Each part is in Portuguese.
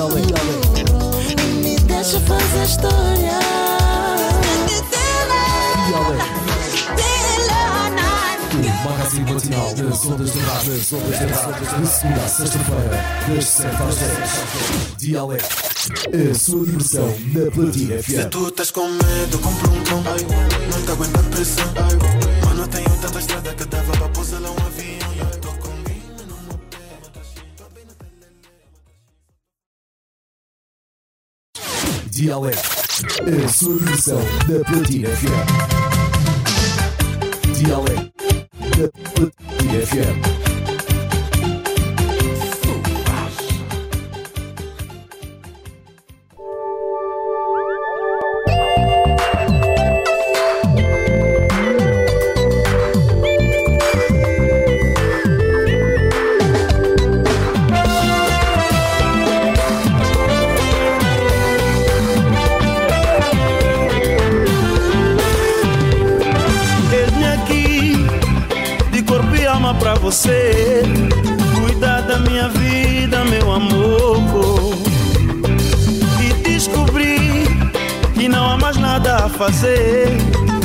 Dialeto. E me deixa fazer história. Dialeto. O magazine matinal das ondas da rádio. Das ondas da rádio. De segunda a sexta-feira, das 7 às 10. Dialeto. A sua diversão na Platina Se FM. tu estás com medo, compra um cão. Não te aguenta a pressão. Mano, tenho tanta estrada que dava para pousar lá um Dialeto. A sua diversão na Platina FM. Dialeto. Na Platina FM. Você. Cuidar da minha vida, meu amor. E descobri que não há mais nada a fazer.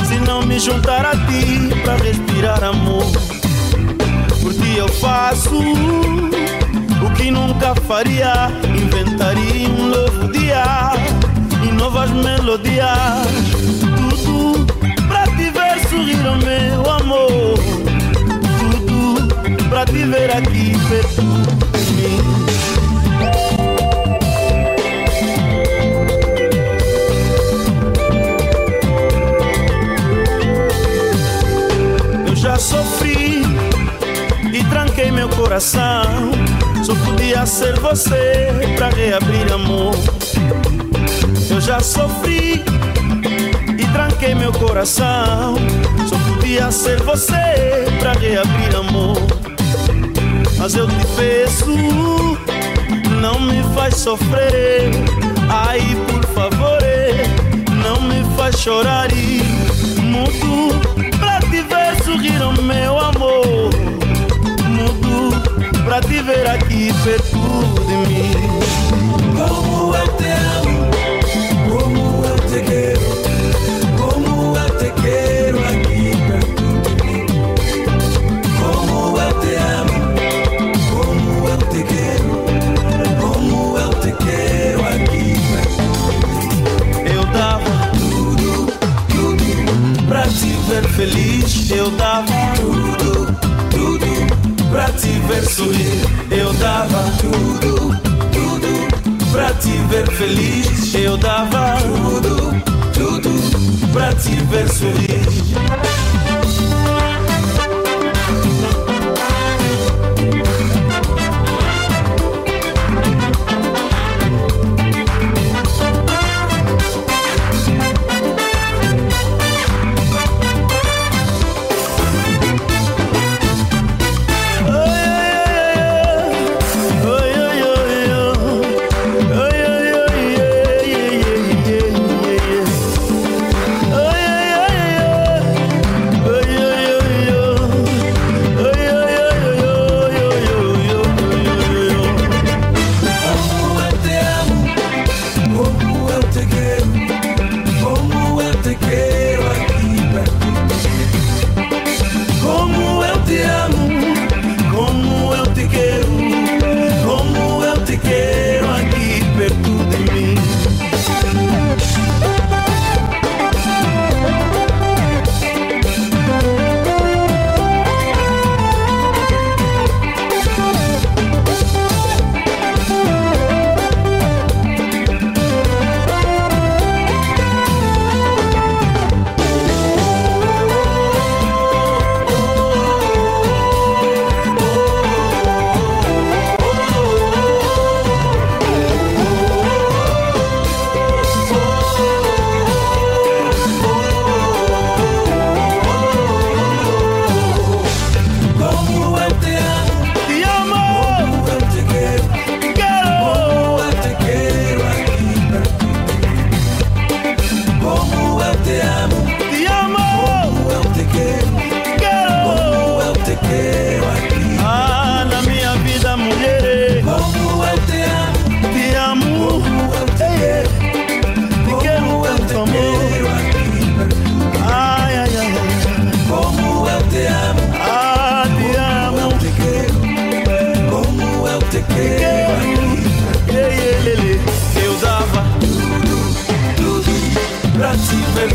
Se não me juntar a ti pra respirar amor. Por ti eu faço o que nunca faria. Inventaria um novo dia e novas melodias. Tudo pra te ver sorrir, oh meu amor. Pra te ver aqui perto de mim. Eu já sofri e tranquei meu coração. Só podia ser você pra reabrir amor. Eu já sofri e tranquei meu coração. Só podia ser você pra reabrir amor. Mas eu te peço, não me faz sofrer. Ai, por favor, não me faz chorar e mudo pra te ver sorrir, oh meu amor. Mudo pra te ver aqui perto de mim. Como eu te amo, como eu te quero, como eu te quero ver feliz. Eu dava tudo, tudo pra te ver sorrir. Eu dava tudo, tudo, pra te ver feliz. Eu dava tudo, tudo. pra te ver sorrir.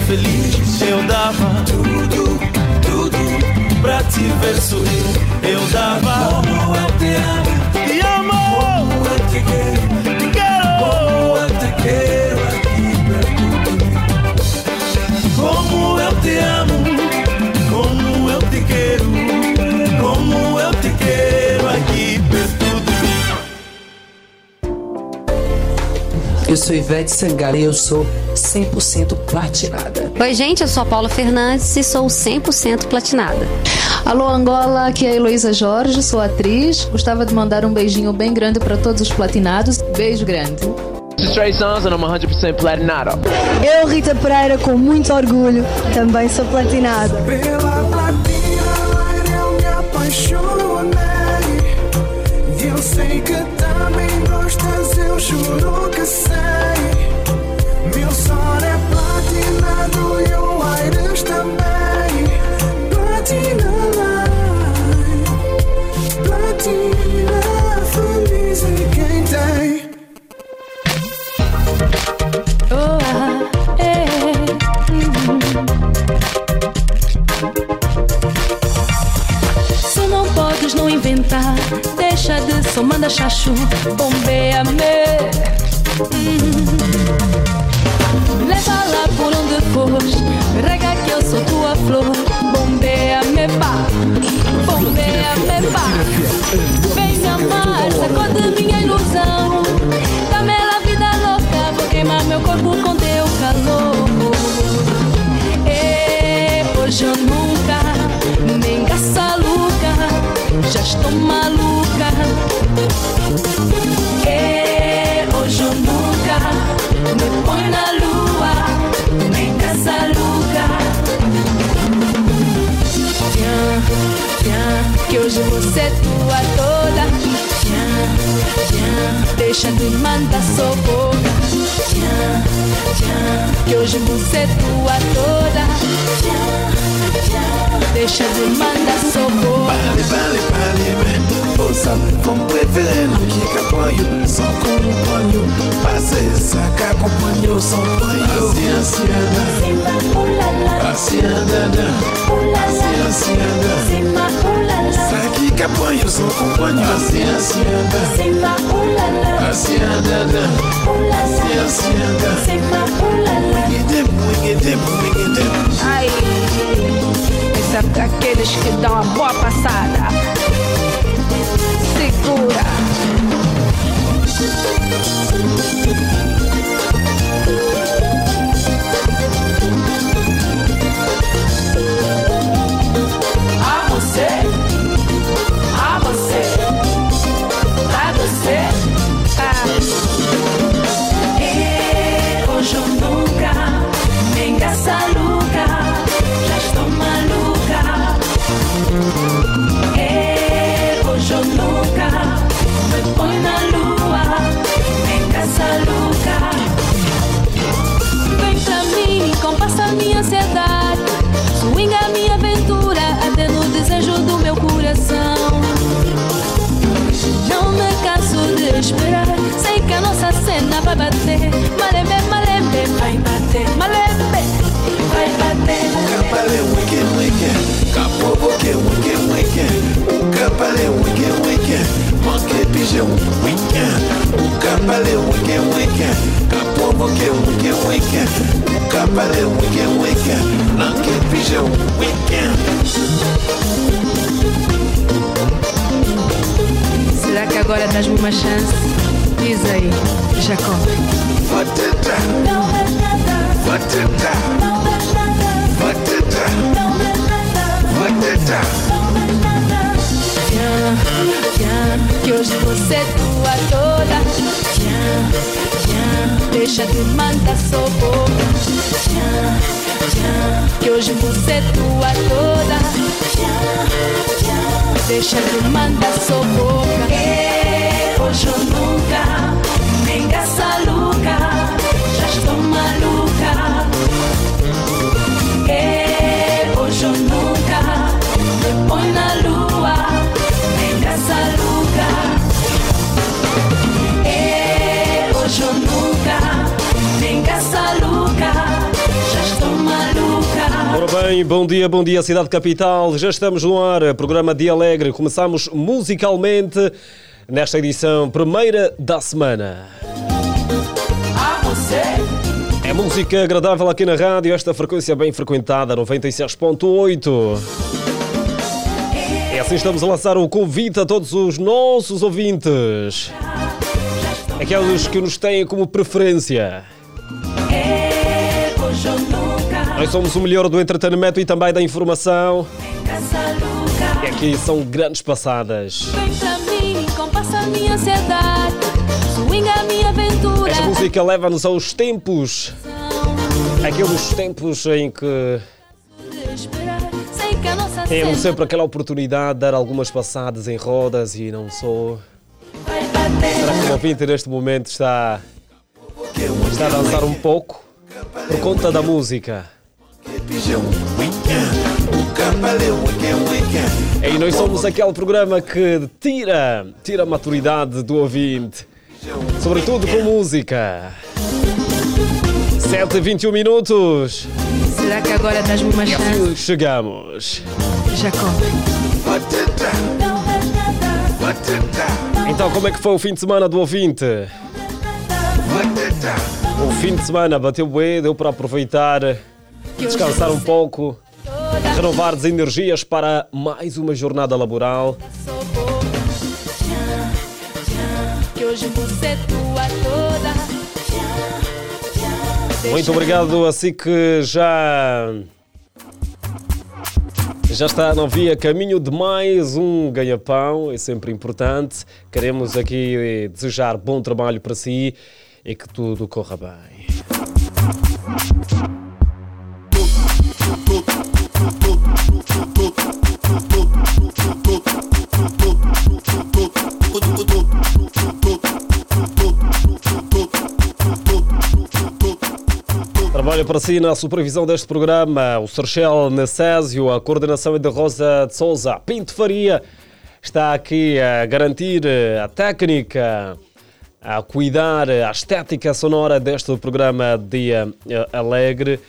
Feliz, eu dava tudo, tudo pra te ver sorrir. Eu dava Como eu te amo, te amo, como eu te quero, te quero. como eu te quero aqui perto de mim. Como eu te amo, como eu te quero, como eu te quero aqui perto de mim. Eu sou Ivete Sangalo e eu sou 100% platinada. Oi, gente, eu sou a Paula Fernandes e sou 100% platinada. Alô Angola, aqui é a Heloísa Jorge, sou atriz. Gostava de mandar um beijinho bem grande para todos os platinados. Beijo grande. This is Trey Songz and I'm 100% platinado. Eu, Rita Pereira, com muito orgulho, também sou platinada. Pela platina eu me apaixonei. E eu sei que também gostas, eu juro que sei. Meu som é platinado e o Aires também. Platina Line, platina feliz é quem tem. Oh, é, Se não podes não inventar, deixa de só manda chachu, bombeia-me. Hum. Rega que eu sou tua flor, bombeia-me, pá, bombeia-me, pá. Vem amar, sacode minha ilusão, é tua toda. Tchan, tchan, deixa de mandar só boca. Tchan, tchan, que hoje você tua toda. Tchan, tchan, deixa de mandar boca. Vale, vale, vale, como preferendo que acompanho, só com um banho. Passa essa que acompanhou, só banho. Assim, assim, anda. Assim, anda, anda. Assim, assim, anda. Sabe que acompanho, só acompanho. Assim, assim, anda. Assim. Assim, assim. Wiggy dip, wiggy dip, wiggy dip. Ai, esse é pra aqueles que dão uma boa passada. Segura. Boque wiki wiki. O capale wiki wiki, manque pijão wiki. O capale wiki wiki, capo boque wiki wiki. O capale wiki wiki, manque pijão wiki. Será que agora dás-me uma chance? Diz aí, Jacó. Vateta, vateta, vateta, vateta. Tchan, que hoje você é tua toda. Tchan, tchan, deixa de mandar só boca. Tchan, tchan, que hoje você é tua toda. Tchan, tchan, deixa de mandar só boca. Hoje eu nunca nem caça louca, já estou maluca. Põe na lua, nem caça louca. E hoje eu nunca louca, já estou maluca. bem, bom dia, bom dia, Cidade Capital. Já estamos no ar, programa Dia Alegre. Começamos musicalmente nesta edição primeira da semana. É música agradável aqui na rádio, esta frequência bem frequentada, 96.8. E assim estamos a lançar o convite a todos os nossos ouvintes. Aqueles que nos têm como preferência. Nós somos o melhor do entretenimento e também da informação. E aqui são grandes passadas. Esta música leva-nos aos tempos. Aqueles tempos em que temos cena sempre aquela oportunidade de dar algumas passadas em rodas e não só. Será que o ouvinte neste momento está, está a dançar um pouco por conta da música? E nós somos aquele programa que tira, tira a maturidade do ouvinte, sobretudo com música. 7 e 21 minutos. Será que agora dás-me uma chance? chegamos. Jacó. Então, como é que foi o fim de semana do ouvinte? O fim de semana bateu bem, deu para aproveitar, descansar um pouco, renovar as energias para mais uma jornada laboral. que hoje você Muito obrigado, assim que já. Já está na via caminho de mais um ganha-pão, é sempre importante. Queremos aqui desejar bom trabalho para si e que tudo corra bem. Trabalho para si na supervisão deste programa o Serchel Necésio, a coordenação é de Rosa de Souza. Pinto Faria está aqui a garantir a técnica, a cuidar a estética sonora deste programa Dia eh, Alegre.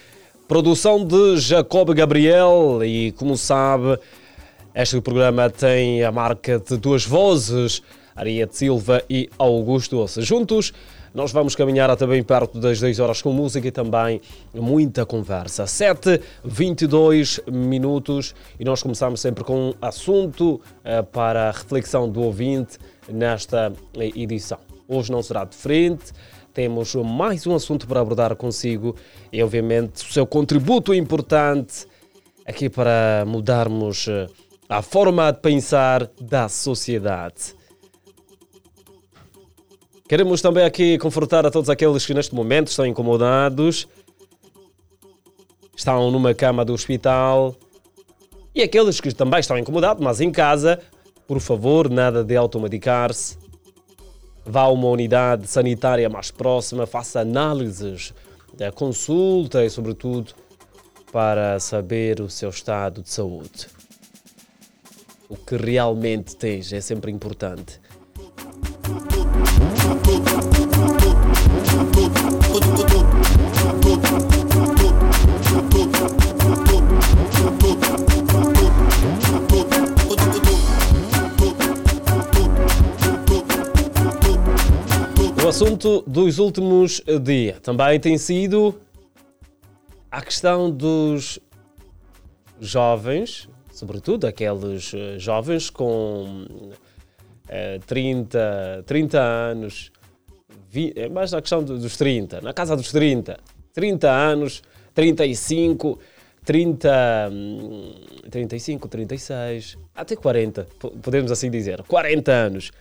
Produção de Jacob Gabriel e, como sabe, este programa tem a marca de duas vozes, Ariete Silva e Augusto Ossa. Juntos, nós vamos caminhar até bem perto das 10 horas com música e também muita conversa. 7, 22 minutos e nós começamos sempre com um assunto eh, para a reflexão do ouvinte nesta eh, edição. Hoje não será diferente. Temos mais um assunto para abordar consigo e, obviamente, o seu contributo importante aqui para mudarmos eh, a forma de pensar da sociedade. Queremos também aqui confortar a todos aqueles que neste momento estão incomodados, estão numa cama do hospital e aqueles que também estão incomodados, mas em casa, por favor, nada de automedicar-se. Vá a uma unidade sanitária mais próxima, faça análises consulta e, sobretudo, para saber o seu estado de saúde. O que realmente tens é sempre importante. O assunto dos últimos dias. Também tem sido a questão dos jovens, sobretudo aqueles eh, jovens com eh, 30, 30 anos, é mais na questão do- dos 30, na casa dos 30, 30 anos, 35, 30, hum, 35, 36, até 40, po- podemos assim dizer, 40 anos.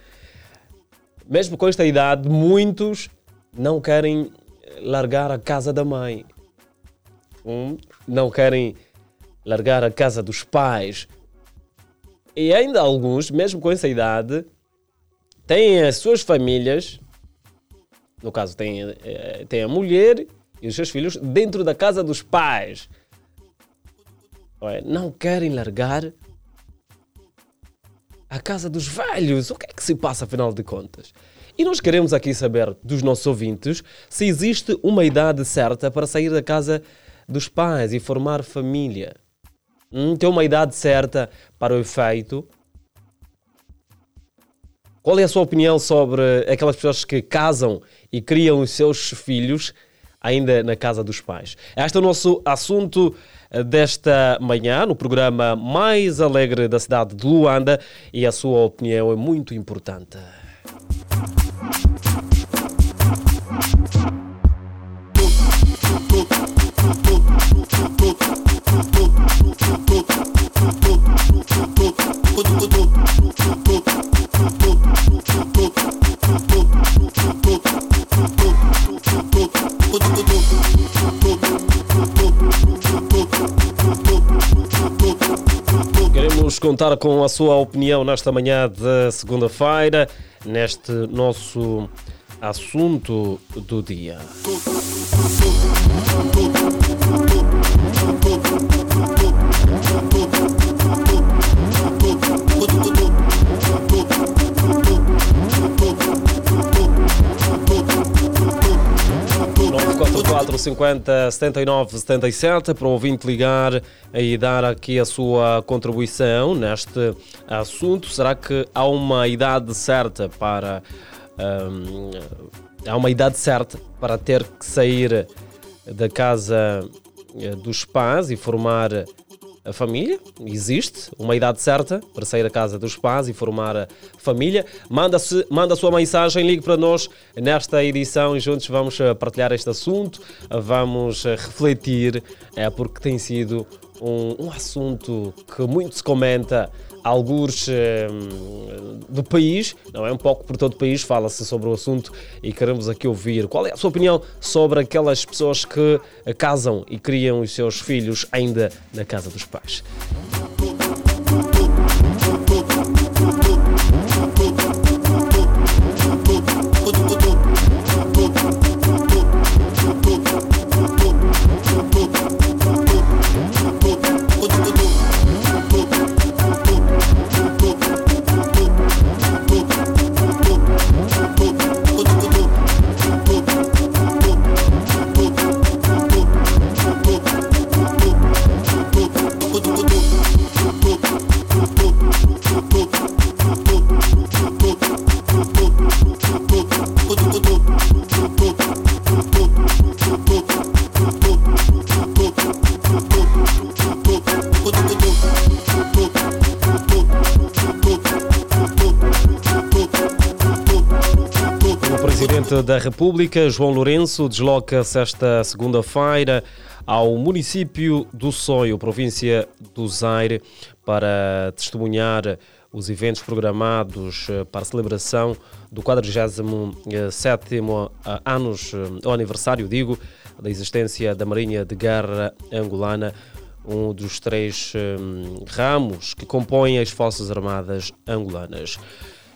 Mesmo com esta idade, muitos não querem largar a casa da mãe. Um, não querem largar a casa dos pais. E ainda alguns, mesmo com essa idade, têm as suas famílias, no caso, têm, eh, têm a mulher e os seus filhos dentro da casa dos pais. Não querem largar a casa dos velhos. O que é que se passa, afinal de contas? E nós queremos aqui saber dos nossos ouvintes se existe uma idade certa para sair da casa dos pais e formar família. Hum, tem uma idade certa para o efeito. Qual é a sua opinião sobre aquelas pessoas que casam e criam os seus filhos ainda na casa dos pais? Este é o nosso assunto eh, desta manhã no programa mais alegre da cidade de Luanda e a sua opinião é muito importante. Contar com a sua opinião nesta manhã de segunda-feira, neste nosso assunto do dia. Quatro cinquenta setenta e nove setenta e sete para o ouvinte ligar e dar aqui a sua contribuição neste assunto. Será que há uma idade certa para hum, há uma idade certa para ter que sair da casa eh, dos pais e formar a família, existe uma idade certa para sair da casa dos pais e formar a família. Manda, -se, manda a sua mensagem, ligue para nós nesta edição e juntos vamos eh, partilhar este assunto, vamos eh, refletir, é, porque tem sido um, um assunto que muito se comenta alguns um, do país, não é? Um pouco por todo o país fala-se sobre o assunto e queremos aqui ouvir qual é a sua opinião sobre aquelas pessoas que casam e criam os seus filhos ainda na casa dos pais. Da República, João Lourenço, desloca-se esta segunda-feira ao município do Sonho, província do Zaire, para testemunhar os eventos programados eh, para a celebração do 47 eh, anos, eh, aniversário, digo, da existência da Marinha de Guerra angolana, um dos três ramos que compõem as Forças Armadas angolanas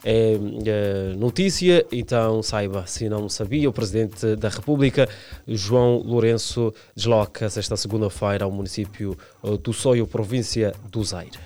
é, é, notícia, então saiba, se não sabia, o Presidente da República, João Lourenço, desloca-se esta segunda-feira ao município eh, do Soio, província do Zaire.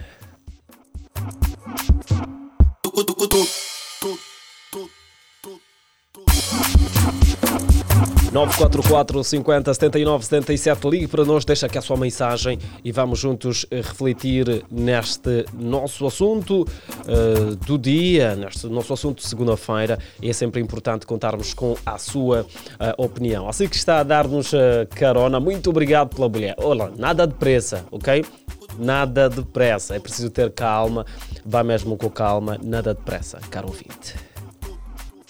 944 50 79 77. Ligue para nós, deixa aqui a sua mensagem e vamos juntos eh, refletir neste nosso assunto uh, do dia, neste nosso assunto de segunda-feira. É sempre importante contarmos com a sua uh, opinião. Assim que está a dar-nos uh, carona, muito obrigado pela mulher. Olá, nada de pressa, ok? Nada de pressa. É preciso ter calma. Vá mesmo com calma, nada de pressa, caro ouvinte.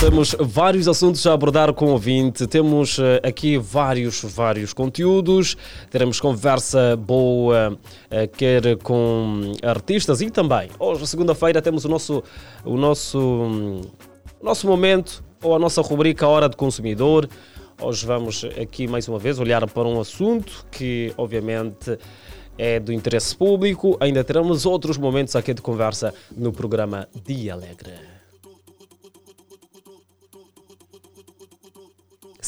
temos vários assuntos a abordar com o ouvinte. Temos eh, aqui vários, vários conteúdos. Teremos conversa boa, eh, quer com artistas e também, hoje, segunda-feira, temos o nosso, o nosso, o nosso momento ou a nossa rubrica Hora de Consumidor. Hoje vamos aqui mais uma vez olhar para um assunto que, obviamente, é do interesse público. Ainda teremos outros momentos aqui de conversa no programa Dia Alegre.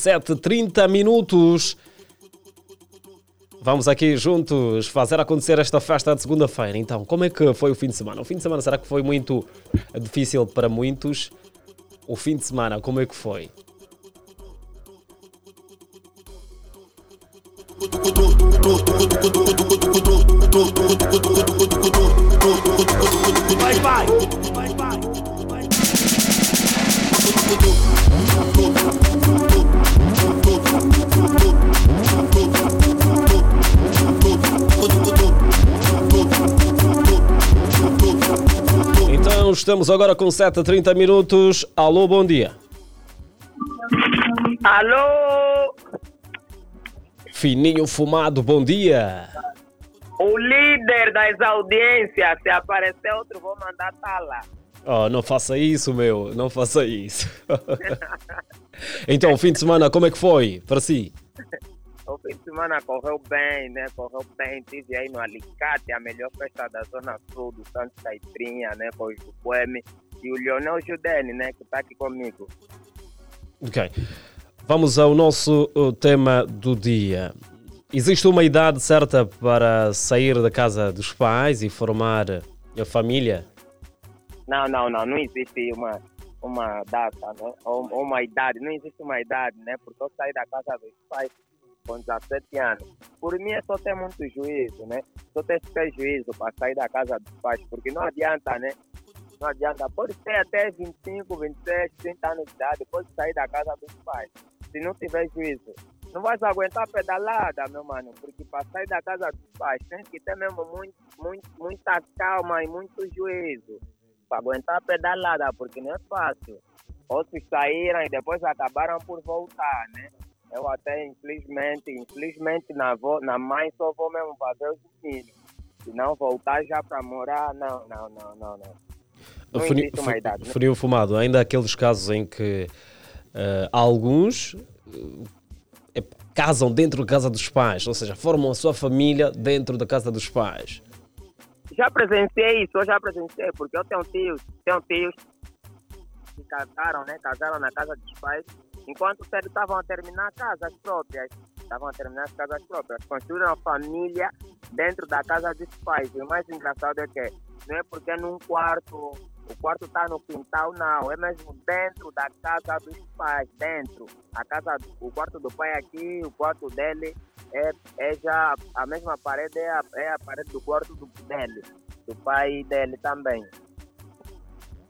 7h30 minutos. Vamos aqui juntos fazer acontecer esta festa de segunda-feira. Então, como é que foi o fim de semana? O fim de semana será que foi muito difícil para muitos? O fim de semana, como é que foi? Vai, vai. Estamos agora com 7h30 minutos. Alô, bom dia. Alô, Fininho Fumado, bom dia. o líder das audiências, se aparecer outro, vou mandar tá lá. Oh, não faça isso, meu. Não faça isso. então, o fim de semana, como é que foi para si? O fim de semana correu bem, né? Correu bem. Tive aí no Alicate, a melhor festa da Zona Sul do Santo Caiprinha, né? Com o Juqueme e o Leonel Judene, né? Que tá aqui comigo. Ok. Vamos ao nosso uh, tema do dia. Existe uma idade certa para sair da casa dos pais e formar a família? Não, não, não. Não existe uma, uma data, né? Uma idade. Não existe uma idade, né? Porque eu saí da casa dos pais com 17 anos. Por mim é só ter muito juízo, né? Só ter que ter juízo para sair da casa dos pais. Porque não adianta, né? Não adianta. Pode ter até 25, 26, 30 anos de idade. Pode sair da casa dos pais. Se não tiver juízo. Não vai aguentar pedalada, meu mano. Porque para sair da casa dos pais tem que ter mesmo muito, muito, muita calma e muito juízo. Para aguentar pedalada, porque não é fácil. Outros saíram e depois acabaram por voltar, né? Eu até, infelizmente, infelizmente na, vo, na mãe só vou mesmo fazer os meninos. Se não voltar já para morar, não, não, não, não, não. Existe uma idade. né? Funil Fumado, ainda há aqueles casos em que uh, alguns uh, casam dentro da casa dos pais, ou seja, formam a sua família dentro da casa dos pais. Já presenciei isso, eu já presenciei, porque eu tenho tios, tenho tios que casaram, né? Casaram na casa dos pais, enquanto estavam a terminar casas próprias. Estavam a terminar as casas próprias. Construíram a família dentro da casa dos pais. E o mais engraçado é que não é porque num quarto, o quarto está no quintal, não. É mesmo dentro da casa dos pais, dentro. A casa, o quarto do pai aqui, o quarto dele é, é já a mesma parede, é a, é a parede do quarto do, dele, do pai dele também.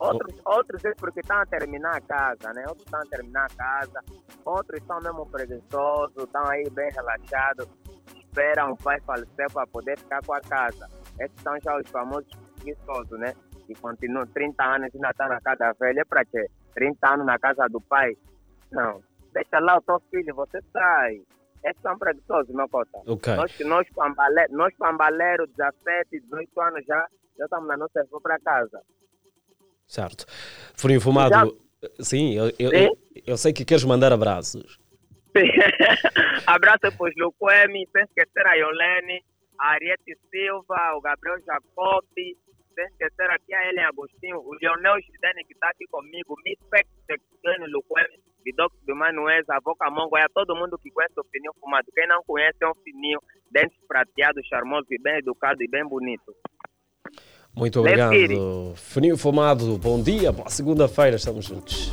Outros, outros é porque estão a terminar a casa, né? Outros estão a terminar a casa, outros estão mesmo preguiçosos, estão aí bem relaxados, esperam o pai falecer para poder ficar com a casa. Esses são já os famosos preguiçosos, né? Que continuam 30 anos e ainda estão na casa velha. É para quê? 30 anos na casa do pai? Não. Deixa lá o teu filho, você sai. Esses são preguiçosos, meu cota. Ok. Nós, nós, pambale, nós pambaleiros, 17, 18 anos já, já estamos na nossa para casa. Certo. Funil Fumado, sim, eu, eu, eu, eu sei que queres mandar abraços. Abraço para os Luquemi, sem esquecer a Yolene, a Ariete Silva, o Gabriel Jacobi, sem esquecer aqui a Helen Agostinho, o Leonel Gidene que está aqui comigo, Miss Pequeno Luquemi, Vidox do Manuel, a Boca Mongoia, todo mundo que conhece o Fininho Fumado. Quem não conhece é um fininho, dentes prateados, charmoso e bem educado e bem bonito. Muito obrigado. Fininho Fumado, bom dia, boa segunda-feira, estamos juntos.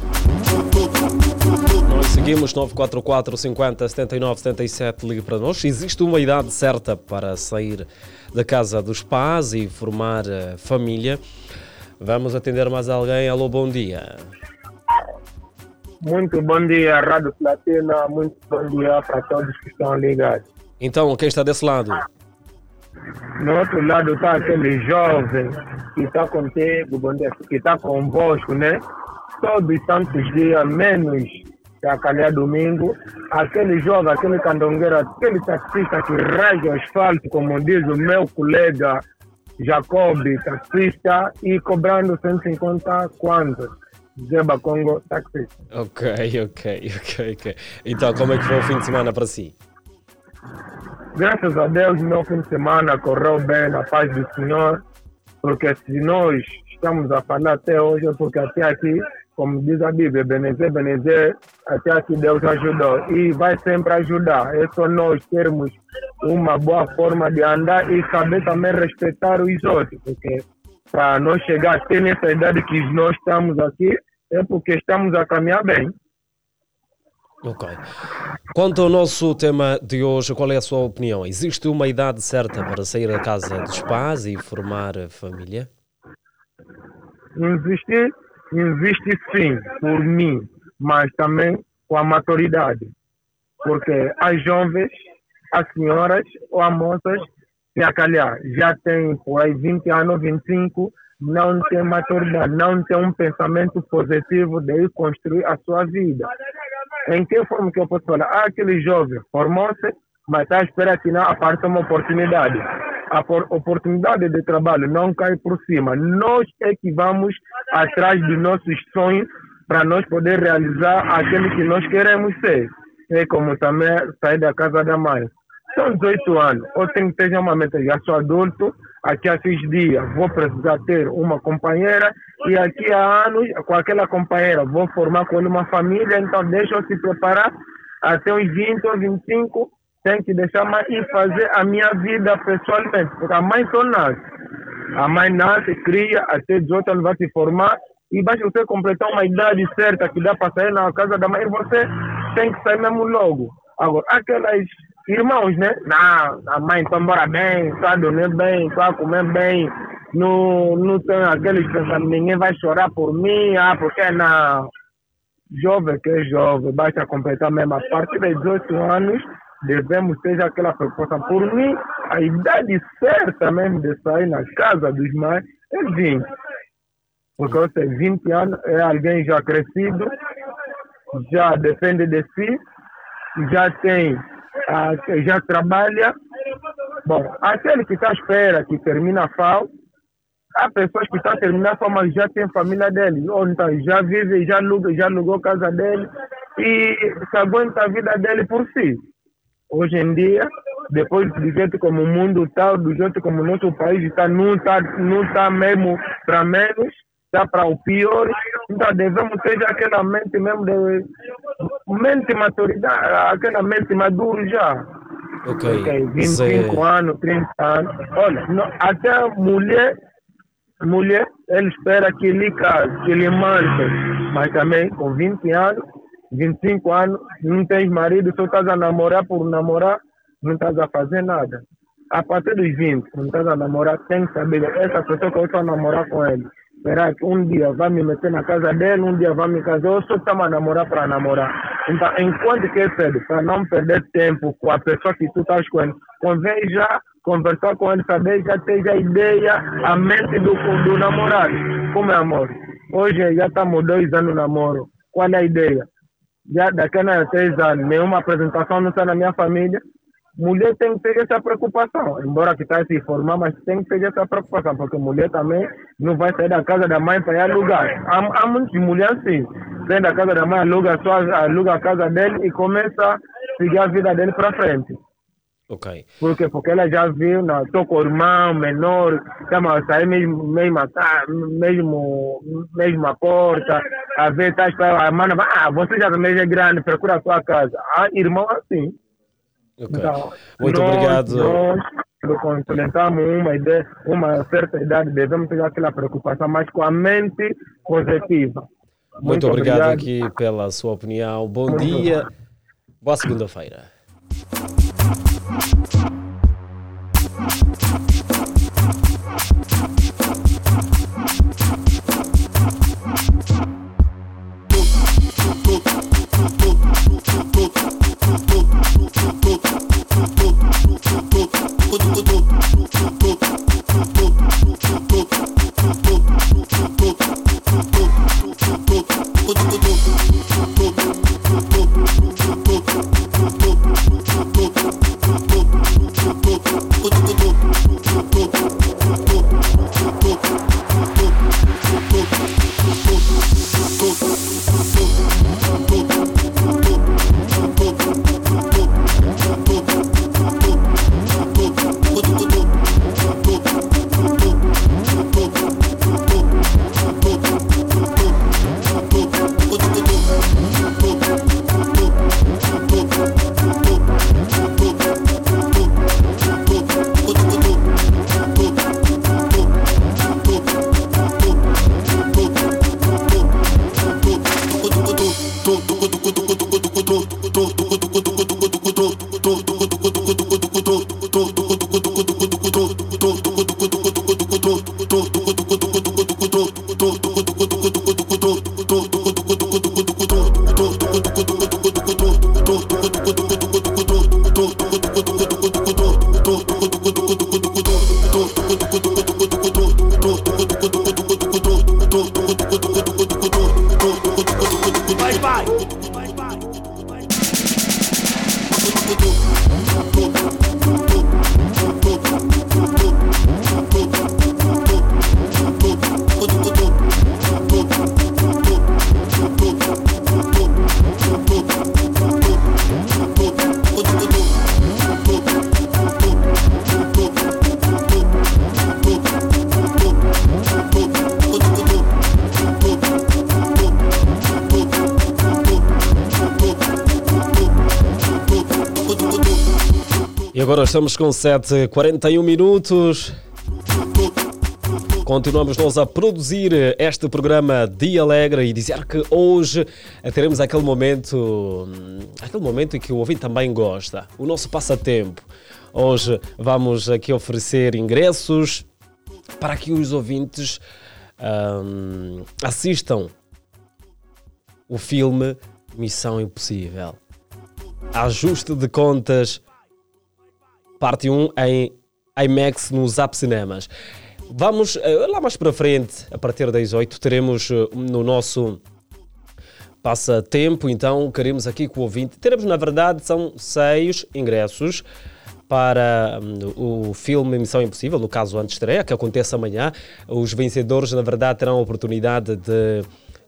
Nós seguimos 944 50 79 77, ligue para nós. Existe uma idade certa para sair da casa dos pais e formar eh, família. Vamos atender mais alguém. Alô, bom dia. Muito bom dia, Rádio Platina. Muito bom dia para todos que estão ligados. Então, quem está desse lado? No outro lado está aquele jovem que está contigo, que está convosco, né? Todos os santos dias, menos a calhar domingo. Aquele jovem, aquele candongueiro, aquele taxista que raja o asfalto, como diz o meu colega Jacob, taxista, e cobrando 150 quantos? Zeba Congo, taxista. Ok, ok, ok, ok. Então, como é que foi o fim de semana para si? Graças a Deus, meu fim de semana correu bem na paz do Senhor, porque se nós estamos a falar até hoje, é porque até aqui como diz a Bíblia, Benezer, Benezer, até aqui Deus ajudou. E vai sempre ajudar. É só nós termos uma boa forma de andar e saber também respeitar os outros. Porque para nós chegar até nessa idade que nós estamos aqui, é porque estamos a caminhar bem. Ok. Quanto ao nosso tema de hoje, qual é a sua opinião? Existe uma idade certa para sair da casa dos pais e formar família? Existe, existe sim, por mim, mas também com a maturidade. Porque as jovens, as senhoras ou as moças, se acalhar, já têm por aí 20 anos, 25, não tem maturidade, não tem um pensamento positivo de ir construir a sua vida. Em que forma que eu posso falar? Ah, aquele jovem formou-se, mas está à espera que não apareça uma oportunidade. A oportunidade de trabalho não cai por cima. Nós é que vamos atrás dos nossos sonhos para nós poder realizar aquele que nós queremos ser. É como também sair da casa da mãe. São 18 anos, ou tenho que ter uma meta, já sou adulto, aqui a seis dias vou precisar ter uma companheira e aqui a anos, com aquela companheira, vou formar com uma família, então deixa eu se preparar até os 20 ou 25, tenho que deixar mais e fazer a minha vida pessoalmente, porque a mãe só nasce. A mãe nasce, cria, até 18 anos vai se formar e basta você completar uma idade certa que dá para sair na casa da mãe, você tem que sair mesmo logo. Agora, aquelas irmãos, né? Não, a mãe está embora bem, está a dormir bem, está comer bem, não, não tem aqueles pensamentos, ninguém vai chorar por mim, ah, porque não. Jovem que é jovem, basta completar mesmo. A partir de 18 anos, devemos ter aquela preocupação. Por mim, a idade certa mesmo de sair na casa dos mães é 20. Porque você, 20 anos, é alguém já crescido, já depende de si, já tem ah, já trabalha. Bom, aquele que está à espera que termina a FAO, há pessoas que estão a terminar a FAO, mas já tem família dele, ou então já vive, já alugou, já alugou casa dele e se aguenta a vida dele por si. Hoje em dia, depois do jeito como o mundo está, do jeito como o nosso país está, não está não tá mesmo para menos, está para o pior. Então devemos ter aquela mente mesmo de mente maturidade, aquela mente madura já. Ok. okay 25 Zé... anos, 30 anos. Olha, não, até mulher, mulher, ele espera que ele case, que ele mande, mas também com 20 anos, 25 anos, não tens marido, só estás a namorar por namorar, não estás a fazer nada. A partir dos 20, não estás a namorar, tem que saber, essa pessoa que eu estou a namorar com ele, será que um dia vai me meter na casa dele, um dia vai me casar, ou só estamos a namorar para namorar. Então, enquanto que é cedo, para não perder tempo com a pessoa que tu estás com ele, convém já conversar com ele, saber, já ter a ideia, a mente do, do namorado. Como é amor? Hoje já estamos dois anos no namoro. Qual é a ideia? Já daqui a três anos, nenhuma apresentação não está na minha família, mulher tem que ter essa preocupação, embora que está se formar, mas tem que ter essa preocupação, porque mulher também não vai sair da casa da mãe para ir alugar. Há, há muitas mulheres sim, sai da casa da mãe, aluga, só, aluga a casa dele e começa a seguir a vida dele para frente. Ok. Por quê? Porque ela já viu, não, estou com o irmão menor, chama a sair mesmo, mesmo, mesmo, mesmo a porta, a ver, tá, a mano, ah, você já também é grande, procura a sua casa. Ah, irmão assim. Okay. Então, Muito nós, obrigado. Nós, quando implementamos uma, uma certa idade, devemos ter aquela preocupação mais com a mente positiva. Muito, Muito obrigado, obrigado, aqui pela sua opinião. Bom Muito dia, bom. boa segunda-feira. Thank you. Com 7h41 minutos. Continuamos nós a produzir este programa Dia Alegre e dizer que hoje teremos aquele momento, aquele momento em que o ouvinte também gosta, o nosso passatempo. Hoje vamos aqui oferecer ingressos para que os ouvintes um, assistam o filme Missão Impossível. Ajuste de contas, parte 1 em IMAX no Zap Cinemas. Vamos uh, lá mais para frente, a partir das 8, teremos uh, no nosso passatempo, então queremos aqui com o ouvinte. Teremos, na verdade, são seis ingressos para um, o filme Missão Impossível, no caso antes estreia, que acontece amanhã. Os vencedores, na verdade, terão a oportunidade de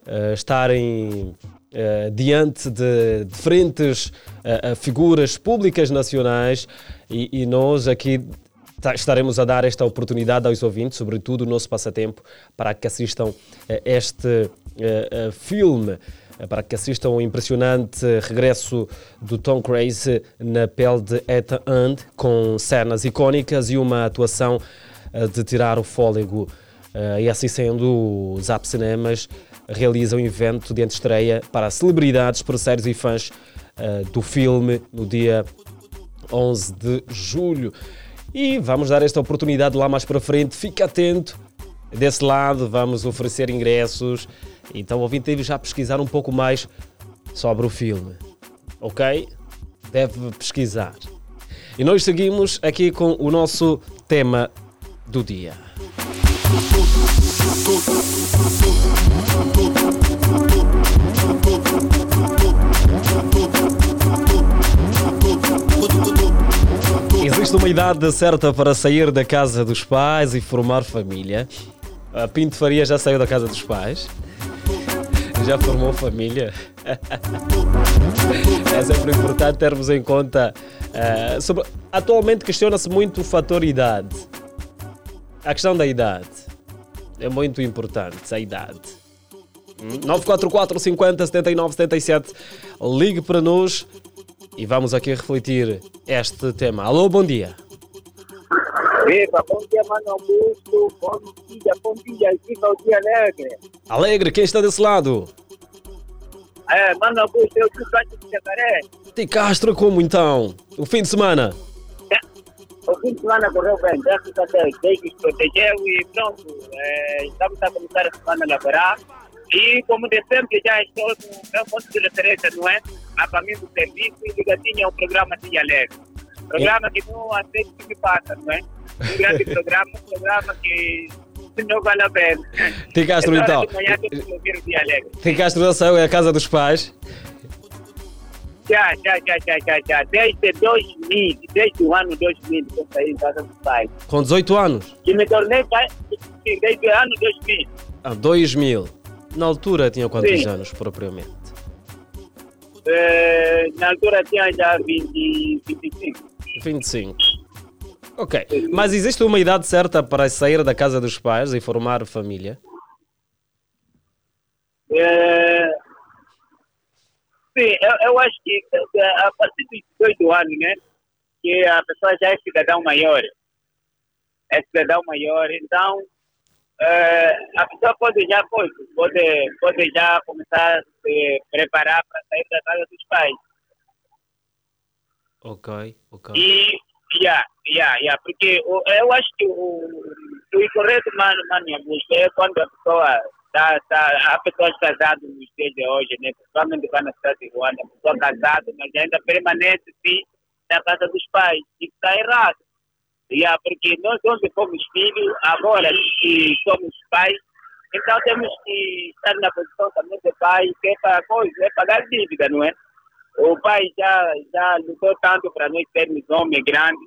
uh, estarem Uh, diante de diferentes uh, figuras públicas nacionais e, e nós aqui estaremos a dar esta oportunidade aos ouvintes, sobretudo o nosso passatempo, para que assistam este filme, para que assistam o impressionante regresso do Tom Cruise na pele de Ethan Hunt, com cenas icónicas e uma atuação de tirar o fôlego. e assim sendo, os Zap Cinemas realiza um evento de estreia para celebridades, parceiros e fãs do filme no dia 11 de julho. E vamos dar esta oportunidade lá mais para frente. Fique atento. Desse lado, vamos oferecer ingressos. Então, o ouvinte deve já pesquisar um pouco mais sobre o filme. Ok? Deve pesquisar. E nós seguimos aqui com o nosso tema do dia. Existe uma idade certa para sair da casa dos pais e formar família. A Pinto Faria já saiu da casa dos pais. Já formou família. É sempre importante termos em conta. Uh, sobre... Atualmente questiona-se muito o fator idade. A questão da idade é muito importante, a idade. 944 50 79 77. Ligue para nós e vamos aqui refletir este tema. Alô, bom dia. Epa, bom dia, Mano Augusto. Bom dia, bom dia. É o dia alegre. Alegre, quem está desse lado? É, Mano Augusto, eu sou Castro de Jacaré. Tem Castro como então? O fim de semana? O fim de semana correu bem, graças a Deus. Deus nos protegeu e pronto. É, estamos a começar a semana laboral. E como de sempre, já estou no meu ponto de referência, não é? A caminho do serviço e ligadinho ao programa Dia Alegre. Programa é. que não aceita que passa, não é? Um grande programa, um programa que não vale a pena. Tem Castro então. Tem Castro já saiu, é a casa dos pais. Já, já, já, já, já, já. Desde 2000, desde o ano 2000 que eu saí em casa dos pais. Com 18 anos? Que me tornei pai desde o ano 2000. Ah, 2000. Na altura tinha quantos Sim. anos, propriamente? É, na altura tinha já 20, 25. 25. Ok. Mas existe uma idade certa para sair da casa dos pais e formar família? É, sim, eu, eu, acho que a partir dos 18 anos, né? Que a pessoa já é cidadão maior. É cidadão maior, então é, a pessoa pode já pode, pode, pode já começar a se preparar para sair da casa dos pais. Ok, ok. E, yeah, yeah, yeah, porque eu acho que o, o incorreto, mano, mano, é quando a pessoa tá, tá, há pessoas casadas nos dias de hoje, né? Principalmente lá na cidade de Ruanda, pessoa casada, mas ainda permanece sim na casa dos pais. Isso está errado. Yeah, porque nós onde fomos filhos, agora que somos pais, então temos que estar na posição também de pai, que é para coisa, é pagar dívida, não é? O pai já, já lutou tanto para nós termos homem grande,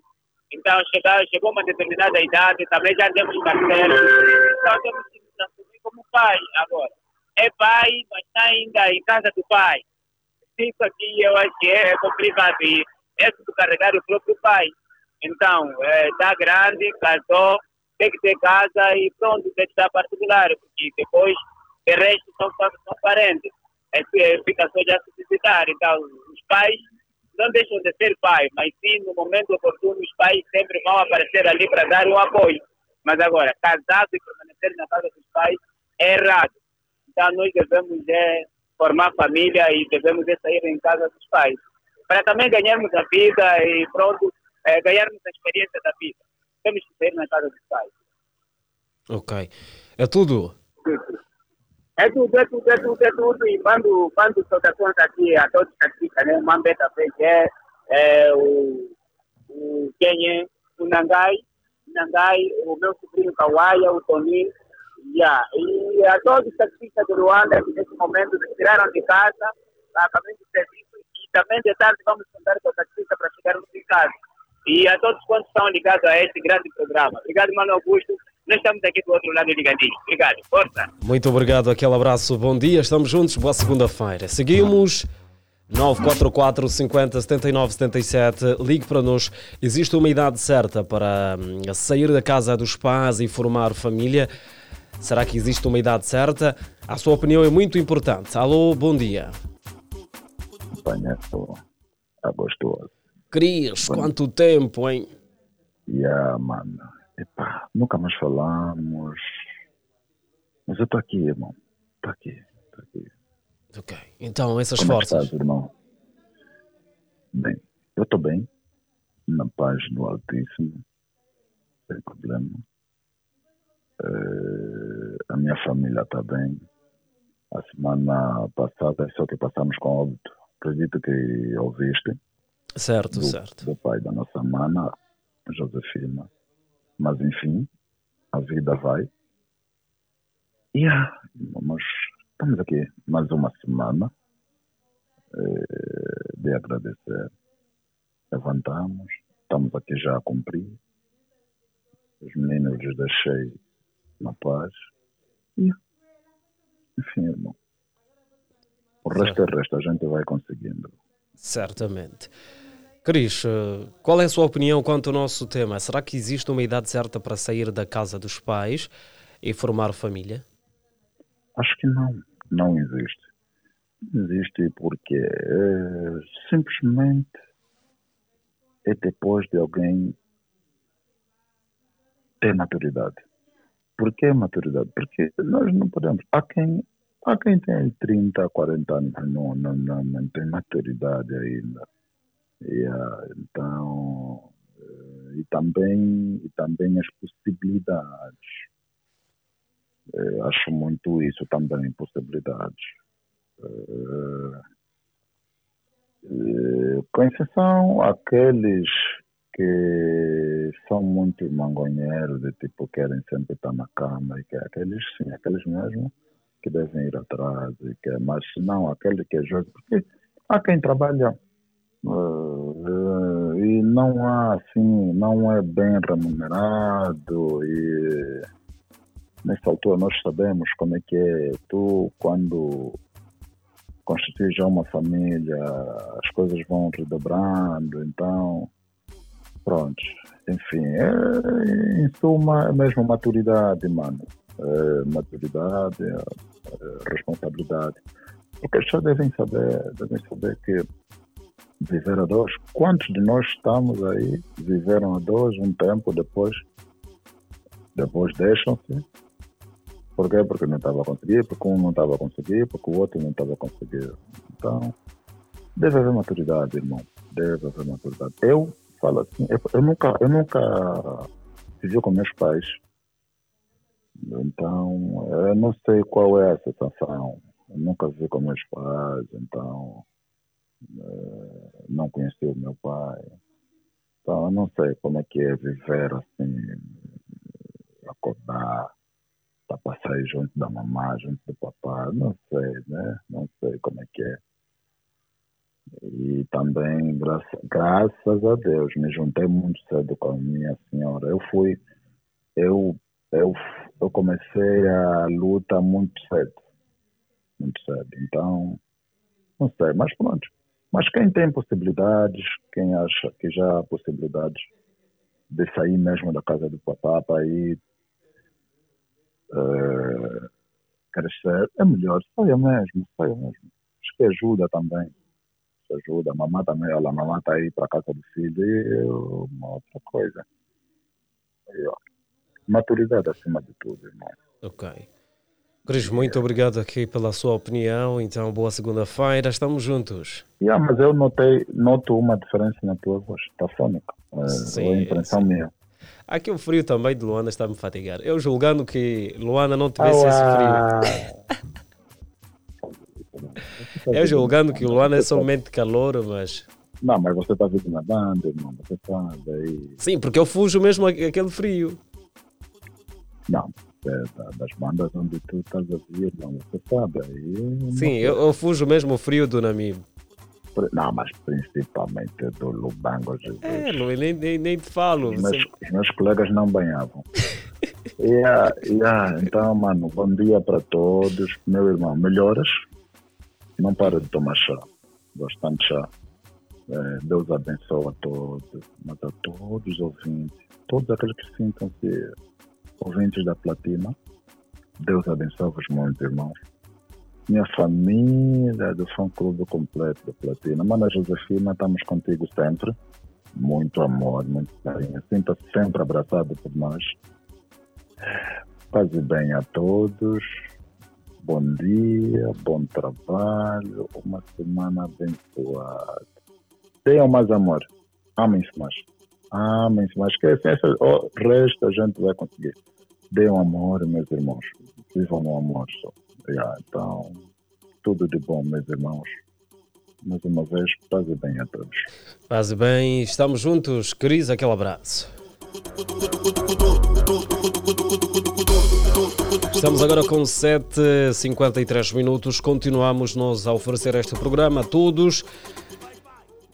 então chegar, chegou uma determinada idade, também já temos parceiro, então temos que nos assumir como pai agora. É pai, mas está ainda em casa do pai. Isso aqui eu acho que é complicado e é carregar o próprio pai. Então, está é, grande, casou, tem que ter casa e pronto, tem que estar particular, porque depois o resto são, são parentes. É, fica só já se visitar. Então, os pais não deixam de ser pai, mas sim, no momento oportuno, os pais sempre vão aparecer ali para dar o apoio. Mas agora, casado e permanecer na casa dos pais é errado. Então, nós devemos é, formar família e devemos é, sair em casa dos pais. Para também ganharmos a vida e pronto, é, ganharmos a experiência da vida. Temos que sair na casa dos pais. Ok. É tudo? É tudo, é tudo, é tudo, é tudo. E mando, mando saudações aqui a todos que assistem, né? O Mambeta Fegé, é, o, o Kenye, o Nangai, Nangai, o meu sobrinho Kawaia, o Toninho, yeah. e a todos os taxistas de Luanda que nesse momento se tiraram de casa, a caminho de serviço, e também de tarde vamos contar com o taxista para chegarmos em casa. E a todos quantos estão ligados a este grande programa. Obrigado, Mano Augusto. Nós estamos aqui do outro lado ligadinho. Obrigado. Força. Muito obrigado, aquele abraço, bom dia, estamos juntos, boa segunda-feira. Seguimos 944 50 79 77, ligue para nós. Existe uma idade certa para hum, sair da casa dos pais e formar família? Será que existe uma idade certa? A sua opinião é muito importante. Alô, bom dia. Panhaço, agostoso. Cris, quanto tempo, hein? Yeah, mano. Epá, nunca mais falamos. Mas eu tô aqui, irmão. Tô aqui, aqui. Ok. Então, essas Como é forças. estás, irmão? Bem, eu tô bem. Na paz do Altíssimo. Sem problema. Eh, a minha família está bem. A semana passada, só que passamos com óbito. Acredito que ouviste. Certo, do, certo. do pai da nossa mana, Josefina. Mas enfim, a vida vai. E ah, nós estamos aqui mais uma semana eh, de agradecer. Levantamos, estamos aqui já a cumprir. Os meninos os deixei na paz. E, enfim, irmão. O resto é resto, a gente vai conseguindo. Certamente. Cris, eh, qual é a sua opinião quanto ao nosso tema? Será que existe uma idade certa para sair da casa dos pais e formar família? Acho que não, não existe. Não existe porque é, simplesmente é depois de alguém ter maturidade. Por que maturidade? Porque nós não podemos. Há quem, há quem tem 30, 40 anos não, não, não, não tem maturidade ainda. E, ah, então, eh, e também, e também as possibilidades. Eh, acho muito isso também, possibilidades. Eh, eh, com exceção aqueles que são muito mangonheiros, de tipo, querem sempre estar na cama, e que aqueles sim, aqueles mesmo que devem ir atrás, e que, mas não aquele que é jovem, porque há quem trabalha eh, e não há assim, não é bem remunerado e nessa altura nós sabemos como é que é tu quando constitui já uma família, as coisas vão redobrando, então pronto, enfim, é, em suma é mesmo maturidade, mano. É, maturidade, é, é, responsabilidade. Porque as pessoas devem saber, devem saber que viver a dois, quantos de nós estamos aí, viveram a dois um tempo, depois, depois deixam-se. Por quê? Porque não estava a conseguir, porque um não estava a conseguir, porque o outro não estava a conseguir. Então, deve haver maturidade, irmão. Deve haver maturidade. Eu falo assim, eu, eu nunca, eu nunca vivi com meus pais. Então, eu não sei qual é a sensação. Eu nunca vivi com meus pais, então não conheci o meu pai. Então, eu não sei como é que é viver assim, acordar, para passar aí junto da mamãe, junto do papai, não sei, né? Não sei como é que é. E também, graças, graças a Deus, me juntei muito cedo com a minha senhora. Eu fui, eu, eu, eu comecei a luta muito cedo, muito cedo. Então, não sei, mas pronto. Mas quem tem possibilidades, quem acha que já há possibilidades de sair mesmo da casa do papá para ir uh, crescer, é melhor, saia mesmo, saia mesmo. Acho que ajuda também. ajuda. A mamãe também, olha, a mamãe está aí para a casa do filho e uma outra coisa. E, ó, maturidade acima de tudo, irmão. Ok. Cris, muito obrigado aqui pela sua opinião. Então, boa segunda-feira. Estamos juntos. Yeah, mas eu notei, noto uma diferença na tua voz. Está fônica. É, Sim, é a impressão sim. minha. Aqui o frio também de Luana está a me fatigar. Eu julgando que Luana não tivesse esse frio. Eu julgando que Luana é somente calor, mas. Não, mas você está vindo na banda, irmão. Você sabe aí. Sim, porque eu fujo mesmo aquele frio. Não, é das bandas onde tu estás a vir, irmão. Você sabe aí. Sim, eu, eu fujo mesmo o frio do Namibe. Não, mas principalmente do Lubango, Jesus. É, Lu, nem, nem, nem te falo. Os meus, os meus colegas não banhavam. yeah, yeah. Então, mano, bom dia para todos. Meu irmão, melhoras. Não para de tomar chá. Bastante chá. É, Deus abençoe a todos, mas a todos os ouvintes, todos aqueles que sintam-se ouvintes da Platina. Deus abençoe-vos muito, irmãos. Minha família do fã clube completo da Platina. Mana Josefina, estamos contigo sempre. Muito amor, muito carinho. Sinta-se sempre abraçado por nós. Paz e bem a todos. Bom dia, bom trabalho, uma semana abençoada. Tenham mais amor. Amem-se mais. Amem-se mais. Que assim, essa- o resto a gente vai conseguir. Deem amor, meus irmãos. Vivam no amor só. Yeah, então, tudo de bom, meus irmãos. Mais uma vez, paz e bem a todos. Faz bem, estamos juntos. Cris, aquele abraço. Estamos agora com 7h53 minutos. Continuamos nós a oferecer este programa a todos.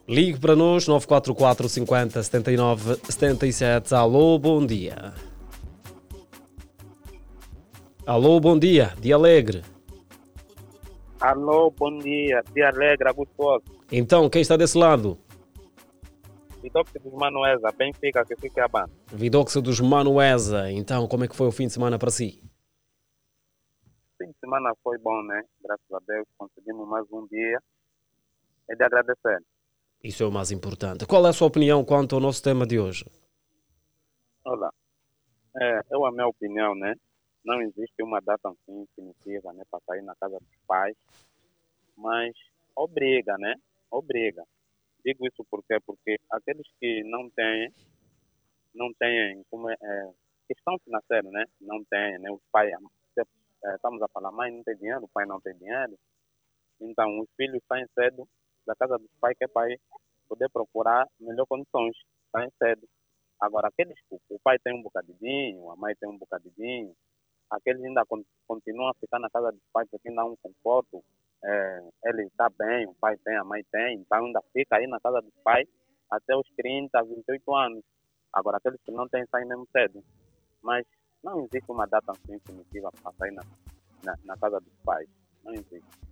Ligue para nós, 944 50 79 77. Alô, bom dia. Alô, bom dia. Dia alegre. Alô, bom dia. Dia alegre, gostoso. Então, quem está desse lado? Vidox dos Manuesa, Benfica, que fica a banda. Vidoxo dos Manuesa. Então, como é que foi o fim de semana para si? Fim de semana foi bom, né? Graças a Deus, conseguimos mais um dia. É de agradecer. Isso é o mais importante. Qual é a sua opinião quanto ao nosso tema de hoje? Olha, é, eu, a minha opinião, né? Não existe uma data assim definitiva, né? Para sair na casa dos pais. Mas obriga, né? Obriga. Digo isso por quê? Porque aqueles que não têm, não têm, como é, é, questão financeira, né? Não têm, né? Os pais, se, é, estamos a falar, mãe não tem dinheiro, o pai não tem dinheiro. Então, os filhos saem cedo da casa dos pais que é para poder procurar melhor condições. Saem cedo. Agora, aqueles que o pai tem um bocadinho, a mãe tem um bocadinho, aqueles ainda con- continuam a ficar na casa dos pais porque ainda há um conforto. É, ele está bem, o pai tem, a mãe tem, então ainda fica aí na casa dos pais até os 30, 28 anos. Agora, aqueles que não têm saem mesmo cedo. Mas não existe uma data assim definitiva para sair na, na, na casa dos pais. Não existe.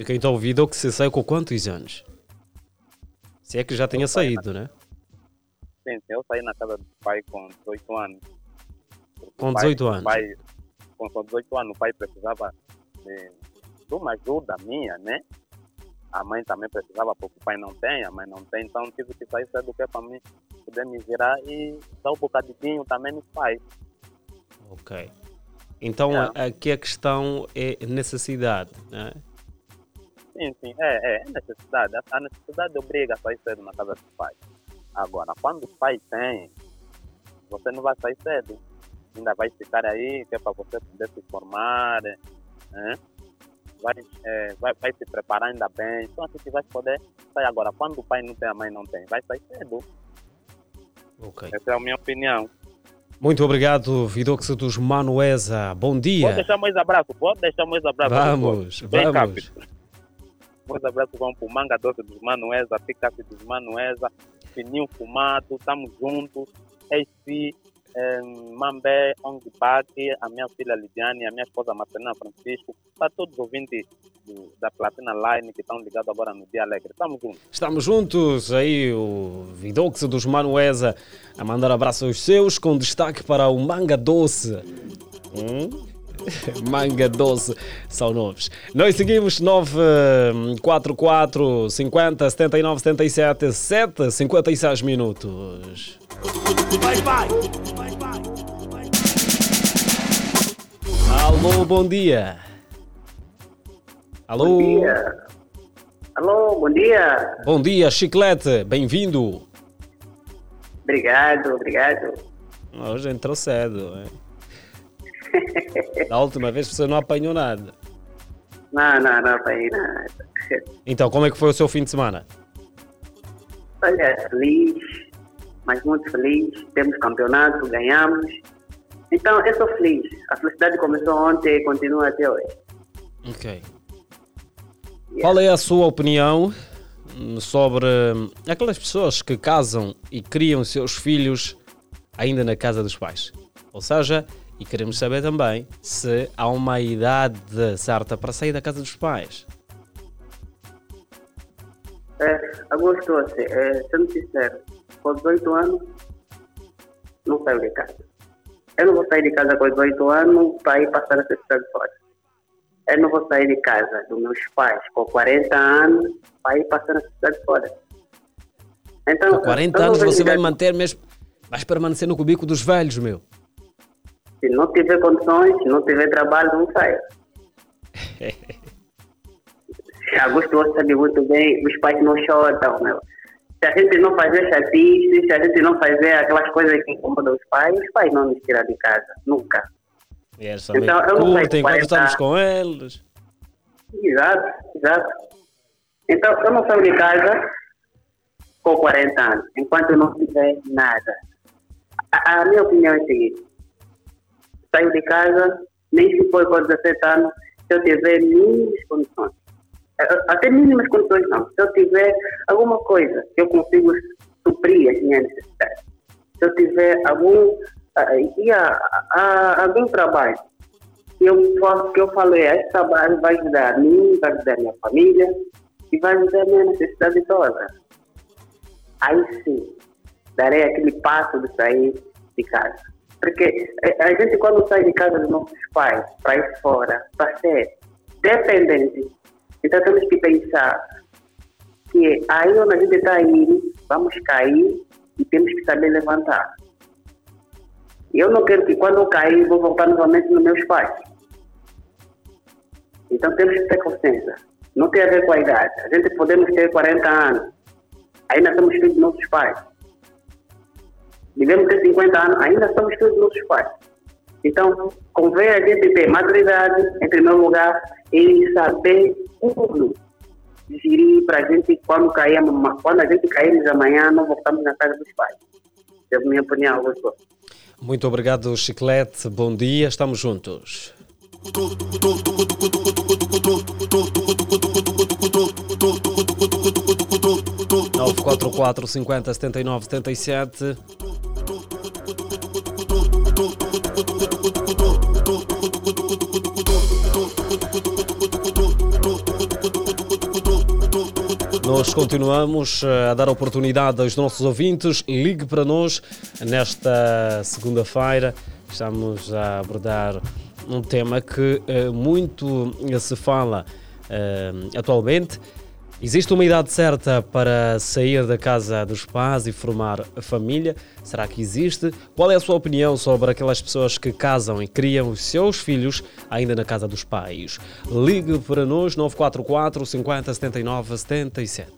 E quem está ouvindo é que você saiu com quantos anos? Se é que já tenha saído, né? Sim, sim, eu saí na casa dos pais com 18 anos. Com o pai- 18 o anos. Pai, com, com 18 anos, o pai precisava de, de uma ajuda minha, né? A mãe também precisava, porque o pai não tem, a mãe não tem, então tive que sair cedo que é para mim poder me virar e dar um bocadinho também nos pais. Ok. Então a- aqui a questão é necessidade, né? Sim, sim, é, é, é necessidade. A- necessidade obriga a sair cedo na casa dos pais. Agora, quando os pais têm, você não vai sair cedo. Ainda vai ficar aí, que é para você poder se formar, né? vai, é, vai, vai se preparar ainda bem. Então, assim, que vai poder sair agora. Quando o pai não tem, a mãe não tem, vai sair cedo. Ok. Essa é a minha opinião. Muito obrigado, Vidox dos Manuesa. Bom Pode dia. deixar mais abraço, pode deixar mais abraço. Vamos, vamos. Mais abraço vão para o Manga Doce dos Manuesa, Picape dos Manuesa, Fininho Fumado, estamos juntos. AC, eh, Mambé, Ong a minha filha Lidiane, a minha esposa Marcelina Francisco, para todos os ouvintes do- da Platina Line que estão ligados agora no Dia Alegre. Estamos juntos. Estamos juntos aí, o Vidox dos Manuesa, a mandar abraços seus, com destaque para o Manga Doce. Hum? Manga doce são novos. Nós seguimos 944 50 79 77 7 56 minutos. Vai, vai. Alô, bom dia. Alô. Bom dia. Alô, bom dia. Bom dia, Chiclete. Bem-vindo. Obrigado, obrigado. Hoje entrou cedo. Hein? Da última vez você não apanhou nada. Não, não, não apanhei nada. Então, como é que foi o seu fim de semana? Olha, feliz, mas muito feliz. Temos campeonato, ganhamos. Então, eu sou feliz. A felicidade começou ontem e continua até hoje. Ok. Qual é a sua opinião sobre hum, aquelas pessoas que casam e criam seus filhos ainda na casa dos pais? Ou seja, e queremos saber também se há uma idade certa para sair da casa dos pais. É, Augusto, assim, é, sendo sincero, com 18 anos, não saio de casa. Eu não vou sair de casa com 18 anos para ir passar a necessidade fora. Eu não vou sair de casa dos meus pais com 40 anos para ir passar a necessidade fora. Então, Com 40 eu não anos você vai manter mesmo. Vais permanecer no cubico dos velhos, meu. Se não tiver condições, se não tiver trabalho, não saio. Augusto você sabe muito bem, os pais não choram, meu. Se a gente não fazer chatice, se a gente não fazer aquelas coisas que incomodam os pais, os pais não nos tiram de casa, nunca. Eles Então, eu não curtem 40 estamos com eles. Exato, exato. Então, eu não saio de casa com 40 anos, enquanto não tiver nada. A, a minha opinião é a seguinte: saio de casa, nem se for com 17 anos, se eu tiver mínimas condições. Eh, Até mínimas condições não. Se eu tiver alguma coisa que eu consigo suprir as minhas necessidades. Se eu tiver algum, ah, e a- algum trabalho que eu, falo- que eu falei, esse trabalho vai ajudar a mim, vai ajudar a minha família e vai ajudar a minha necessidade toda. Aí sim, darei aquele passo de sair de casa. Porque eh, a gente quando sai de casa dos nossos pais, para ir fora, para ser dependente, então temos que pensar que aí onde a gente está indo, vamos cair e temos que saber levantar. Eu não quero que quando eu cair, vou voltar novamente nos meus pais. Então temos que ter consciência. Não tem a ver com a idade. A gente podemos ter 40 anos, ainda somos filhos dos nossos pais. Devemos ter 50 anos, ainda somos filhos dos nossos pais. Então, convém a gente ter maturidade, em primeiro lugar, e saber como gerir para a gente quando caímos, quando a gente caímos amanhã, não voltamos na casa dos pais. É a minha opinião, Augusto. Muito obrigado, Chiclete. Bom dia, estamos juntos. 944 50 79 77 Nós continuamos eh, a dar oportunidade aos nossos ouvintes. Ligue para nós nesta segunda-feira. Estamos a abordar um tema que eh, muito se fala eh, atualmente. Existe uma idade certa para sair da casa dos pais e formar a família? Será que existe? Qual é a sua opinião sobre aquelas pessoas que casam e criam os seus filhos ainda na casa dos pais? Ligue para nós 944 50 79 77.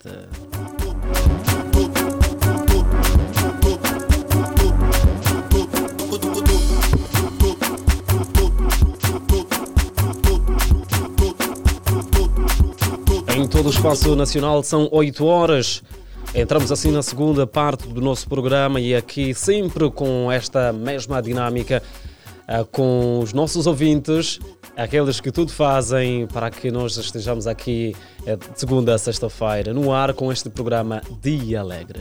Em todo o espaço nacional. São 8 horas. Entramos assim na segunda parte do nosso programa e aqui sempre com esta mesma dinâmica ah, com os nossos ouvintes, aqueles que tudo fazem para que nós estejamos aqui eh, de segunda a sexta-feira no ar com este programa Dia Alegre.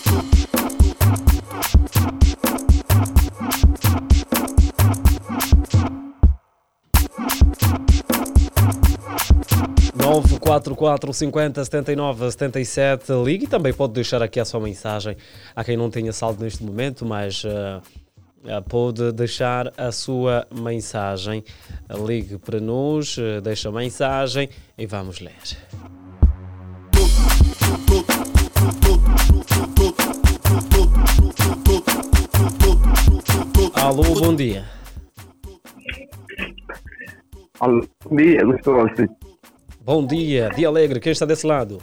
944 50 79 77. Ligue e também pode deixar aqui a sua mensagem. Há quem não tenha saldo neste momento, mas uh, pode deixar a sua mensagem. Ligue para nós, uh, deixa a mensagem e vamos ler. Alô, bom dia. Alô, bom dia, gostoso. Bom dia, dia alegre, quem está desse lado?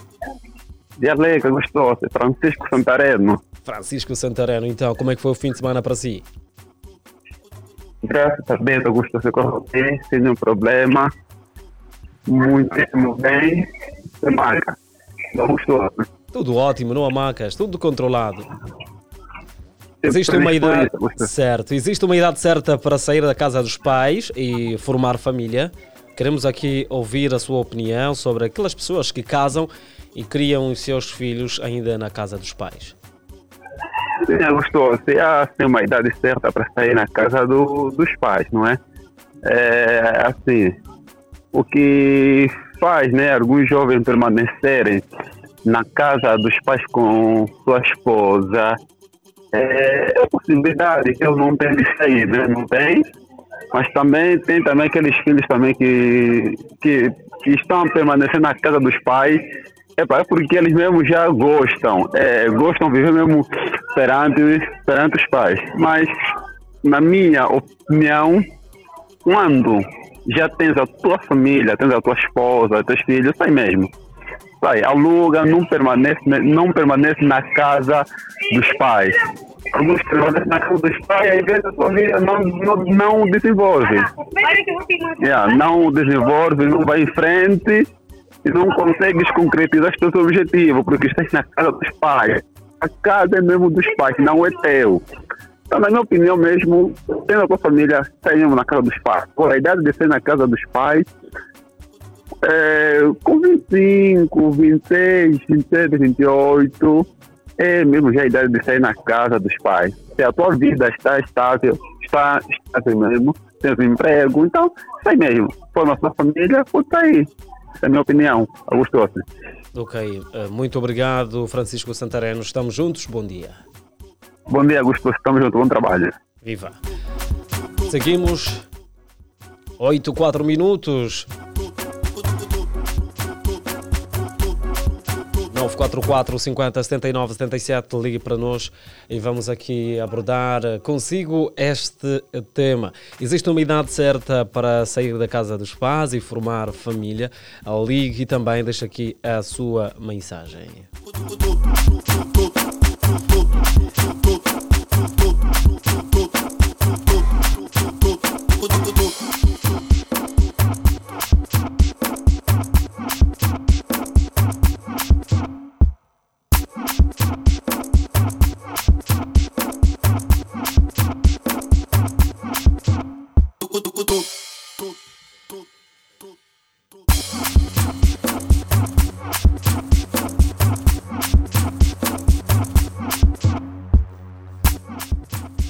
Dia alegre, gostoso, Francisco Santareno. Francisco Santareno, então, como é que foi o fim de semana para si? Graças a Deus, gostoso, correu bem, sem nenhum problema. Muitíssimo bem, sem marca. Gostoso. Tudo ótimo, não há macas, tudo controlado. Existe uma idade certo, existe uma idade certa para sair da casa dos pais e formar família. Queremos aqui ouvir a sua opinião sobre aquelas pessoas que casam e criam os seus filhos ainda na casa dos pais. Sim, é gostoso. Já tem uma idade certa para sair na casa do, dos pais, não é? É assim, o que faz, né, alguns jovens permanecerem na casa dos pais com sua esposa é, a possibilidade que ele não tem de sair, né? Não tem. Mas também tem também aqueles filhos também que, que, que estão a permanecer na casa dos pais é porque eles mesmo já gostam, é, gostam de viver mesmo perante, perante os pais. Mas, na minha opinião, quando já tens a tua família, tens a tua esposa, teus filhos, sai mesmo. Sai, aluga, não permanece, não permanece na casa dos pais. Alguns permanecem na casa dos pais e às a sua vida não, não, não desenvolve. Yeah, não desenvolve, não vai em frente e não consegues concretizar os teus objetivos, porque estás na casa dos pais. A casa é mesmo dos pais, não é teu. Então, na minha opinião mesmo, tendo a tua família, sai mesmo na casa dos pais. Agora, a idade de ser na casa dos pais, é, com 25, 26, 27, 28, é mesmo já a idade de sair na casa dos pais. Se a tua vida está estável, está estável mesmo, um emprego, então sai mesmo. For na sua família, pode sair. É a minha opinião. Augusto Ossi. Ok, muito obrigado, Francisco Santareno. Estamos juntos, bom dia. Bom dia, Augusto. Estamos juntos, bom trabalho. Viva. Seguimos. 8, 4 minutos. 944 50 79 77, ligue para nós e vamos aqui abordar consigo este tema. Existe uma idade certa para sair da casa dos pais e formar família? Ligue e também deixa aqui a sua mensagem.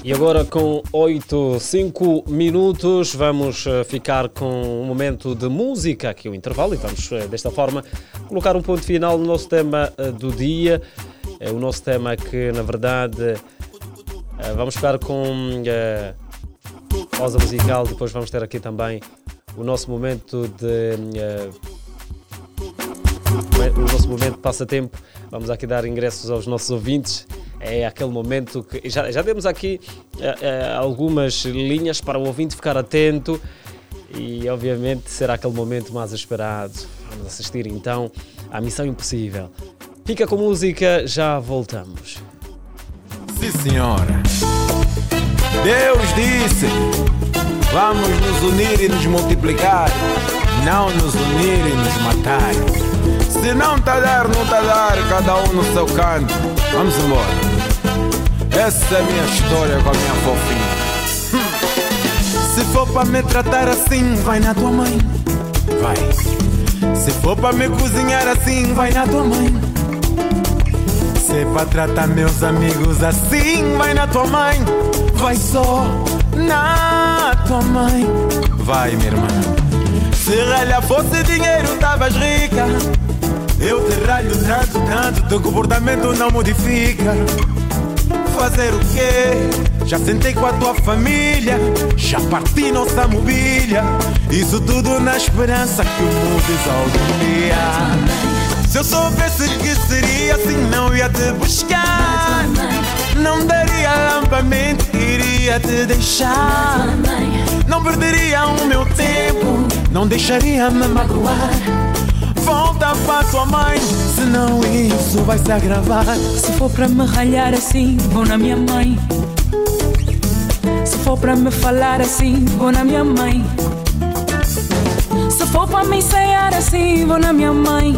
E agora com 8, 5 minutos vamos ficar com um momento de música aqui o intervalo e vamos desta forma colocar um ponto final no nosso tema do dia. É o nosso tema que na verdade vamos ficar com pausa musical, depois vamos ter aqui também o nosso momento de o nosso momento de passatempo. Vamos aqui dar ingressos aos nossos ouvintes é aquele momento que já, já demos aqui uh, algumas linhas para o ouvinte ficar atento e obviamente será aquele momento mais esperado. Vamos assistir então à Missão Impossível. Fica com música, já voltamos. Sim, senhora. Deus disse: Vamos nos unir e nos multiplicar, não nos unir e nos matar. Se não tá dar, não tá dar, cada um no seu canto. Vamos embora. Essa é a minha história com a minha fofinha. Hum. Se for para me tratar assim, vai na tua mãe. Vai. Se for para me cozinhar assim, vai na tua mãe. Se é para tratar meus amigos assim, vai na tua mãe. Vai só na tua mãe. Vai, minha irmã. Se ralha fosse dinheiro, tavas rica. Eu te ralho tanto, tanto, teu comportamento não modifica. Fazer o quê? Já sentei com a tua família, já parti nossa mobília. Isso tudo na esperança que o mudes algum dia. Se eu soubesse que seria assim, não ia te buscar. Não daria lampamento, iria te deixar. Não perderia o meu tempo, não deixaria me magoar. Volta para tua mãe, senão isso vai se agravar. Se for para me ralhar assim, vou na minha mãe. Se for para me falar assim, vou na minha mãe. Se for para me ensaiar assim, vou na minha mãe.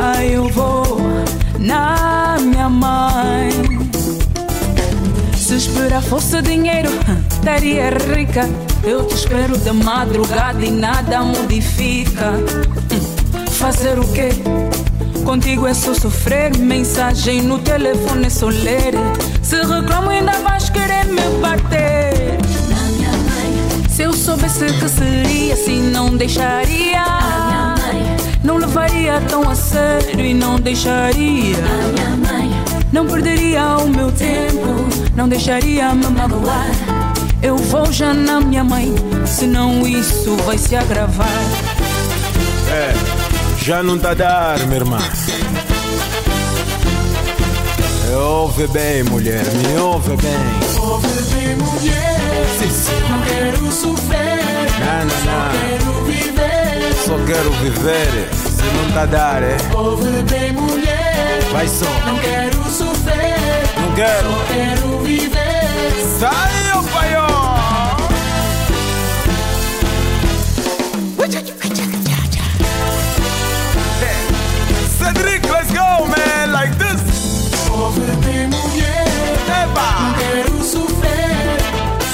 Aí eu vou na minha mãe. Se esperar fosse dinheiro, estaria rica. Eu te espero de madrugada e nada modifica. Hum, Fazer o quê? Contigo é só sofrer. Mensagem no telefone é só ler. Se reclamo, ainda vais querer me bater. Se eu soubesse que seria assim, não deixaria. Não levaria tão a sério e não deixaria. Não perderia o meu tempo, não deixaria me magoar. Eu vou já na minha mãe, senão isso vai se agravar. É, já não tá a dar, minha irmã. Me ouve bem, mulher, me ouve bem. Ouve bem, mulher. Sim, sim. Não quero sofrer. Não, não, Só não. quero viver. Só quero viver, se não tá a dar, é? Ouve bem, mulher. Vai só. Não quero sofrer. Não quero. Só quero viver. Sai, ô paió! Cedric, let's go, man, like this. Bem, mulher. Eba. Não quero sofrer.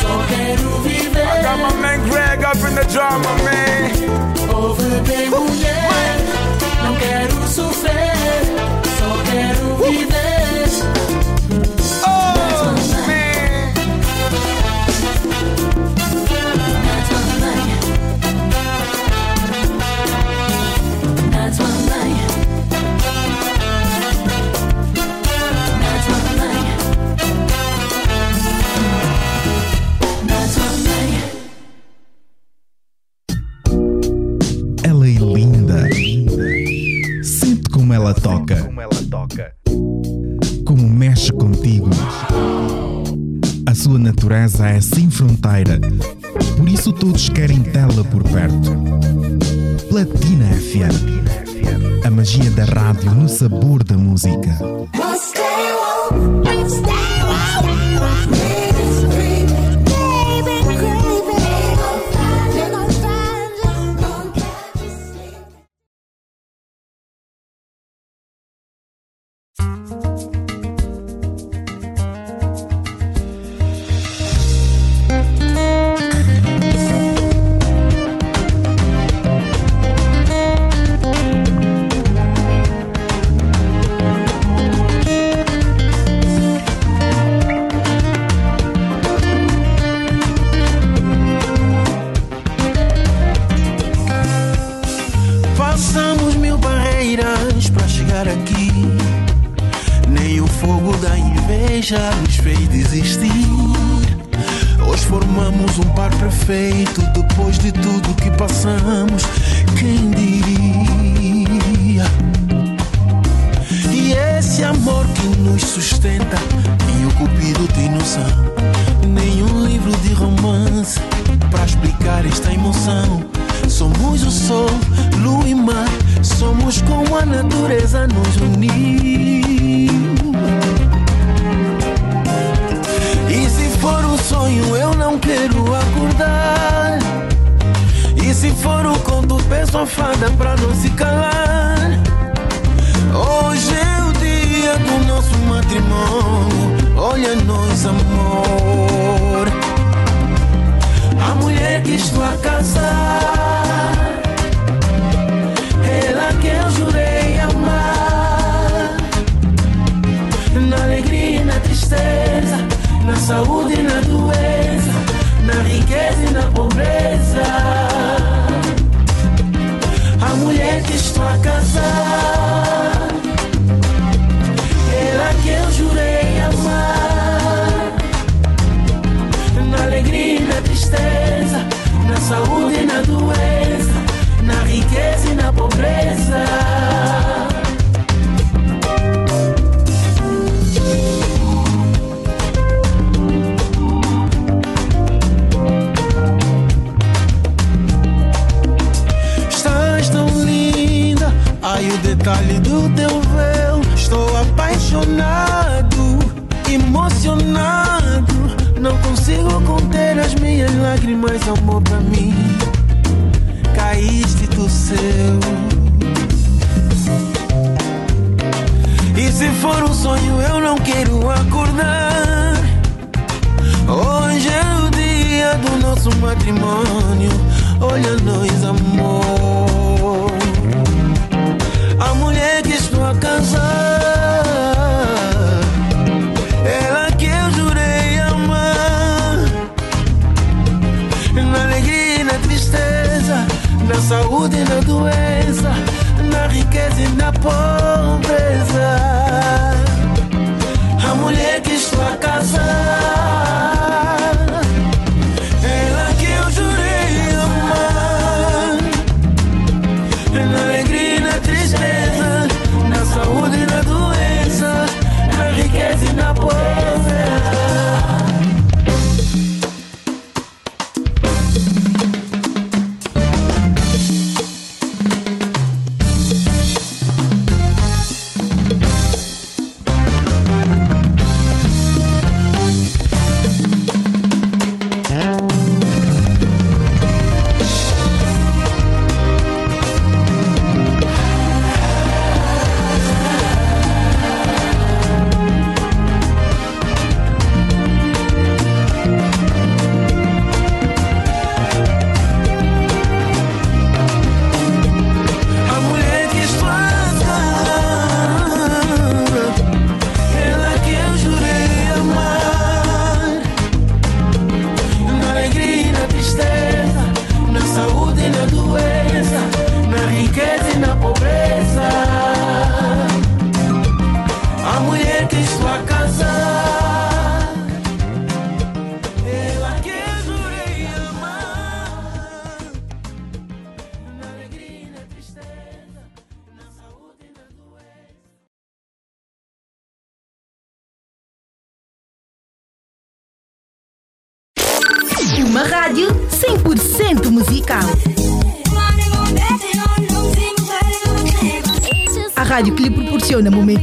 Só quero viver. I got my man Greg up in the drama, man. Bem, mulher. É sem fronteira. Por isso todos querem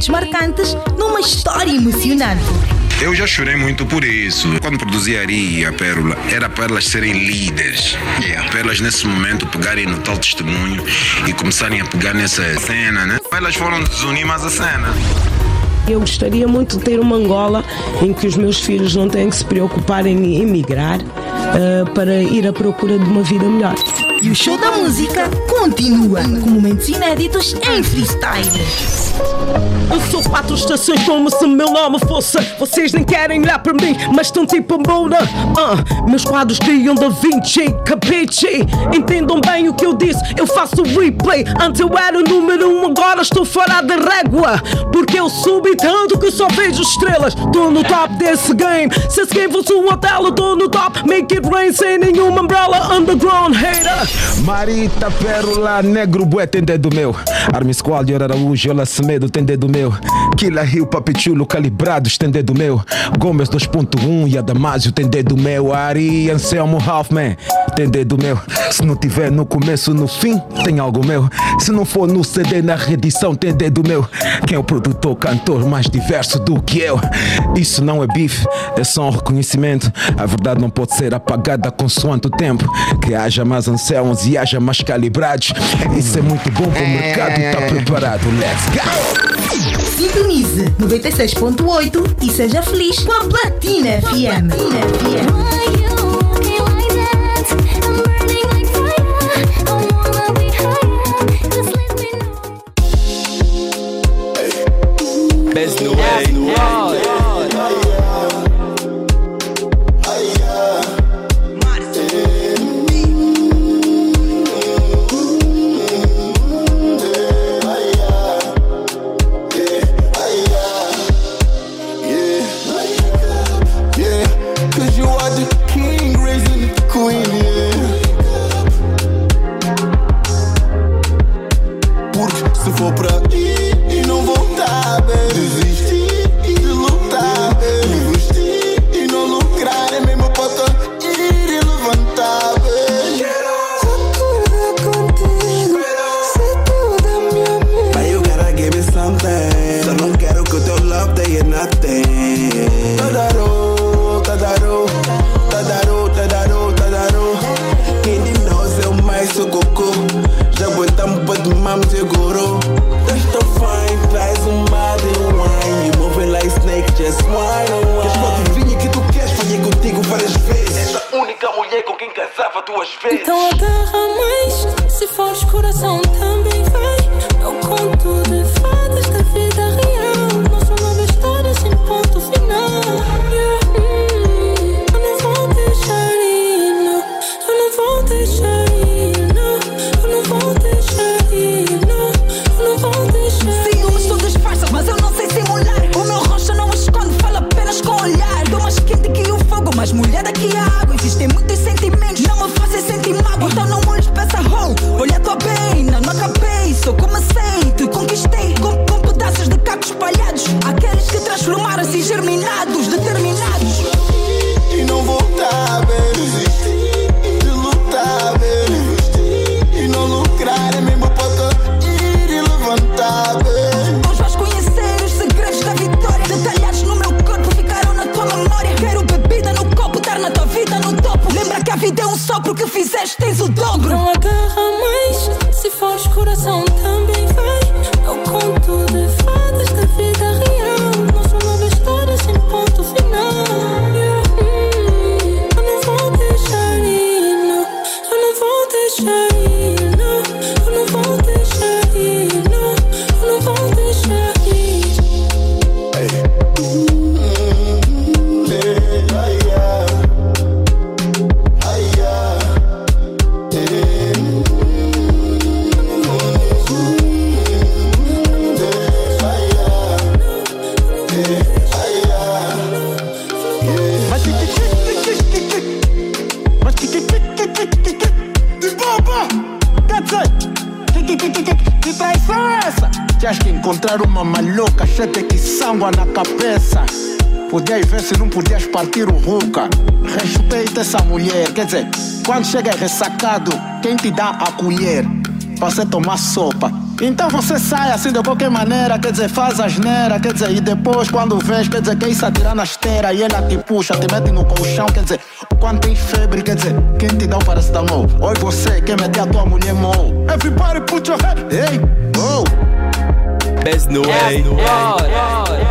momentos marcantes numa história emocionante. Eu já chorei muito por isso. Quando produzi Ari e a Pérola, era para elas serem líderes. Para elas, nesse momento, pegarem no tal testemunho e começarem a pegar nessa cena, né? Elas foram desunir mais a cena. Eu gostaria muito de ter uma Angola em que os meus filhos não têm que se preocupar em emigrar eh, para ir à procura de uma vida melhor. E o show da música continua com momentos inéditos em freestyle. Eu sou quatro estações como se meu nome fosse. Vocês nem querem olhar para mim, mas estão tipo Moura. Ah, meus quadros criam Da Vinci, capiche? Entendam bem o que eu disse, eu faço replay. Antes eu era o número um, agora estou fora da régua. Porque eu subi tanto que só vejo estrelas. Tô no top desse game. Se esse game fosse um hotel, eu tô no top. Make it rain sem nenhuma umbrella. Underground hater. Marita, Pérola, Negro, Bué tem dedo meu. Army Squad, Ora Araújo, Ela Semedo tem dedo meu. Killa Rio, Papichulo, Calibrados tem dedo meu. Gomes 2.1 e Adamásio tem dedo meu. Ari, Anselmo, Halfman tem dedo meu. Se não tiver no começo, no fim, tem algo meu. Se não for no CD, na reedição, tem dedo meu. Quem é o produtor, cantor mais diverso do que eu? Isso não é bife, é só um reconhecimento. A verdade não pode ser apagada consoante o tempo. Que haja mais Anselmos e haja mais calibrados. Isso é muito bom para o mercado tá preparado. Let's go! Sintonize 96.8 e seja feliz com a Platina FM. Platina FM. Best da mulher com quem casava duas então vezes. Então agarra mais, se fores coração também vai. Podias ver se não podias partir o Ruka. Respeita essa mulher. Quer dizer, quando chega ressacado, quem te dá a colher? Pra você tomar sopa. Então você sai assim de qualquer maneira, quer dizer, faz asneira, quer dizer, e depois quando vês, quer dizer, quem se atirar na esteira e ela te puxa, te mete no colchão, quer dizer, quando tem febre, quer dizer, quem te dá o paracetamol? Oi você, quem meter a tua mulher mol? Everybody put your head, hey, oh! Best no way, no way.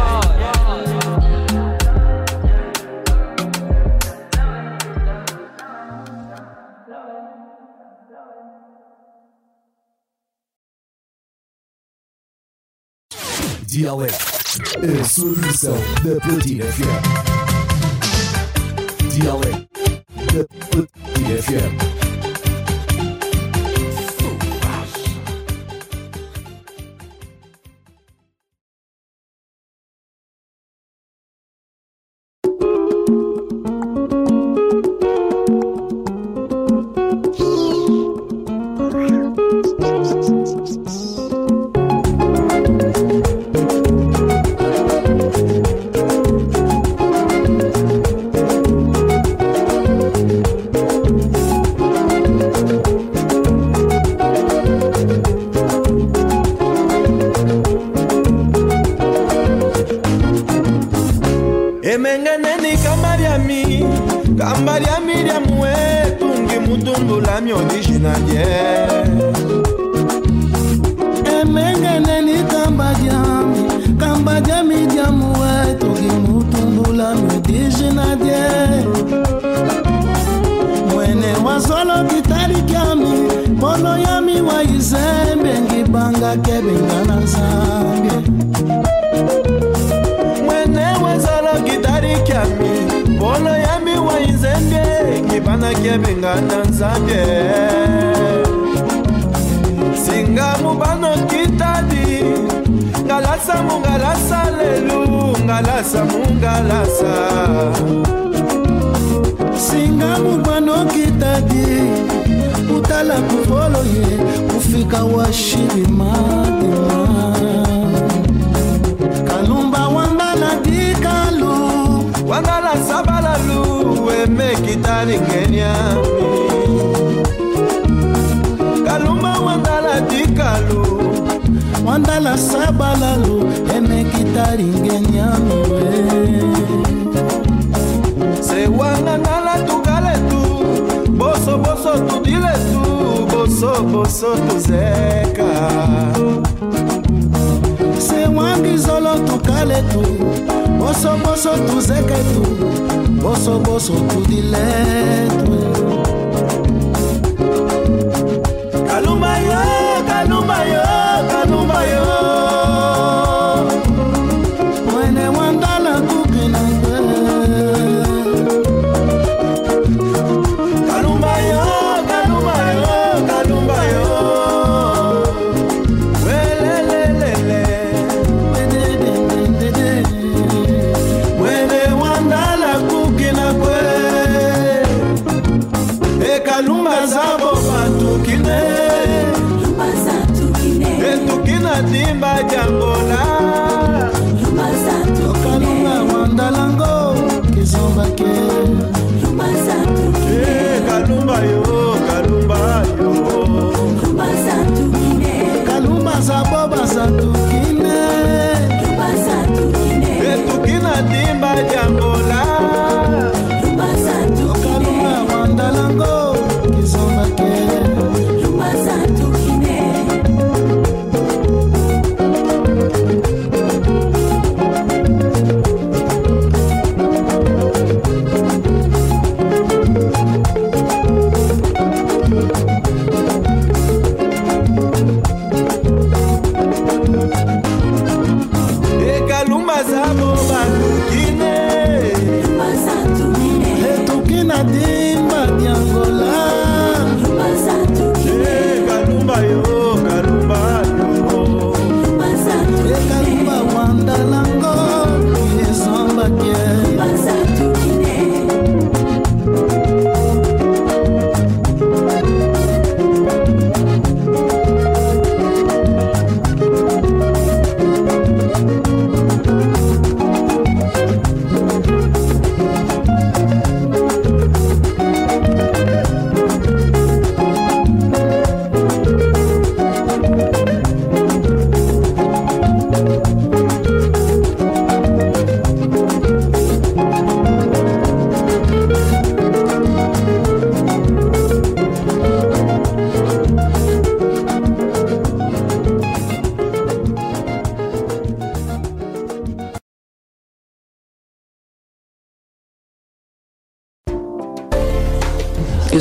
Dialeto, a sua versão da Platina FM. Dialeto da Platina FM.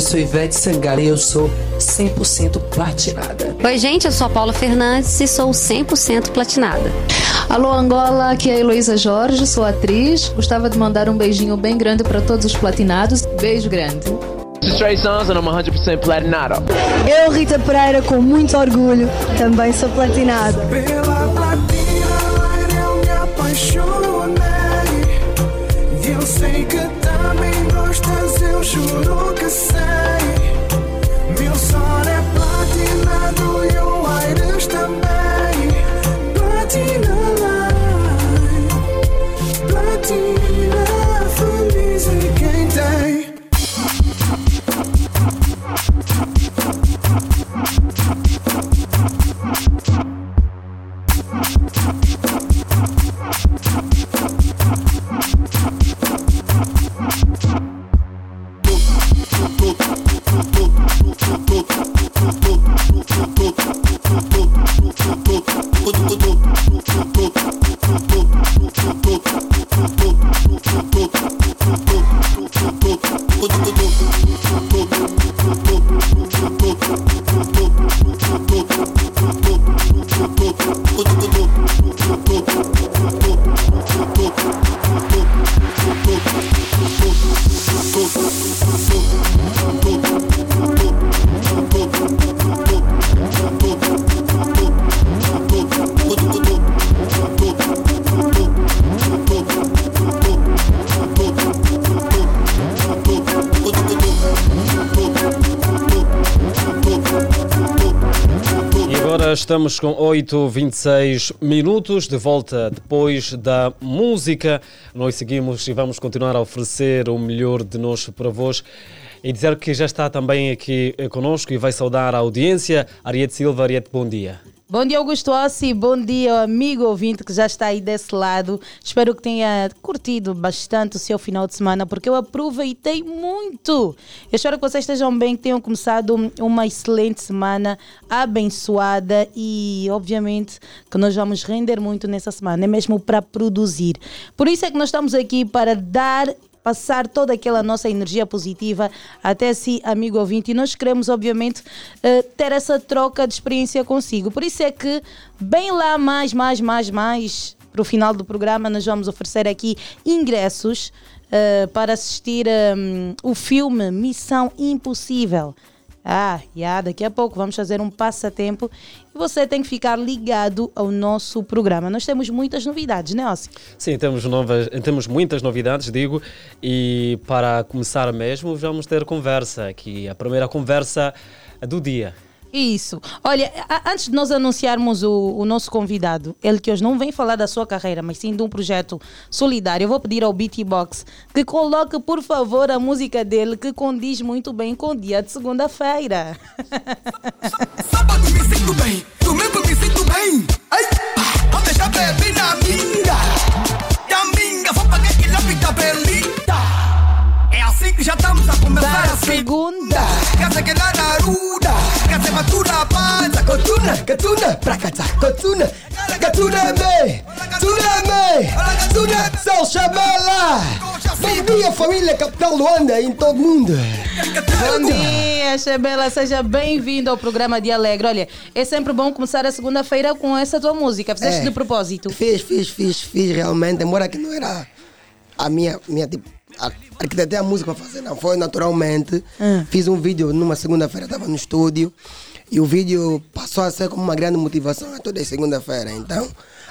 Sou Ivete Sangalo e eu sou 100% platinada. Oi, gente, eu sou a Paula Fernandes e sou 100% platinada. Alô Angola, aqui é a Heloísa Jorge, sou atriz. Gostava de mandar um beijinho bem grande para todos os platinados. Beijo grande. This is Trey Songz and I'm 100% platinado. Eu, Rita Pereira, com muito orgulho, também sou platinada. Pela platina eu me apaixonei E eu sei que também gostas, eu juro Platina estamos com 8h26 minutos, de volta depois da música. Nós seguimos e vamos continuar a oferecer o melhor de nós para vós. E dizer que já está também aqui eh, conosco e vai saudar a audiência. Ariete Silva, Ariete, bom dia. Bom dia, Augusto Ossi. Bom dia, amigo ouvinte que já está aí desse lado. Espero que tenha curtido bastante o seu final de semana, porque eu aproveitei muito. Eu espero que vocês estejam bem, que tenham começado uma excelente semana, abençoada e, obviamente, que nós vamos render muito nessa semana, é mesmo para produzir. Por isso é que nós estamos aqui para dar passar toda aquela nossa energia positiva até si, amigo ouvinte. E nós queremos, obviamente, eh, ter essa troca de experiência consigo. Por isso é que, bem lá, mais, mais, mais, mais, para o final do programa, nós vamos oferecer aqui ingressos eh, para assistir hum, o filme Missão Impossível. Ah, já, daqui a pouco vamos fazer um passatempo e você tem que ficar ligado ao nosso programa. Nós temos muitas novidades, né, Ossi? Sim, temos, novas, temos muitas novidades, digo, e para começar mesmo, vamos ter conversa aqui. A primeira conversa do dia. Isso. Olha, antes de nós anunciarmos o, o nosso convidado, ele que hoje não vem falar da sua carreira, mas sim de um projeto solidário, eu vou pedir ao Beatbox que coloque, por favor, a música dele que condiz muito bem com o dia de segunda-feira. Me sinto bem, domingo me sinto bem. Ai, vou deixar beber na minga. E a minga, vou pagar quilômetro belita. É assim que já estamos a começar a segunda. Casa que lá na ruda. Casa matura panza. Cotuna, catuna, pracata, cotuna, catuna me, tuna me, tuna, São Chabela. Bom dia, família Capital Luanda em todo mundo. Bom dia, Chebela, seja bem-vindo ao programa de Alegre. Olha, é sempre bom começar a segunda-feira com essa tua música. Fizeste É. de propósito. Fiz, fiz, fiz, fiz realmente, embora que não era a minha, minha tipo, arquitetei a música para fazer, não foi naturalmente. Fiz um vídeo numa segunda-feira, estava no estúdio e o vídeo passou a ser como uma grande motivação a toda segunda-feira. Então,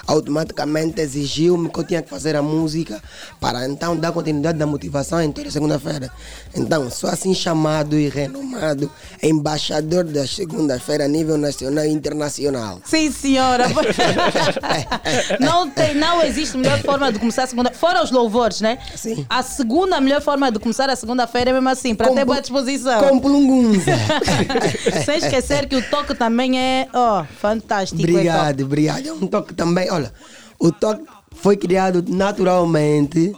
automaticamente exigiu-me que eu tinha que fazer a música para então dar continuidade da motivação em toda segunda-feira. Então, sou assim chamado e renomado embaixador da segunda-feira a nível nacional e internacional. Sim, senhora. não, tem, não existe melhor forma de começar a segunda. Fora os louvores, né? Sim. A segunda melhor forma de começar a segunda-feira é mesmo assim, para ter boa disposição. Com plungunza. Sem esquecer que o toque também é, ó, fantástico. é top. Obrigado, obrigado. É um toque também, olha, o toque foi criado naturalmente.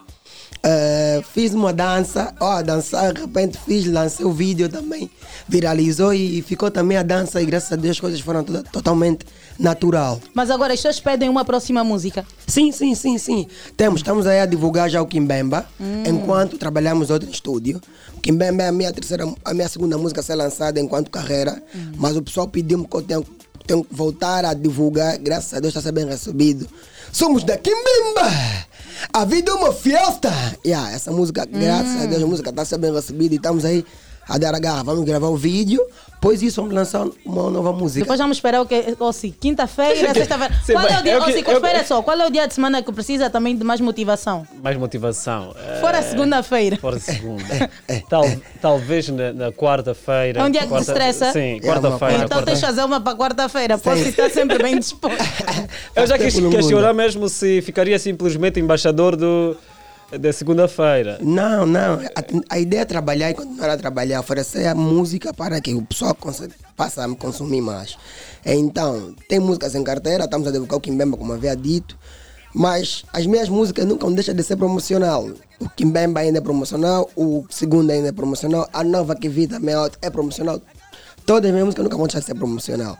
Eh, fiz uma dança, ó, dançar, de repente fiz, lancei o vídeo também, viralizou e ficou também a dança e graças a Deus as coisas foram totalmente natural. Mas agora, as pessoas pedem uma próxima música. Sim, sim, sim, sim. Temos, estamos aí a divulgar já o Kimbemba, Hum. enquanto trabalhamos outro estúdio. O Kimbemba é a minha terceira, a minha segunda música a ser lançada enquanto carreira, Hum. mas o pessoal pediu-me que eu tenho, tenho que voltar a divulgar, graças a Deus está sendo bem recebido. Somos da Kimbemba! A vida é uma festa! Yeah, essa música, graças a Deus, a música está sendo bem recebida e estamos aí a dar a garra. Vamos gravar o vídeo, depois isso vamos lançar uma nova música. Depois vamos esperar o que? Ossi, quinta-feira, sexta-feira. Qual é o mas dia? eu eu- espera só. Qual é o dia de semana que precisa também de mais motivação? Mais motivação. Fora eh, segunda-feira. Fora segunda. Tal, talvez na, na quarta-feira. É um dia que te quarta- estressa? Sim, quarta-feira. Então tens de fazer uma para quarta-feira. Posso estar sempre bem disposto. Eu já quis questionar mesmo se ficaria simplesmente embaixador do, da segunda-feira. Não, não. A, a ideia é trabalhar e continuar a trabalhar, oferecer a música para que o pessoal passe a consumir mais. Então, tem músicas em carteira, estamos a divulgar o Kimbemba, como havia dito, mas as minhas músicas nunca deixam de ser promocional. O Kimbemba ainda é promocional, o segundo ainda é promocional, a nova que vi também é promocional. Todas as minhas músicas nunca vão deixar de ser promocional.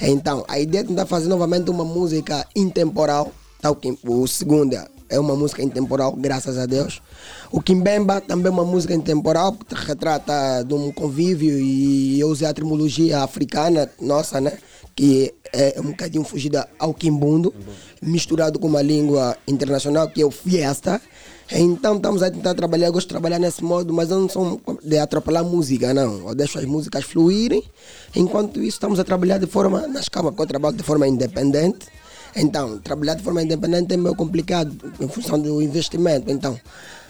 Então, a ideia é tentar fazer novamente uma música intemporal. O, Kim- o segundo é uma música intemporal, graças a Deus. O Kimbemba também é uma música intemporal, que retrata de um convívio e eu usei a terminologia africana nossa, né? Que é um bocadinho fugida ao Kimbundo, misturado com uma língua internacional, que é o Fiesta. Então estamos a tentar trabalhar, eu gosto de trabalhar nesse modo, mas eu não sou de atropelar música, não. Eu deixo as músicas fluírem. Enquanto isso, estamos a trabalhar de forma, nas camas, porque eu trabalho de forma independente. Então, trabalhar de forma independente é meio complicado em função do investimento. Então,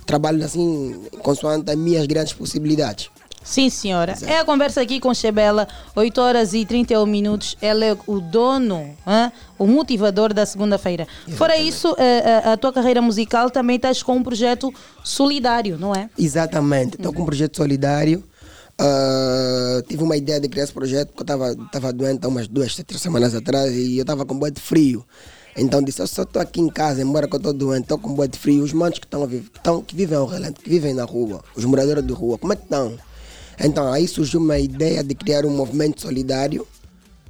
trabalho assim, consoante as minhas grandes possibilidades. Sim, senhora. É a conversa aqui com Chebela, 8 horas e 31 minutos. Ela é o dono, hã? o motivador da segunda-feira. Fora isso, a, a- a tua carreira musical também estás com um projeto solidário, não é? Exatamente. Estou com um projeto solidário. Ah, tive uma ideia de criar esse projeto porque eu estava tava doente há umas duas, três semanas atrás e eu estava com boi de frio. Então disse, eu só estou aqui em casa, embora que eu estou doente, estou com boi de frio. Os manos que, viver, que, estão, que vivem ao relento, que vivem na rua, os moradores de rua, como é que estão? Então aí surgiu uma ideia de criar um movimento solidário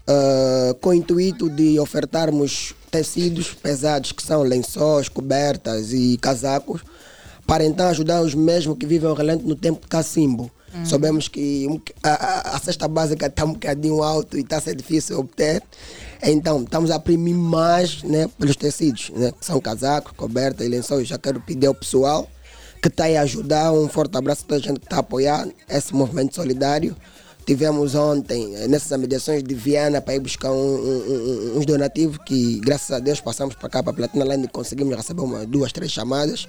ah, com o intuito de ofertarmos tecidos pesados, que são lençóis, cobertas e casacos, para então ajudar os mesmos que vivem ao relento no tempo de cacimbo. Hum. Sabemos que a, cesta básica está um bocadinho alto e está a ser difícil obter. Então, estamos a imprimir mais né, pelos tecidos, né, que são casacos, cobertas e lençóis. Já quero pedir ao pessoal que está aí a ajudar. Um forte abraço a toda a gente que está a apoiar esse movimento solidário. Tivemos ontem, eh, nessas mediações de Viana, para ir buscar um- um- um- uns donativos que, graças a Deus, passamos para cá, para a Platina Land, e conseguimos receber uma, duas, três chamadas.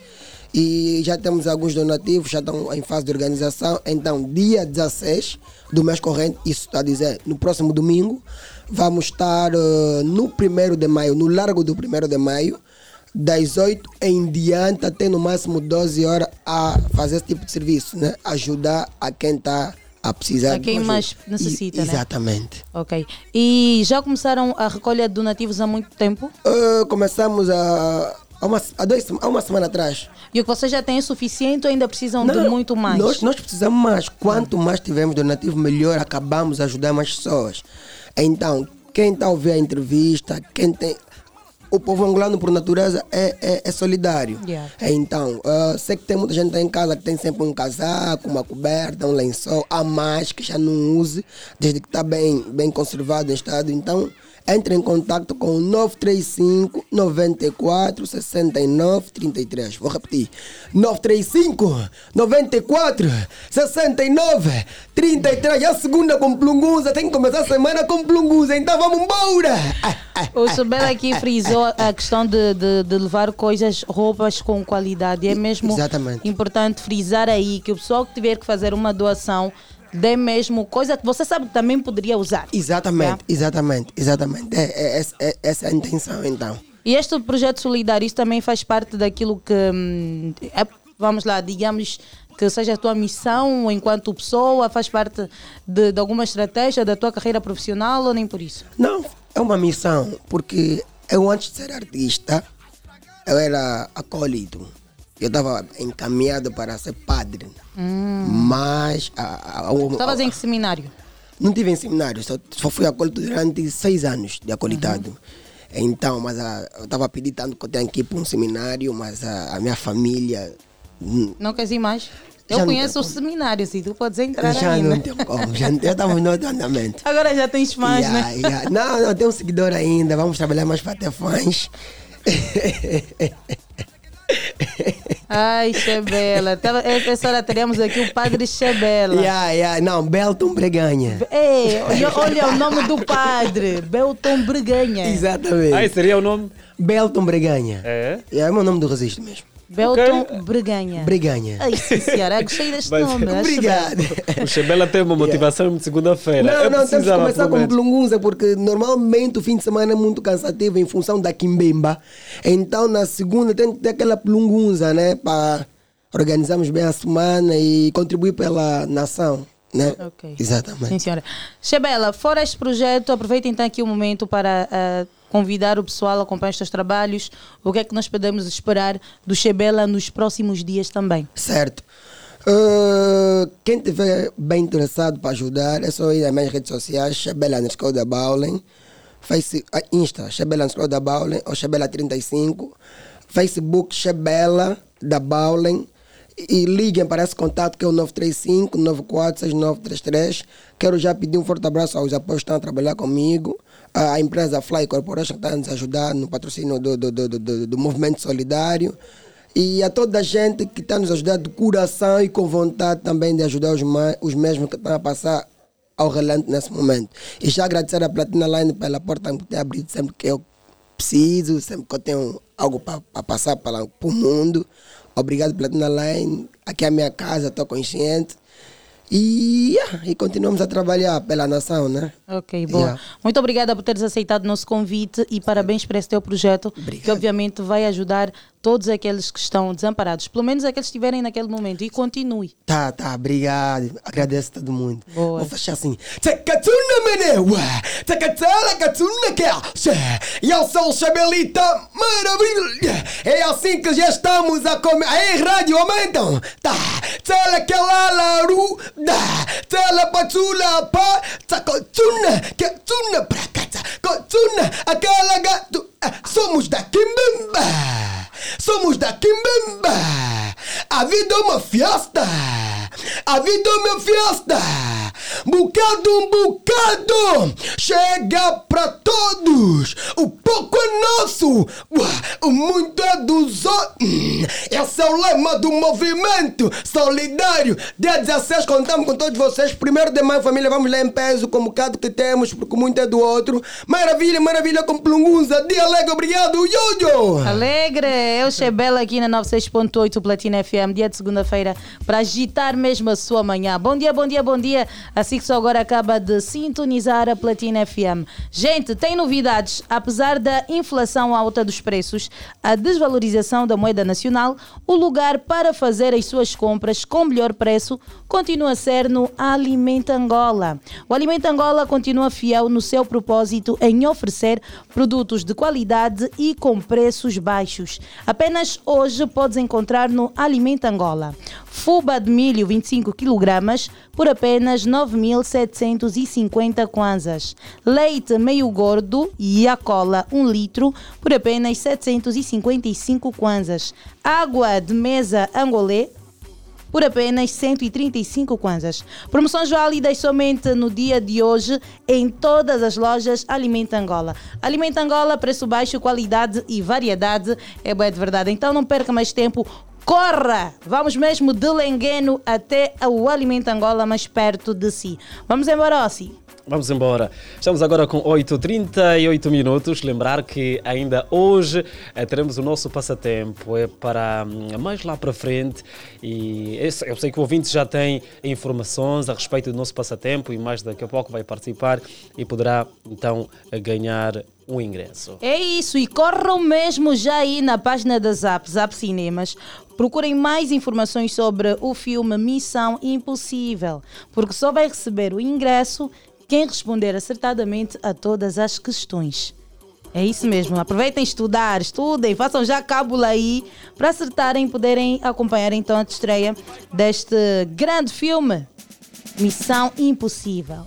E já temos alguns donativos, já estão em fase de organização. Então, dia 16 do mês corrente, isso está a dizer, no próximo domingo, vamos estar eh, no 1 de maio, no Largo do 1 de maio, das 8 em diante até no máximo 12 horas a fazer esse tipo de serviço, né? Ajudar a quem está a precisar. A quem de mais necessita, E- né? Exatamente. Ok. E já começaram a recolha de donativos há muito tempo? Uh, começamos a, a, uma, a, dois, a uma semana atrás. E o que vocês já têm é suficiente ou ainda precisam de muito mais? Nós, nós precisamos mais. Quanto mais tivermos donativo, melhor acabamos a ajudar mais pessoas. Então, quem está a ouvir a entrevista, quem tem. O povo angolano, por natureza, é, é, é solidário. Yeah. Então, ah, sei que tem muita gente em casa que tem sempre um casaco, uma coberta, um lençol, a mais que já não use, desde que está bem, bem conservado em estado. Então, entre em contato com o 935 94 69 33. Vou repetir. 935 94 69 33. É a segunda com plunguza. Tem que começar a semana com plunguza. Então vamos embora. O Sobel aqui frisou a questão de, de, de levar coisas, roupas com qualidade. É mesmo Exatamente. importante frisar aí que o pessoal que tiver que fazer uma doação dê mesmo coisa que você sabe que também poderia usar. Exatamente, exatamente, exatamente. É, é, é, é, essa é a intenção, então. E este projeto solidário isso também faz parte daquilo que, hum, é, vamos lá, digamos que seja a tua missão enquanto pessoa, faz parte de, de alguma estratégia da tua carreira profissional ou nem por isso? Não, é uma missão, porque eu antes de ser artista, eu era acólito. Eu estava encaminhado para ser padre. Hum. Mas Estavas em que seminário? não tive em seminário, só, só fui acólito durante seis anos de acolitado. Então, mas a, eu estava pedindo tanto que eu tenho que ir para um seminário, mas a, a minha família hum, Não queres ir mais? Eu Já conheço os seminários e tu podes entrar já ainda. não tem como, já, estamos no outro andamento. Agora já tens fãs, Yeah, né? yeah. Não, não, tem um seguidor ainda. Vamos trabalhar mais para ter fãs. Ai, Chebela. Essa hora teremos aqui o padre Chebela. Yeah, yeah. Não, Belton Breganha. Ei, olha, olha o nome do padre, Belton Breganha. Exatamente. Ah, esse seria o nome? Belton Breganha. É? É o meu nome do registro mesmo. Belton Breganha. Breganha. Ai, sim, senhora, gostei deste Mas- nome. Obrigado. O Chebela tem uma motivação de segunda-feira. Não, Eu não, temos que começar com menos. plungunza, porque normalmente o fim de semana é muito cansativo em função da quimbemba. Então, na segunda, tem que ter aquela plungunza, né? Para organizarmos bem a semana e contribuir pela nação, né? Ok. Exatamente. Sim, senhora. Chebela, fora este projeto, aproveita então aqui o momento para ah, convidar o pessoal a acompanhar os teus trabalhos. O que é que nós podemos esperar do Chebela nos próximos dias também? Certo. Uh, quem estiver bem interessado para ajudar, é só ir nas minhas redes sociais, Chabela underscore da Baulen, Face, ah, Insta, Chabela underscore da Baulen, ou Chabela35, Facebook, Chabela da Baulen, e liguem para esse contato que é o 935 946933. Quero já pedir um forte abraço aos apoios que estão a trabalhar comigo, a empresa Fly Corporation está a nos ajudar no patrocínio do, do, do, do, do movimento solidário e a toda a gente que está nos ajudando de coração e com vontade também de ajudar os, ma- os mesmos que estão a passar ao relento nesse momento. E já agradecer a Platina Line pela porta que tem abrido sempre que eu preciso, sempre que eu tenho algo para passar para o mundo. Obrigado, Platina Line. Aqui é a minha casa, estou consciente. E, yeah, e continuamos a trabalhar pela nação, né? Ok, boa. Yeah. Muito obrigada por teres aceitado o nosso convite e parabéns por esse teu projeto, que obviamente vai ajudar todos aqueles que estão desamparados, pelo menos aqueles que estiverem naquele momento. E continue. Tá, tá, obrigado. Agradeço a todo mundo. Boa. Vou fechar assim. E eu sou o Chabelita Maravilha. É assim que já estamos a comer. Aí, rádio, aumentam. Tá. Tsala kelalaru. Da. Tsala patsula pa. Takatsuna. Katsuna prakata. Katsuna. Aquela gato. Ah, Somos da Kimbemba. Somos da Kimbemba. A vida é uma festa! A vida é uma festa! Bocado um bocado! Chega para todos! O pouco é nosso! O muito é dos outros! Esse é o lema do movimento solidário! Dia 16 contamos com todos vocês. Primeiro de maio, família, vamos lá em peso com o bocado que temos, porque muito é do outro. Maravilha, maravilha com plungunza. Dia alegre, obrigado, Yoyo! Alegre, eu Chebela aqui na 96.8 Platina FM, dia de segunda-feira, para agitar mesmo a sua manhã. Bom dia, bom dia, bom dia. Assim que só agora acaba de sintonizar a Platina FM. Gente, tem novidades. Apesar da inflação alta dos preços, a desvalorização da moeda nacional, o lugar para fazer as suas compras com melhor preço continua a ser no Alimenta Angola. O Alimenta Angola continua fiel no seu propósito em oferecer produtos de qualidade e com preços baixos. Apenas hoje podes encontrar no Alimenta Angola. Fuba de milho 25 kg por apenas 9.750 kwanzas. Leite meio gordo e a cola 1 litro por apenas 755 kwanzas. Água de mesa angolê por apenas 135 kwanzas. Promoções válidas somente no dia de hoje em todas as lojas Alimenta Angola. Alimenta Angola, preço baixo, qualidade e variedade é boa de verdade. Então não perca mais tempo. Corra! Vamos mesmo de Lengueno até o Alimenta Angola mais perto de si. Vamos embora, Ossi. Vamos embora. Estamos agora com 8h38 minutos. Lembrar que ainda hoje eh, teremos o nosso passatempo. É para hum, mais lá para frente. E eu sei que o ouvinte já tem informações a respeito do nosso passatempo e mais daqui a pouco vai participar e poderá então ganhar um ingresso. É isso, e corram mesmo já aí na página da Zap, Zap Cinemas. Procurem mais informações sobre o filme Missão Impossível, porque só vai receber o ingresso quem responder acertadamente a todas as questões. É isso mesmo, aproveitem estudar, estudem, façam já cábula aí para acertarem e poderem acompanhar então a estreia deste grande filme, Missão Impossível.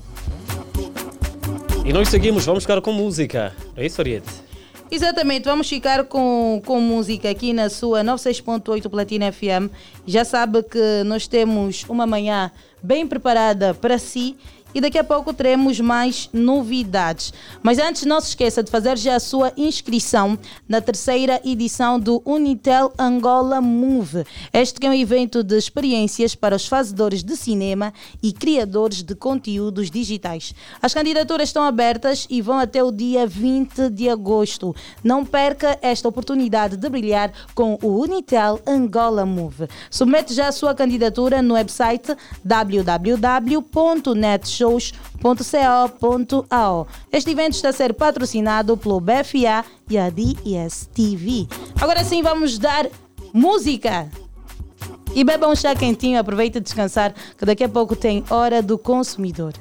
E nós seguimos, vamos ficar com música. É isso, Ariete? Exatamente, vamos ficar com, com música aqui na sua 96.8 Platina FM. Já sabe que nós temos uma manhã bem preparada para si e daqui a pouco teremos mais novidades. Mas antes, não se esqueça de fazer já a sua inscrição na terceira edição do Unitel Angola Move. Este é um evento de experiências para os fazedores de cinema e criadores de conteúdos digitais. As candidaturas estão abertas e vão até o dia 20 de agosto. Não perca esta oportunidade de brilhar com o Unitel Angola Move. Submete já a sua candidatura no website www.netshows.co.ao. Este evento está a ser patrocinado pelo BFA e a DSTV. Agora sim, vamos dar música. E beba um chá quentinho, aproveita descansar, que daqui a pouco tem Hora do Consumidor.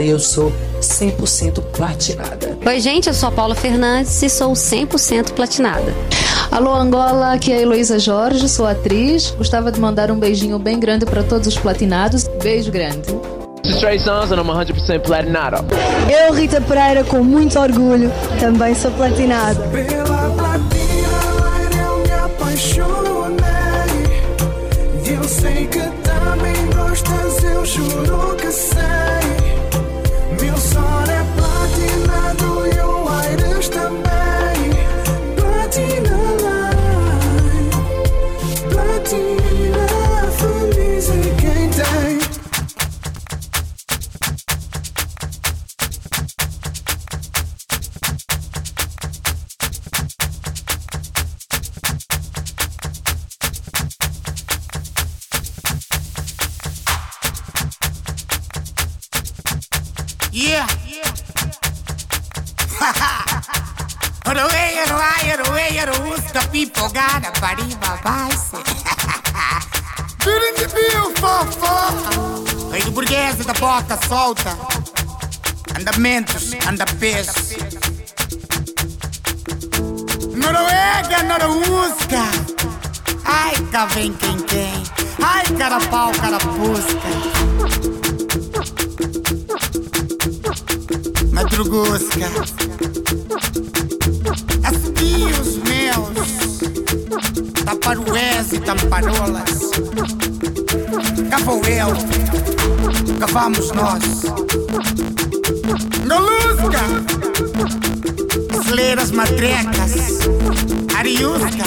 E eu sou 100% platinada. Oi, gente, eu sou a Paula Fernandes e sou 100% platinada. Alô, Angola, aqui é a Heloísa Jorge, sou atriz. Gostava de mandar um beijinho bem grande para todos os platinados. Beijo grande. 100% platinada. Eu, Rita Pereira, com muito orgulho, também sou platinada. andamentos, andapés. Noruega, Norusca. Ai, cá vem quem quem. Ai, cara pau, cara busca. Madrugusca. Assobios meus. Taparués e tamparolas. Cá vou eu. Cavamos nós. Molusca, Sleiras matrecas, Ariusca,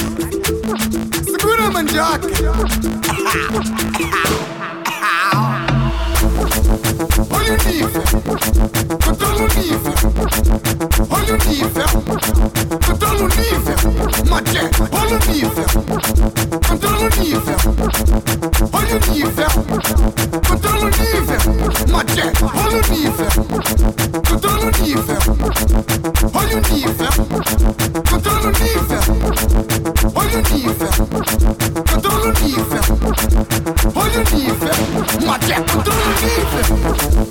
segura a mandioca. All you need, my jack.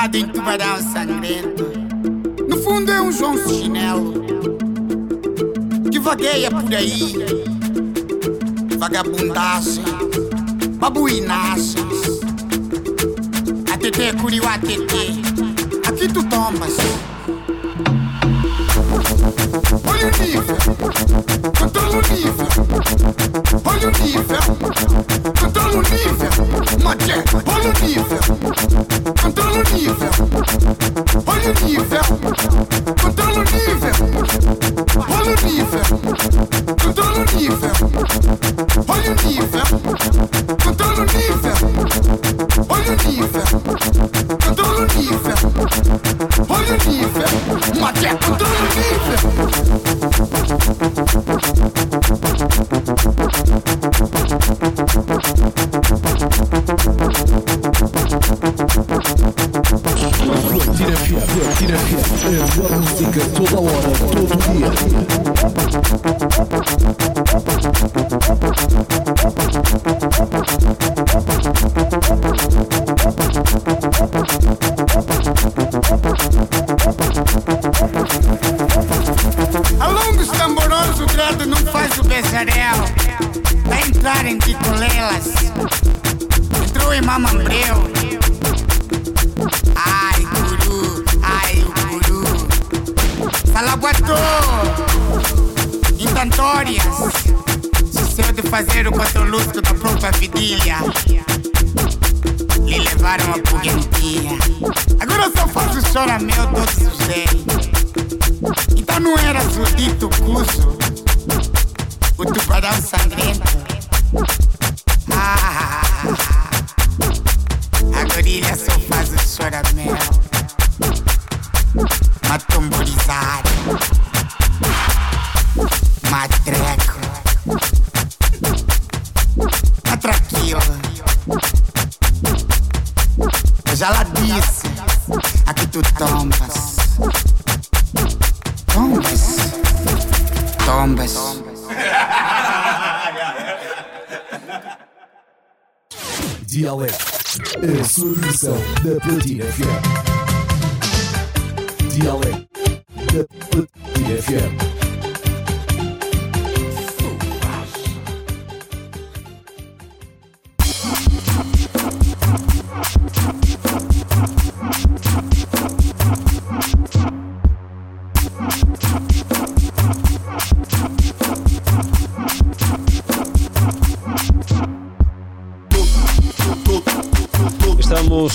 guardado em tubarão sangrento. No fundo é um João Chinelo que vagueia por aí, vagabundagem, babuinagens. ATT, curiu ATT, aqui tu tomas.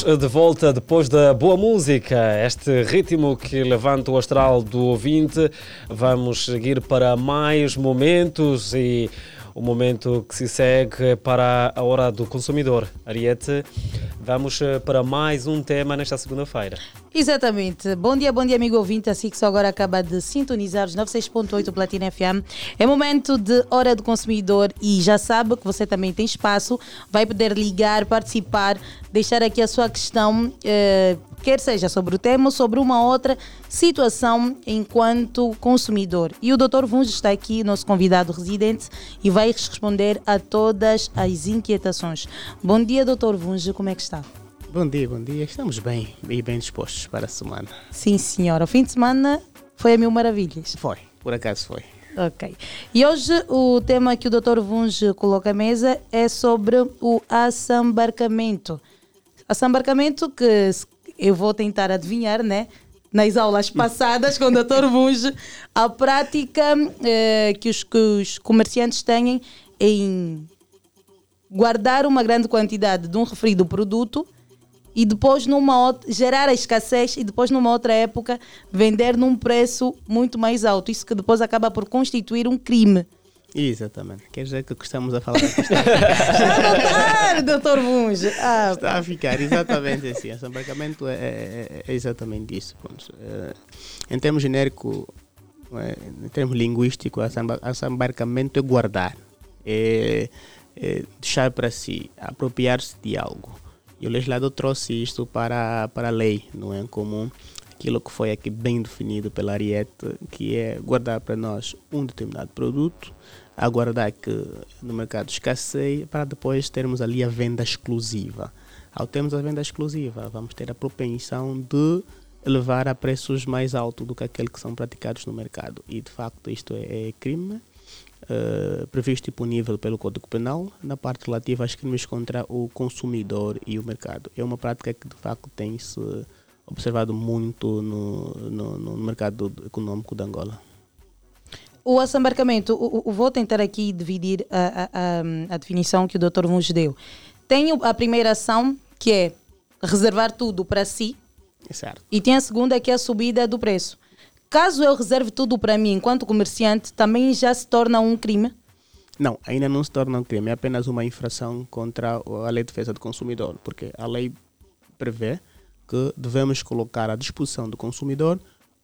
De volta depois da boa música, este ritmo que levanta o astral do ouvinte. Vamos seguir para mais momentos e o momento que se segue para a hora do consumidor. Ariete, vamos eh, para mais um tema nesta segunda-feira. Exatamente. Bom dia, bom dia, amigo ouvinte. Assim que só agora acaba de sintonizar os 96.8 Platina FM. É momento de Hora do Consumidor e já sabe que você também tem espaço. Vai poder ligar, participar, deixar aqui a sua questão, eh, quer seja sobre o tema ou sobre uma outra situação enquanto consumidor. E o Dr. Vunge está aqui, nosso convidado residente, e vai responder a todas as inquietações. Bom dia, Dr. Vunge, como é que está? Bom dia, bom dia. Estamos bem e bem dispostos para a semana. Sim, senhora. O fim de semana foi a mil maravilhas. Foi, por acaso foi. Ok. E hoje o tema que o Dr. Vunge coloca à mesa é sobre o assambarcamento. Assambarcamento que eu vou tentar adivinhar, né? Nas aulas passadas com o Dr. Vunge, a prática eh, que, os, que os comerciantes têm em guardar uma grande quantidade de um referido produto e depois numa outra, gerar a escassez e depois numa outra época vender num preço muito mais alto. Isso que depois acaba por constituir um crime. Exatamente. Quer dizer que estamos a falar Claro, doutor Bunge. Ah, está a ficar exatamente assim. Assambarcamento é, é- é exatamente isso. Eh, em termos genérico, eh, em termos linguísticos, assamba- assambarcamento é guardar, é, é deixar para si, apropriar-se de algo. E o legislador trouxe isto para, para a lei, não é comum. aquilo que foi aqui bem definido pela Ariete, que é guardar para nós um determinado produto, aguardar que no mercado escasseie para depois termos ali a venda exclusiva. Ao termos a venda exclusiva, vamos ter a propensão de levar a preços mais altos do que aqueles que são praticados no mercado. E de facto isto é, é crime. Uh, previsto e punível pelo Código Penal na parte relativa aos crimes contra o consumidor e o mercado. É uma prática que de facto tem se observado muito no, no, no mercado econômico de Angola. O assambarcamento, o, o, vou tentar aqui dividir a, a, a, definição que o Dr. nos deu. Tem a primeira ação, que é reservar tudo para si, certo. e tem a segunda, que é a subida do preço. Caso eu reserve tudo para mim enquanto comerciante, também já se torna um crime? Não, ainda não se torna um crime, é apenas uma infração contra a Lei de Defesa do Consumidor, porque a lei prevê que devemos colocar à disposição do consumidor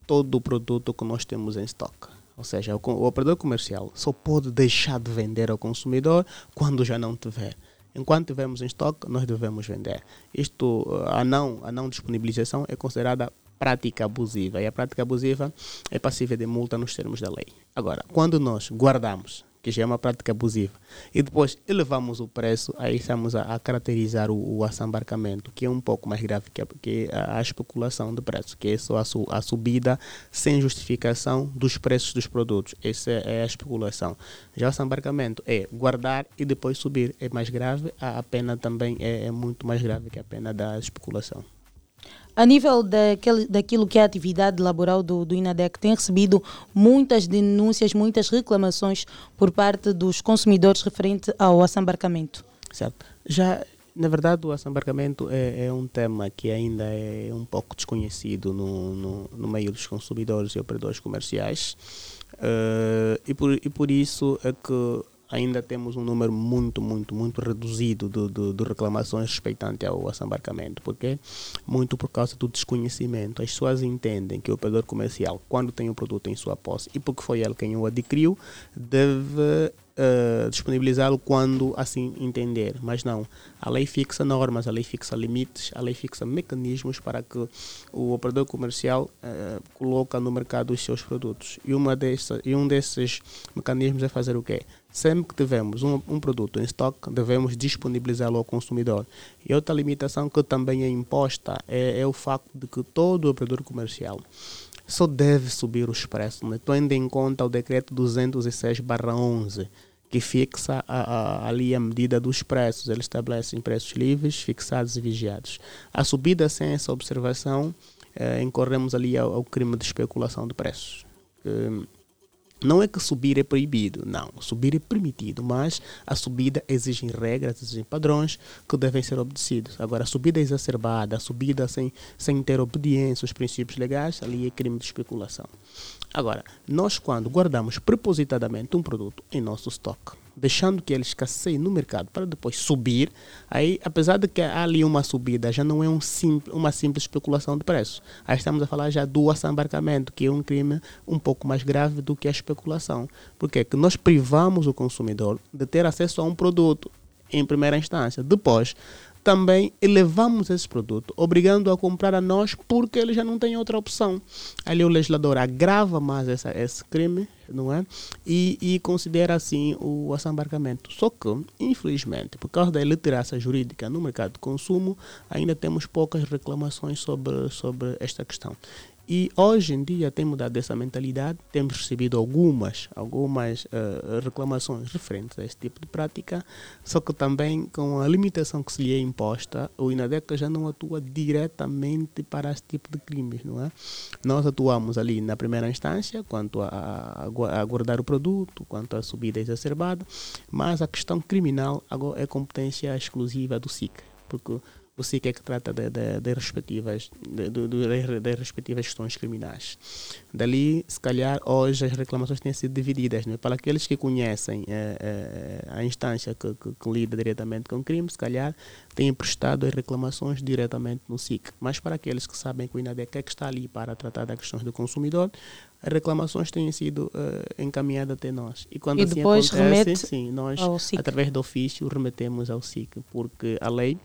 todo o produto que nós temos em estoque. Ou seja, o, operador comercial só pode deixar de vender ao consumidor quando já não tiver. Enquanto tivermos em estoque, nós devemos vender. Isto, a não, a não disponibilização é considerada prática abusiva e a prática abusiva é passível de multa nos termos da lei. Agora, quando nós guardamos que já é uma prática abusiva, e depois elevamos o preço, aí estamos a, a caracterizar o, o assambarcamento, que é um pouco mais grave que a, que a, a especulação de preço, que é só a, su, a, subida sem justificação dos preços dos produtos. Essa é a especulação. Já o assambarcamento é guardar e depois subir. É mais grave, a, pena também é, é muito mais grave que a pena da especulação. A nível daquele, daquilo que é a atividade laboral do, do INADEC, tem recebido muitas denúncias, muitas reclamações por parte dos consumidores referente ao assambarcamento. Certo. Já, na verdade, o assambarcamento é, é um tema que ainda é um pouco desconhecido no, no, no meio dos consumidores e operadores comerciais. Uh, e, por, e por isso é que ainda temos um número muito, muito, muito reduzido de, de, de reclamações respeitante ao assambarcamento. Porque Muito por causa do desconhecimento. As pessoas entendem que o operador comercial, quando tem o produto em sua posse e porque foi ele quem o adquiriu, deve Uh, disponibilizá-lo quando assim entender. Mas não, a lei fixa normas, a lei fixa limites, a lei fixa mecanismos para que o operador comercial uh, coloque no mercado os seus produtos. E, uma dessa, e um desses mecanismos é fazer o quê? Sempre que tivermos um, um produto em estoque, devemos disponibilizá-lo ao consumidor. E outra limitação que também é imposta é, é o facto de que todo operador comercial só deve subir os preços, né? tendo em conta o decreto 206/11 que fixa a, a, ali a medida dos preços. Ele estabelece preços livres, fixados e vigiados. A subida sem essa observação, eh, incorremos ali ao, ao, crime de especulação de preços. Eh, não é que subir é proibido, não. Subir é permitido, mas a subida exige regras, exige padrões que devem ser obedecidos. Agora, a subida exacerbada, a subida sem, sem ter obediência aos princípios legais, ali é crime de especulação. Agora, nós quando guardamos propositadamente um produto em nosso estoque, deixando que ele escasseie no mercado para depois subir, aí apesar de que há ali uma subida, já não é um simples, uma simples especulação de preços. Aí estamos a falar já do assambarcamento, que é um crime um pouco mais grave do que a especulação. Porque que nós privamos o consumidor de ter acesso a um produto em primeira instância. Depois, também elevamos esse produto, obrigando a comprar a nós porque ele já não tem outra opção. Ali o legislador agrava mais essa, esse crime, não é? E, e considera assim o assambarcamento. Só que, infelizmente, por causa da iliteracia jurídica no mercado de consumo, ainda temos poucas reclamações sobre, sobre esta questão. E hoje em dia tem mudado essa mentalidade, temos recebido algumas, algumas uh, reclamações referentes a esse tipo de prática, só que também com a limitação que se lhe é imposta, o INADECA já não atua diretamente para esse tipo de crimes, não é? Nós atuamos ali na primeira instância, quanto a, a, guardar o produto, quanto à subida exacerbada, mas a questão criminal agora é competência exclusiva do SIC, porque o SIC é que trata de respectivas, de, respectivas questões criminais. Dali, se calhar, hoje as reclamações têm sido divididas. Né? Para aqueles que conhecem é, é, a instância que, que, que, lida diretamente com o crime, se calhar têm prestado as reclamações diretamente no SIC. Mas para aqueles que sabem que o INADEC é que está ali para tratar das questões do consumidor, as reclamações têm sido eh, encaminhadas até nós. E quando E assim depois acontece, sim, nós, através do ofício, remetemos ao SIC, porque a lei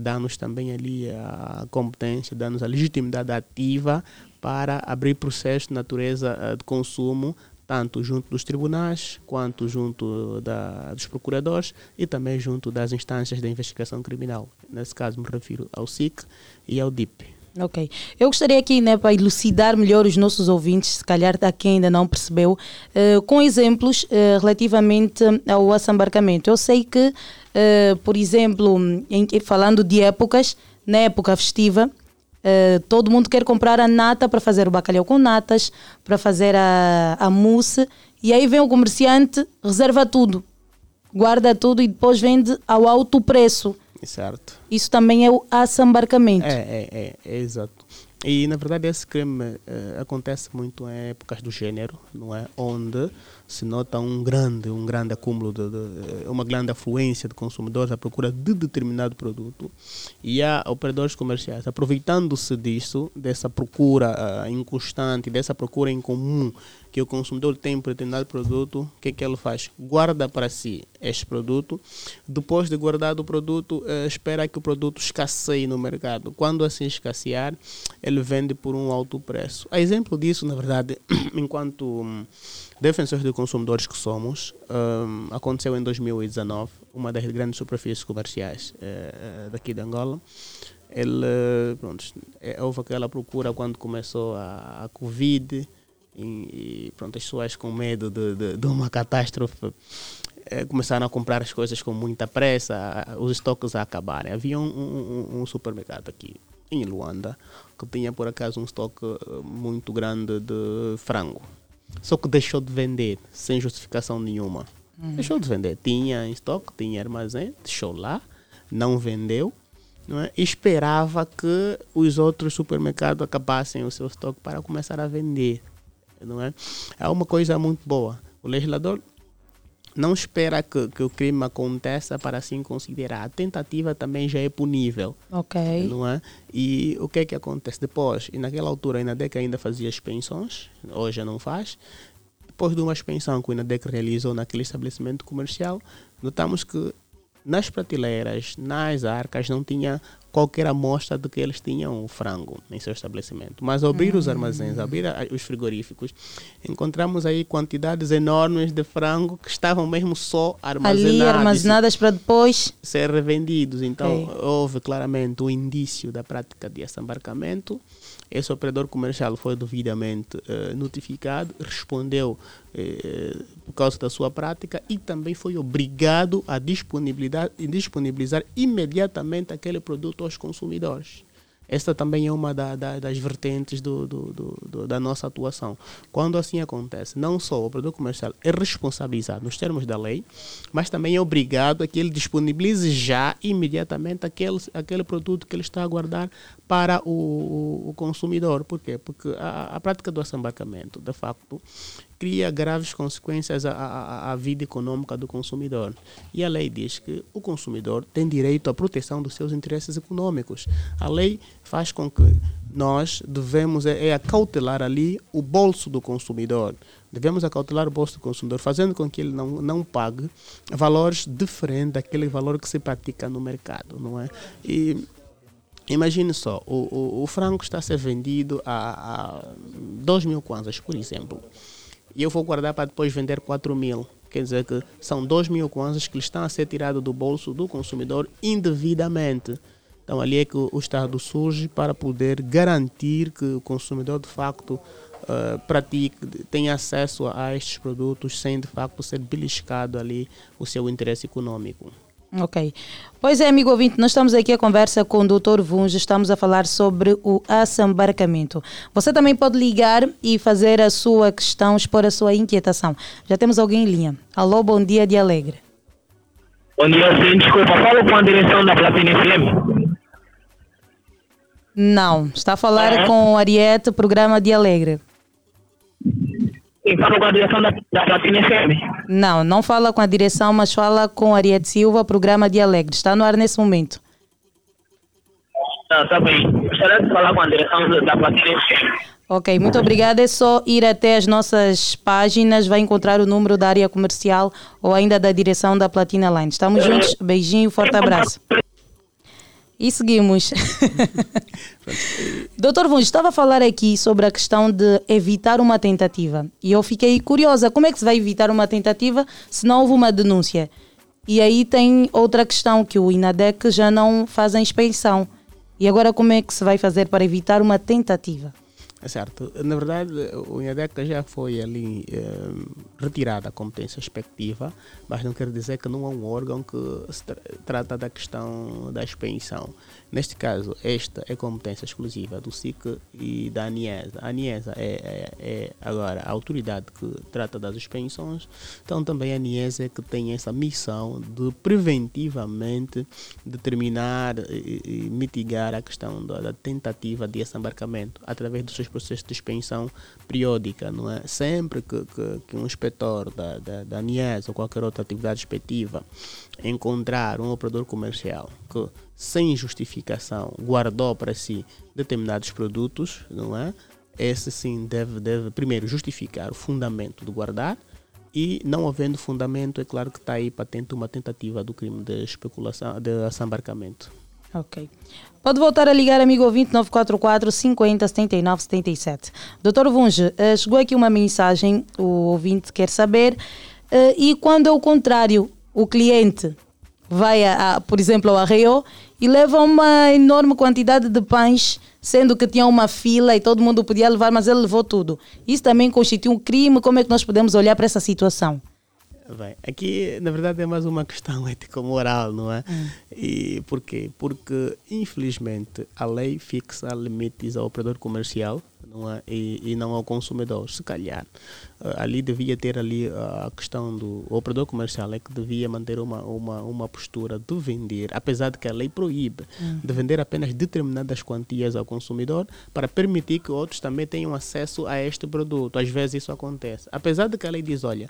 dá-nos também ali a competência, dá-nos a legitimidade ativa para abrir processos de natureza eh, de consumo, tanto junto dos tribunais, quanto junto da, dos procuradores e também junto das instâncias de investigação criminal. Nesse caso, me refiro ao SIC e ao DIP. Ok. Eu gostaria aqui, né, para elucidar melhor os nossos ouvintes, se calhar a quem ainda não percebeu, eh, com exemplos eh, relativamente ao assambarcamento. Eu sei que, eh, por exemplo, em- falando de épocas, na época festiva, eh, todo mundo quer comprar a nata para fazer o bacalhau com natas, para fazer a, a mousse, e aí vem o comerciante, reserva tudo, guarda tudo e depois vende ao alto preço. Certo. Isso também é o assambarcamento. É, é, é, é exato. E na verdade esse crime eh, acontece muito em épocas do gênero, não é? Onde se nota um grande, um grande acúmulo, de, de- eh, uma grande afluência de consumidores à procura de determinado produto e há operadores comerciais aproveitando-se disso, dessa procura ah, inconstante, dessa procura em comum que o consumidor tem por determinado produto, o que é que ele faz? Guarda para si este produto, depois de guardado o produto, eh, espera que o produto escasseie no mercado. Quando assim escassear, ele vende por um alto preço. A exemplo disso, na verdade, enquanto hum, defensores de consumidores que somos, hum, aconteceu em 2019, uma das grandes superfícies comerciais eh, daqui de Angola. Ele, pronto, eh, houve aquela procura quando começou a, a Covid, e, e, pronto, as pessoas com medo de, de, de uma catástrofe eh, começaram a comprar as coisas com muita pressa, os estoques a acabarem. Havia um, um- um- um supermercado aqui em Luanda que tinha por acaso um estoque muito grande de frango. Só que deixou de vender sem justificação nenhuma. Hum. Deixou de vender. Tinha em estoque, tinha armazém, deixou lá, não vendeu. Não é? Esperava que os outros supermercados acabassem o seu estoque para começar a vender. Não é? é uma coisa muito boa. O legislador não espera que, que o crime aconteça para assim considerar. A tentativa também já é punível. Ok. Não é? E o que é que acontece depois? E naquela altura a INADEC ainda fazia as pensões, hoje já não faz. Depois de uma expensão que o INADEC realizou naquele estabelecimento comercial, notamos que nas prateleiras, nas arcas, não tinha qualquer amostra de que eles tinham o frango em seu estabelecimento. Mas ao abrir os armazéns, ao abrir a- os frigoríficos, encontramos aí quantidades enormes de frango que estavam mesmo só armazenados. Ali armazenadas para depois. ser revendidos. Então, houve claramente o indício da prática de assambarcamento. Esse operador comercial foi devidamente eh, notificado, respondeu eh, por causa da sua prática e também foi obrigado a disponibilizar, disponibilizar imediatamente aquele produto aos consumidores. Esta também é uma da- da- das vertentes do- do- do- da nossa atuação. Quando assim acontece, não só o produtor comercial é responsabilizado nos termos da lei, mas também é obrigado a que ele disponibilize já, imediatamente, aquele, aquele produto que ele está a guardar para o, o- o consumidor. Por quê? Porque a, a prática do assambarcamento, de facto, cria graves consequências à, à, à vida econômica do consumidor. E a lei diz que o consumidor tem direito à proteção dos seus interesses econômicos. A lei faz com que nós devemos é, é acautelar ali o bolso do consumidor. Devemos acautelar o bolso do consumidor, fazendo com que ele não, não pague valores diferentes daquele valor que se pratica no mercado, não é? E Imagine só, o, o, o frango está a ser vendido a, a 2 mil kwanzas, por exemplo. E eu vou guardar para depois vender 4 mil. Quer dizer que são 2 mil kwanzas que estão a ser tirados do bolso do consumidor indevidamente. Então ali é que o Estado surge para poder garantir que o consumidor de facto eh, pratique, tenha acesso a estes produtos sem de facto ser beliscado ali o seu interesse econômico. Ok. Pois é, amigo ouvinte, nós estamos aqui a conversa com o Dr. Vunge, estamos a falar sobre o assambarcamento. Você também pode ligar e fazer a sua questão, expor a sua inquietação. Já temos alguém em linha. Alô, bom dia de Alegre. Bom dia, sim, desculpa, falo com a direção da Platina FM. Não, está a falar É? com o Ariete, programa de Alegre. Falo com a direção da, da Platina FM. Não, não fala com a direção, mas fala com Ariete Silva, programa de Alegre. Está no ar nesse momento. Tá, tá bem. Gostaria de falar com a direção da da Platina FM. Ok, muito obrigada. É só ir até as nossas páginas, vai encontrar o número da área comercial ou ainda da direção da Platina Line. Estamos juntos, beijinho, forte abraço. E seguimos. Doutor Vunge, estava a falar aqui sobre a questão de evitar uma tentativa. E eu fiquei curiosa, como é que se vai evitar uma tentativa se não houve uma denúncia? E aí tem outra questão, que o INADEC já não faz a inspeção. E agora como é que se vai fazer para evitar uma tentativa? É certo. Na verdade, o INADEC já foi ali eh, retirada a competência expectiva, mas não quer dizer que não é um órgão que se tra trata da questão da expensão. Neste caso, esta é competência exclusiva do SIC e da ANIESA. A ANIESA é, é, é agora a autoridade que trata das expensões, então também a ANIESA é que tem essa missão de preventivamente determinar e, e mitigar a questão da, da tentativa de desembarcamento através dos seus processos de expensão periódica, não é? Sempre que, que, que um inspetor da, da, da ANIES ou qualquer outra atividade expectiva encontrar um operador comercial que, sem justificação, guardou para si determinados produtos, não é? Esse sim deve, deve primeiro justificar o fundamento de guardar e não havendo fundamento, é claro que está aí patente uma tentativa do crime de especulação, de assambarcamento. Ok. Pode voltar a ligar, amigo ouvinte, 944 50 79 77. Doutor Vunge, eh, chegou aqui uma mensagem, o ouvinte quer saber, eh, e quando é o contrário, o cliente vai, a, por exemplo, ao arreio e leva uma enorme quantidade de pães, sendo que tinha uma fila e todo mundo podia levar, mas ele levou tudo. Isso também constitui um crime. Como é que nós podemos olhar para essa situação? Bem, aqui na verdade é mais uma questão ético-moral, não é? Hum. E por quê? Porque infelizmente a lei fixa limites ao operador comercial não é? e, e não ao consumidor. Se calhar uh, ali devia ter ali uh, a questão do operador comercial é que devia manter uma, uma, uma postura de vender, apesar de que a lei proíbe, Hum. de vender apenas determinadas quantias ao consumidor para permitir que outros também tenham acesso a este produto. Às vezes isso acontece. Apesar de que a lei diz, olha,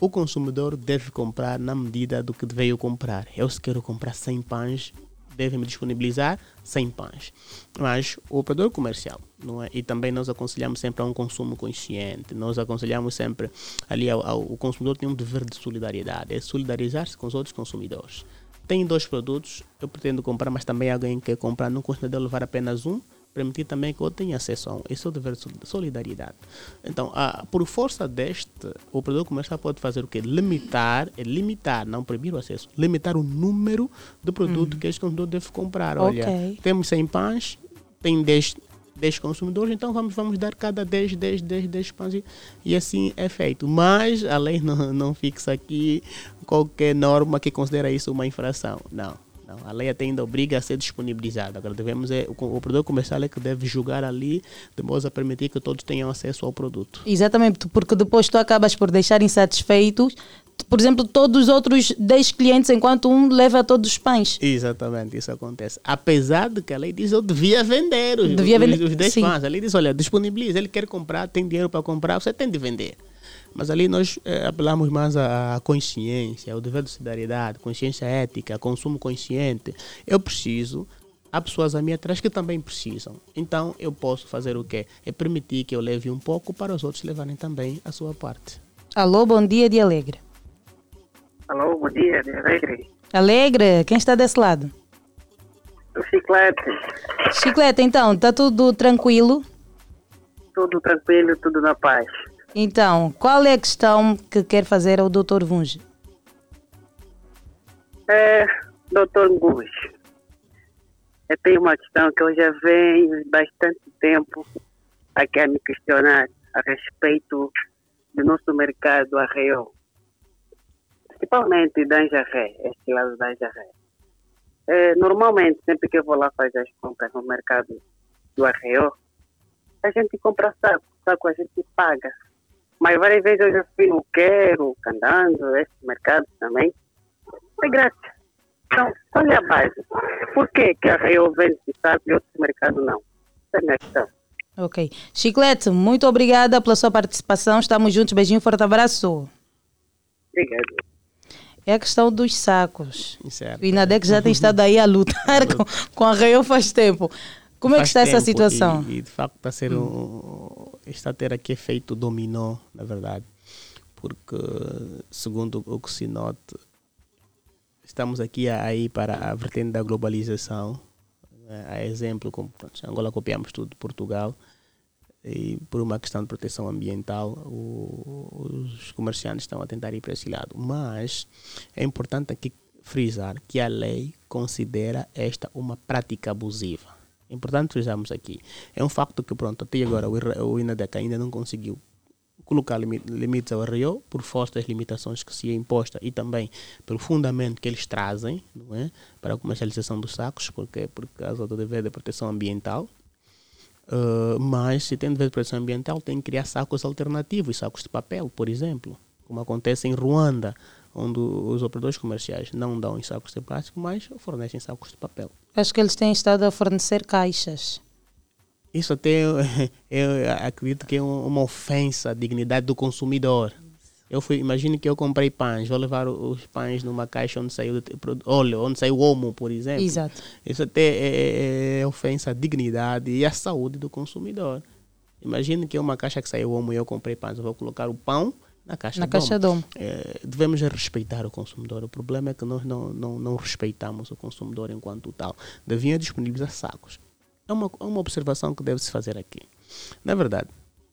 o consumidor deve comprar na medida do que veio comprar. Eu se quero comprar 100 pães, deve me disponibilizar 100 pães. Mas o operador comercial, não é? e também nós aconselhamos sempre a um consumo consciente, nós aconselhamos sempre ali ao, ao o consumidor tem um dever de solidariedade, é solidarizar-se com os outros consumidores. Tem dois produtos, eu pretendo comprar, mas também alguém quer comprar, não considero levar apenas um, permitir também que outro tenha acesso a um. Esse é o dever de solidariedade. Então, por força deste, o operador comercial pode fazer o quê? Limitar, é limitar, não proibir o acesso, limitar o número de produto que este consumidor deve comprar. Olha, Ok. temos 100 pães, tem 10, 10 consumidores, então vamos, vamos dar cada 10, 10, 10, 10 pães e, e assim é feito. Mas a lei não, não fixa aqui qualquer norma que considera isso uma infração. Não. Não, a lei até ainda obriga a ser disponibilizada. Agora devemos é, o, o operador comercial é que deve julgar ali de modo a permitir que todos tenham acesso ao produto. Exatamente, porque depois tu acabas por deixar insatisfeitos, por exemplo, todos os outros 10 clientes, enquanto um leva todos os pães. Exatamente, isso acontece. Apesar de que a lei diz eu devia vender os, Devia os, vender, os 10 sim. pães. A lei diz, olha, disponibiliza, ele quer comprar, tem dinheiro para comprar, você tem de vender. Mas ali nós eh, apelamos mais à, à consciência, ao dever de solidariedade, consciência ética, consumo consciente. Eu preciso, há pessoas à minha atrás que também precisam. Então eu posso fazer o quê? É permitir que eu leve um pouco para os outros levarem também a sua parte. Alô, bom dia de Alegre. Alô, bom dia, de Alegre. Alegre, quem está desse lado? O chiclete, Chiclete, então, está tudo tranquilo? tudo tranquilo, tudo na paz. Então, qual é a questão que quer fazer ao Dr. Vunge? É, doutor Gus, eu tenho uma questão que eu já venho bastante tempo aqui a me questionar a respeito do nosso mercado arreio. Principalmente da Anjaré, este lado da Anjaré. É, normalmente, sempre que eu vou lá fazer as compras no mercado do arreio, a gente compra saco, saco a gente paga. Mas várias vezes eu já fui no Quero, Candando, esse mercado também. É grátis. Então, qual é a base? Por que, que a Rio vende esse saco e outros mercados não? Essa é a minha questão. Ok. Chiclete, muito obrigada pela sua participação. Estamos juntos. Beijinho, forte abraço. Obrigado. É a questão dos sacos. Certo. O INADEC já tem estado aí a lutar com, com a Arraial faz tempo. Como é que está essa situação? E, e, de facto está a ser um, está a ter aqui efeito dominó, na verdade, porque segundo o que se nota, estamos aqui a, a ir para a vertente da globalização. né? A exemplo, como pronto, Angola copiamos tudo de Portugal e por uma questão de proteção ambiental o- os comerciantes estão a tentar ir para esse lado. Mas é importante aqui frisar que a lei considera esta uma prática abusiva. Importante frisarmos aqui. É um facto que, pronto, até agora o INADEC ainda não conseguiu colocar limi- limites ao RIO por força das limitações que se é imposta e também pelo fundamento que eles trazem não é, para a comercialização dos sacos, porque por causa do dever de proteção ambiental. Uh, mas se tem dever de proteção ambiental, tem que criar sacos alternativos, sacos de papel, por exemplo, como acontece em Ruanda, onde os operadores comerciais não dão em sacos de plástico, mas fornecem sacos de papel. Acho que eles têm estado a fornecer caixas. Isso até eu acredito que é um- uma ofensa à dignidade do consumidor. Eu fui, imagine que eu comprei pães, vou levar o- os pães numa caixa onde saiu óleo, onde saiu homo, por exemplo. Exato. Isso até é, é- é ofensa à dignidade e à saúde do consumidor. Imagine que é uma caixa que saiu homo e eu comprei pães, eu vou colocar o pão na caixa Na caixa homo. É, devemos respeitar o consumidor. O problema é que nós não, não, não respeitamos o consumidor enquanto tal. Deviam disponibilizar sacos. É uma, é uma observação que deve se fazer aqui. Na verdade,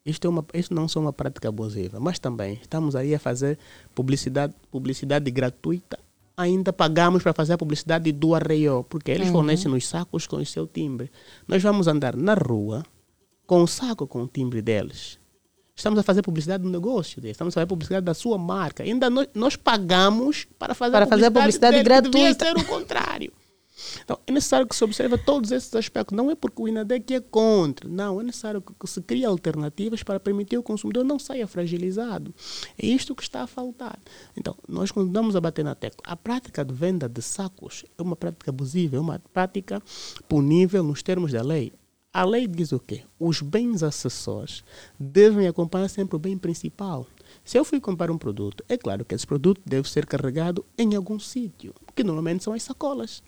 isto, é uma, isto não é só uma prática abusiva, mas também estamos aí a fazer publicidade, publicidade gratuita. Ainda pagamos para fazer a publicidade do arreio, porque eles Uhum. fornecem nos sacos com o seu timbre. Nós vamos andar na rua com o saco com o timbre deles. Estamos a fazer publicidade do negócio deles, estamos a fazer publicidade da sua marca. Ainda nós, nós pagamos para fazer Para fazer a publicidade dele, que Devia gratuita. ser o contrário. Então, é necessário que se observe todos esses aspectos. Não é porque o INADEC é contra. Não, é necessário que, que se crie alternativas para permitir que o consumidor não saia fragilizado. É isto que está a faltar. Então, nós continuamos a bater na tecla. A prática de venda de sacos é uma prática abusiva, é uma prática punível nos termos da lei. A lei diz o quê? Os bens acessórios devem acompanhar sempre o bem principal. Se eu fui comprar um produto, é claro que esse produto deve ser carregado em algum sítio, que normalmente são as sacolas.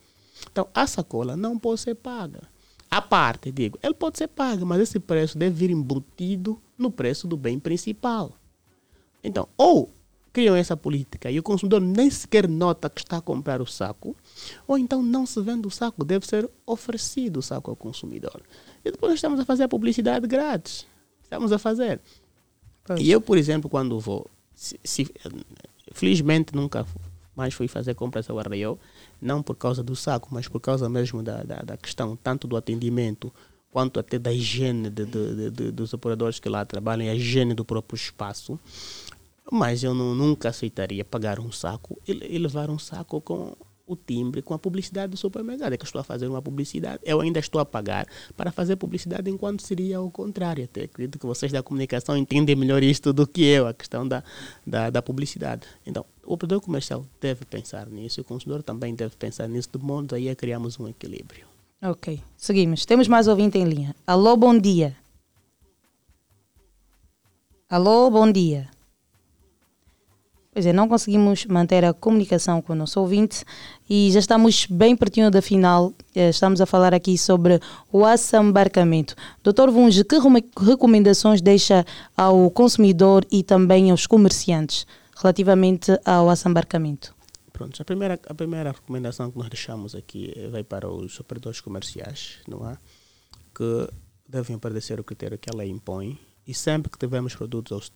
Então, a sacola não pode ser paga. A parte, digo, ele pode ser pago, mas esse preço deve vir embutido no preço do bem principal. Então, ou criam essa política e o consumidor nem sequer nota que está a comprar o saco, ou então não se vende o saco, deve ser oferecido o saco ao consumidor. E depois estamos a fazer a publicidade grátis. Estamos a fazer. E eu, por exemplo, quando vou, se, se- felizmente nunca mais fui fazer compras ao arreio, não por causa do saco, mas por causa mesmo da, da, da questão tanto do atendimento quanto até da higiene de- de- de- dos operadores que lá trabalham, a higiene do próprio espaço. Mas eu não- nunca aceitaria pagar um saco e, e levar um saco com o timbre, com a publicidade do supermercado. É que estou a fazer uma publicidade, eu ainda estou a pagar para fazer publicidade, enquanto seria o contrário. Até acredito que vocês da comunicação entendem melhor isto do que eu, a questão da, da, da publicidade. Então, o operador comercial deve pensar nisso, o consumidor também deve pensar nisso, de modo aí a criarmos um equilíbrio. Ok, seguimos. Temos mais ouvinte em linha. Alô, bom dia. Alô, bom dia. Pois é, não conseguimos manter a comunicação com o nosso ouvinte e já estamos bem pertinho da final. Eh, Estamos a falar aqui sobre o assambarcamento. Doutor Vunge, que recomendações deixa ao consumidor e também aos comerciantes relativamente ao assambarcamento? Pronto, a primeira, a primeira recomendação que nós deixamos aqui eh, vai para os operadores comerciais, não é? Que devem obedecer o critério que a lei impõe e sempre que tivermos produtos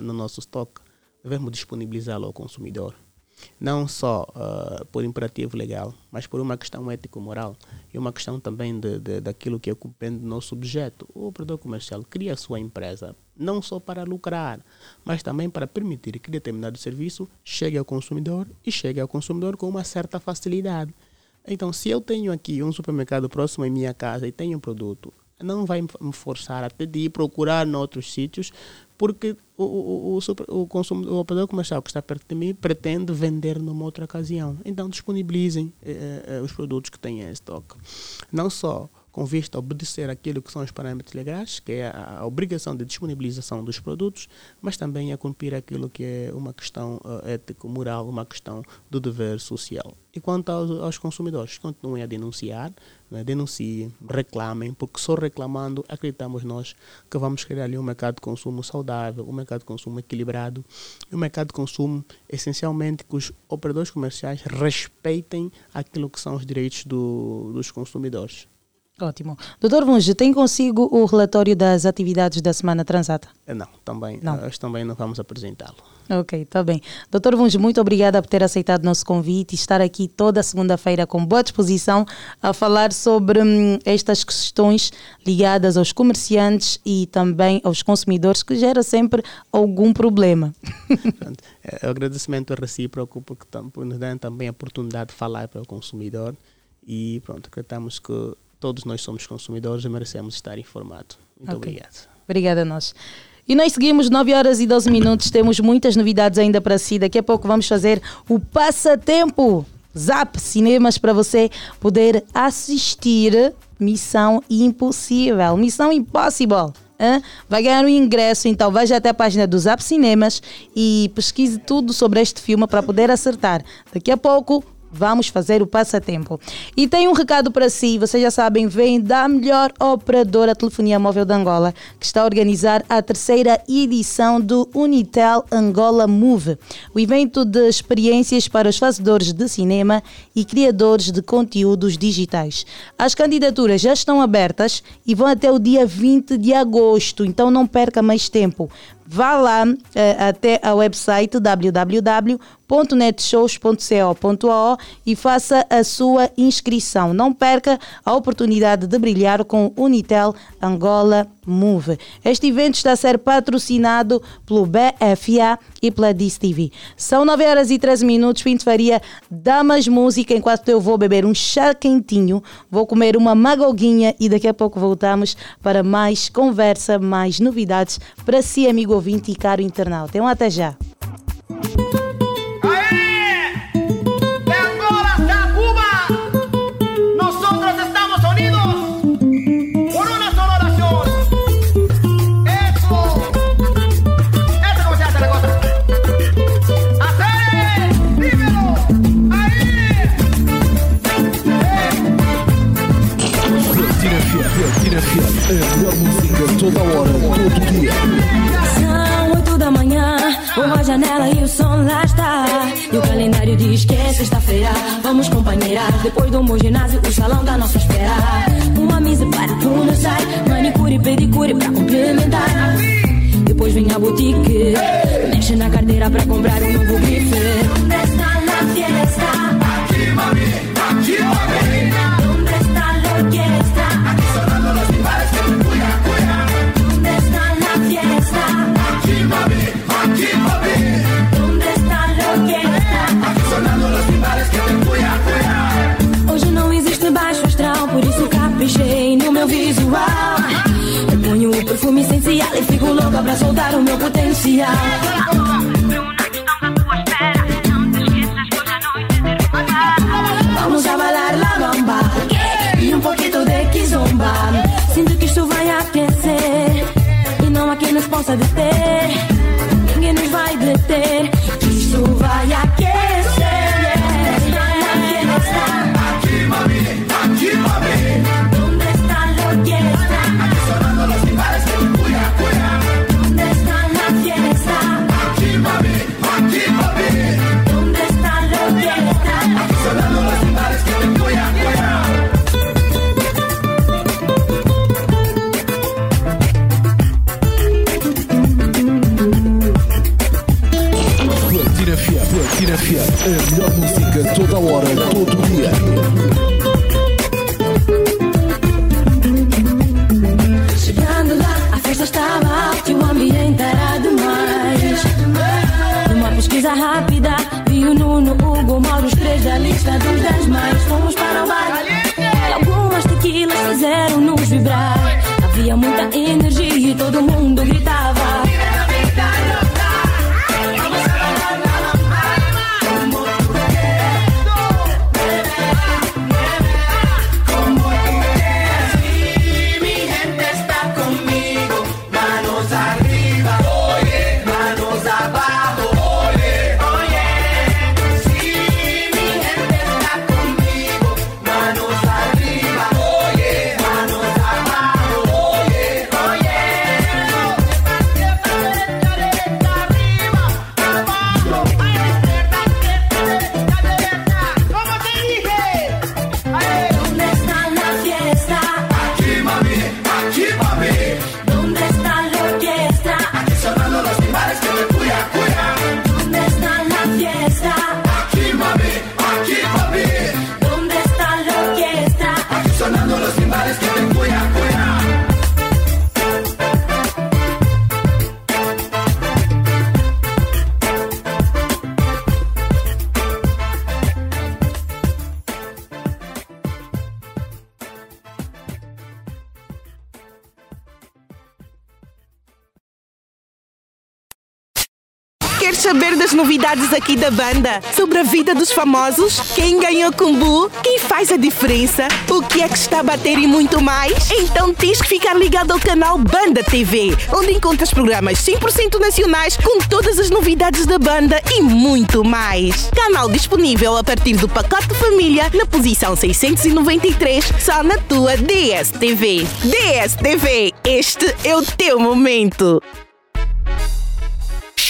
no nosso estoque, devemos disponibilizá-lo ao consumidor. Não só ah, por imperativo legal, mas por uma questão ético-moral e uma questão também de, de, daquilo que é do nosso objeto. O operador comercial cria a sua empresa não só para lucrar, mas também para permitir que determinado serviço chegue ao consumidor e chegue ao consumidor com uma certa facilidade. Então, se eu tenho aqui um supermercado próximo em minha casa e tenho um produto, não vai me forçar até de ir procurar noutros sítios, porque o, o, o, o, consum- o operador comercial que está perto de mim pretende vender numa outra ocasião. Então, disponibilizem eh, eh, os produtos que têm em estoque. Não só com vista a obedecer aquilo que são os parâmetros legais, que é a, obrigação de disponibilização dos produtos, mas também a cumprir aquilo que é uma questão eh, ético-moral, uma questão do dever social. E quanto aos, aos consumidores, continuem a denunciar, né, denunciem, reclamem, porque só reclamando acreditamos nós que vamos criar ali um mercado de consumo saudável, um mercado de consumo equilibrado, um mercado de consumo essencialmente que os operadores comerciais respeitem aquilo que são os direitos do, dos consumidores. Ótimo. Doutor Bunge, tem consigo o relatório das atividades da Semana Transata? Eh, Não, também, Não. nós também não vamos apresentá-lo. Ok, está bem. Doutor Bunge, muito obrigada por ter aceitado o nosso convite e estar aqui toda segunda-feira com boa disposição a falar sobre hum, estas questões ligadas aos comerciantes e também aos consumidores, que gera sempre algum problema. O agradecimento é recíproco porque nos dão também a oportunidade de falar para o consumidor e pronto, acreditamos que todos nós somos consumidores e merecemos estar informados. Muito Ok. obrigado. Obrigada a nós. E nós seguimos 9 horas e 12 minutos, temos muitas novidades ainda para si. Daqui a pouco vamos fazer o passatempo Zap Cinemas para você poder assistir Missão Impossível, Missão Impossible. hã? Vai ganhar um ingresso, então já até a página do Zap Cinemas e pesquise tudo sobre este filme para poder acertar. Daqui a pouco Vamos fazer o passatempo. E tem um recado para si, vocês já sabem, vem da melhor operadora telefonia móvel de Angola, que está a organizar a terceira edição do Unitel Angola Move, o evento de experiências para os fazedores de cinema e criadores de conteúdos digitais. As candidaturas já estão abertas e vão até o dia 20 de agosto, então não perca mais tempo. Vá lá eh, até a website www.netshows.co.ao e faça a sua inscrição. Não perca a oportunidade de brilhar com o Unitel Angola Move. Este evento está a ser patrocinado pelo BFA e pela Diz TV. São 9 horas e 13 minutos. Pinto Faria, damas música, enquanto eu vou beber um chá quentinho, vou comer uma magoguinha e daqui a pouco voltamos para mais conversa, mais novidades para si, amigo ouvinte e caro internauta. Então, até já. É toda hora, todo dia. À janela e o som lá está. E o calendário diz que é sexta-feira. Vamos, companheira, depois do meu ginásio, o salão da nossa espera. Uma mesa para conversar, manicure e pedicure pra complementar. Depois vem a boutique, mexe na carteira pra comprar um novo grife. Onde está fiesta? Perfume essencial e fico louca pra soltar o meu potencial. Vamos a bailar la bamba e um pouquinho de kizomba. Sinto que isto vai aquecer e não há quem nos possa deter. Ninguém nos vai deter. Isto vai aquecer. Lista dos dez mais. Fomos para o bar e algumas tequilas fizeram-nos vibrar. Havia muita energia e todo mundo novidades aqui da banda? Sobre a vida dos famosos? Quem ganhou Kumbu? Quem faz a diferença? O que é que está a bater e muito mais? Então tens que ficar ligado ao canal Banda TV, onde encontras programas 100% nacionais com todas as novidades da banda e muito mais. Canal disponível a partir do pacote família na posição 693, só na tua DSTV. DSTV, este é o teu momento.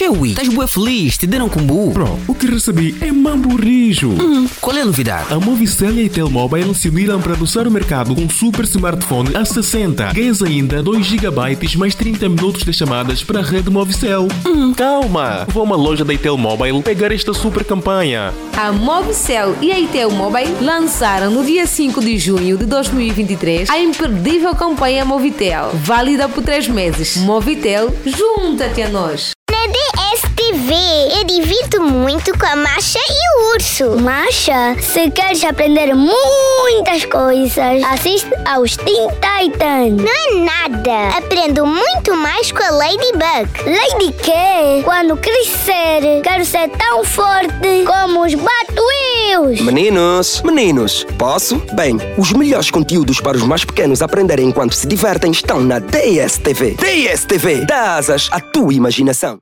Chewi, estás bué feliz? Te deram combo? Bro, o que recebi é mambo rijo. Hum, qual é a novidade? A Movicel e a Telmobile se uniram para adoçar o mercado com um super smartphone a 60. Ganhas ainda 2 GB mais 30 minutos de chamadas para a rede Movicel. Hum. Calma, vou a uma loja da Itel Mobile pegar esta super campanha. A Movicel e a Itel Mobile lançaram no dia 5 de junho de 2023 a imperdível campanha Movitel, válida por 3 meses. Movitel, junta-te a nós. DSTV, eu divirto muito com a Masha e o Urso. Masha, se queres aprender muitas coisas, assiste aos Teen Titans. Não é nada. Aprendo muito mais com a Ladybug. Lady quê? Quando crescer, quero ser tão forte como os Batwheels. Meninos, meninos, posso? Bem, os melhores conteúdos para os mais pequenos aprenderem enquanto se divertem estão na DSTV. DSTV, dá asas à tua imaginação.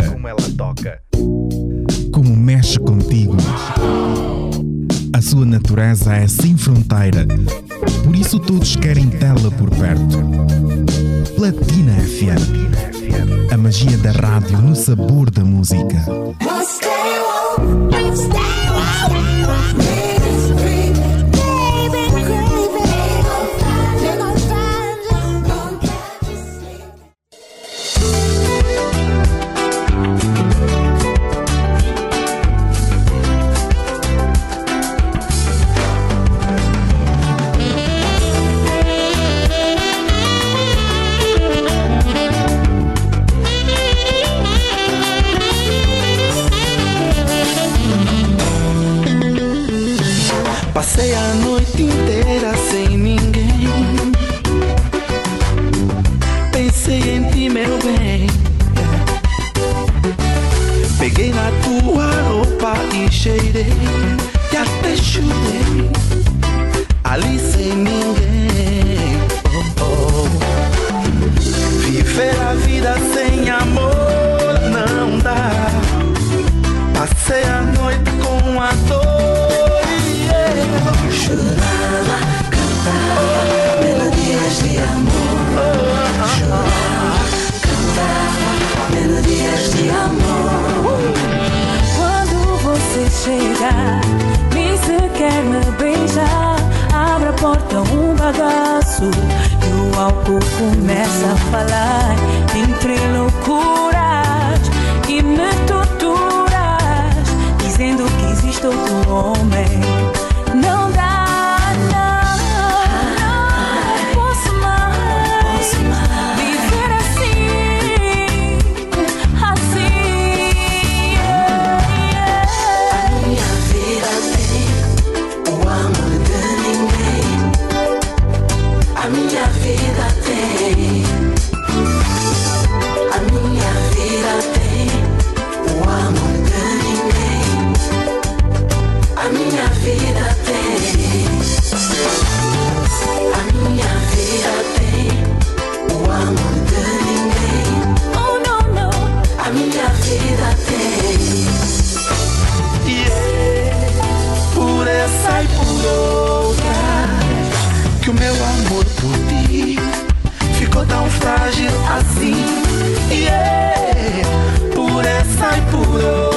Sente como ela toca. Como mexe contigo. A sua natureza é sem fronteira. Por isso todos querem tê-la por perto. Platina FM. A magia da rádio no sabor da música. Bagaço e o álcool começa a falar entre loucuras e me torturas, dizendo que existe outro homem. frágil assim. Yeah, por essa e por outra.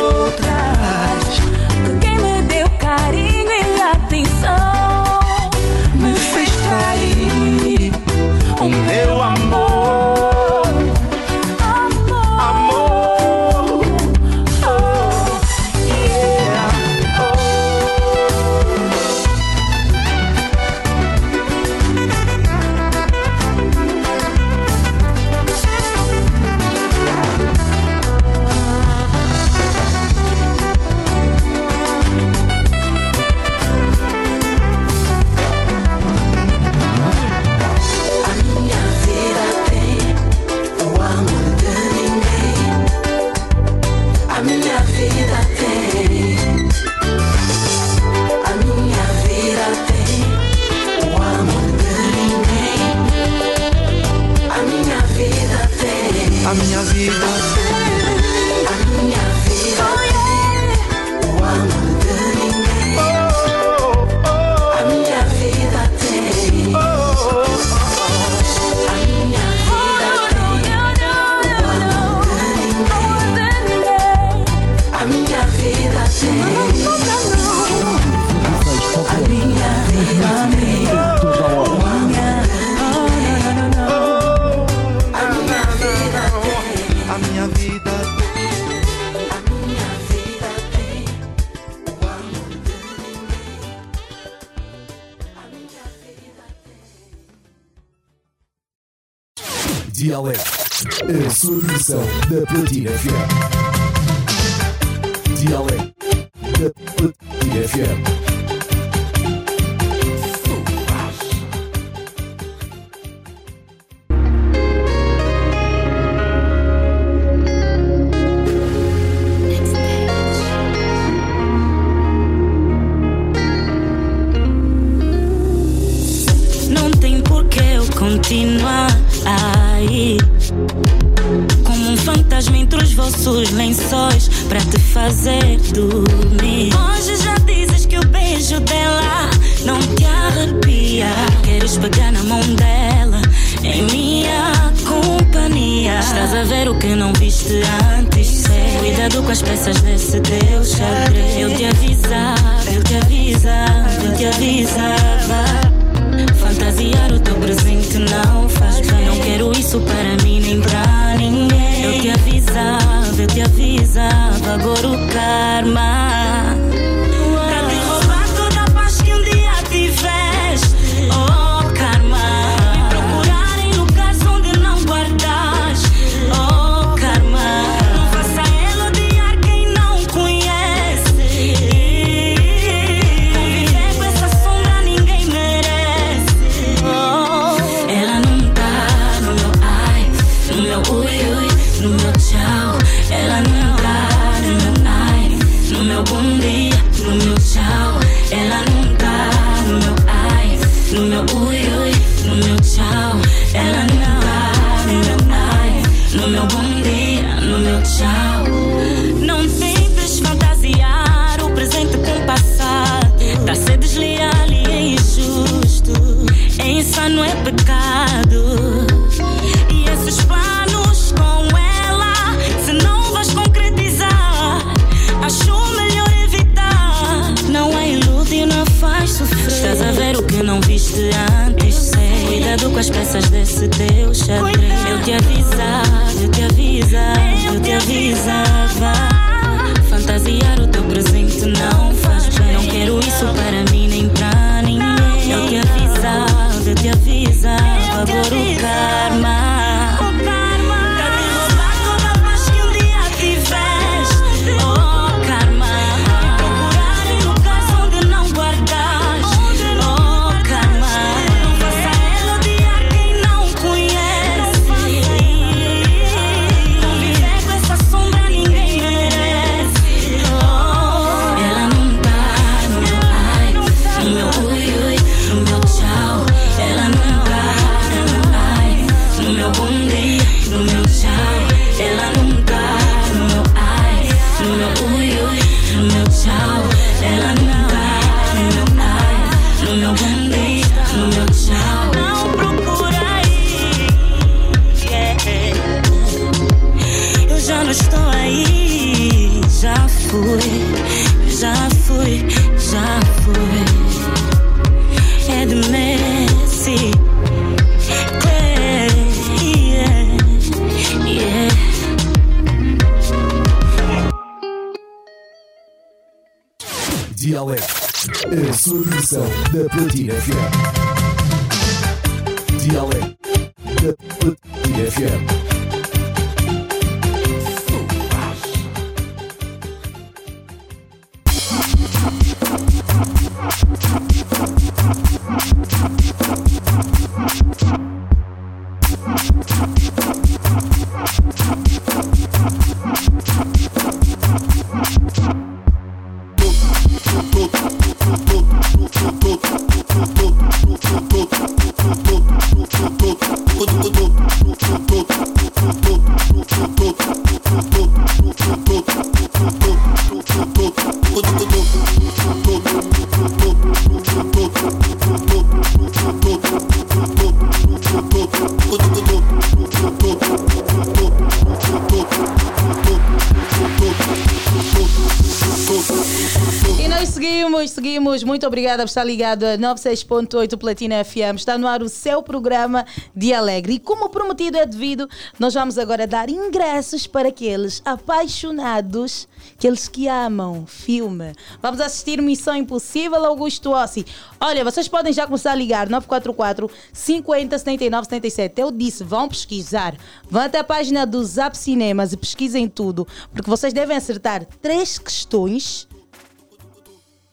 Muito obrigada por estar ligado a 96.8 Platina FM. Está no ar o seu programa de Alegre. E como prometido é devido, nós vamos agora dar ingressos para aqueles apaixonados, aqueles que amam filme. Vamos assistir Missão Impossível Augusto Ossi. Olha, vocês podem já começar a ligar 944 50 79 77. Eu disse, vão pesquisar. Vão até a página do Zap Cinemas e pesquisem tudo, porque vocês devem acertar três questões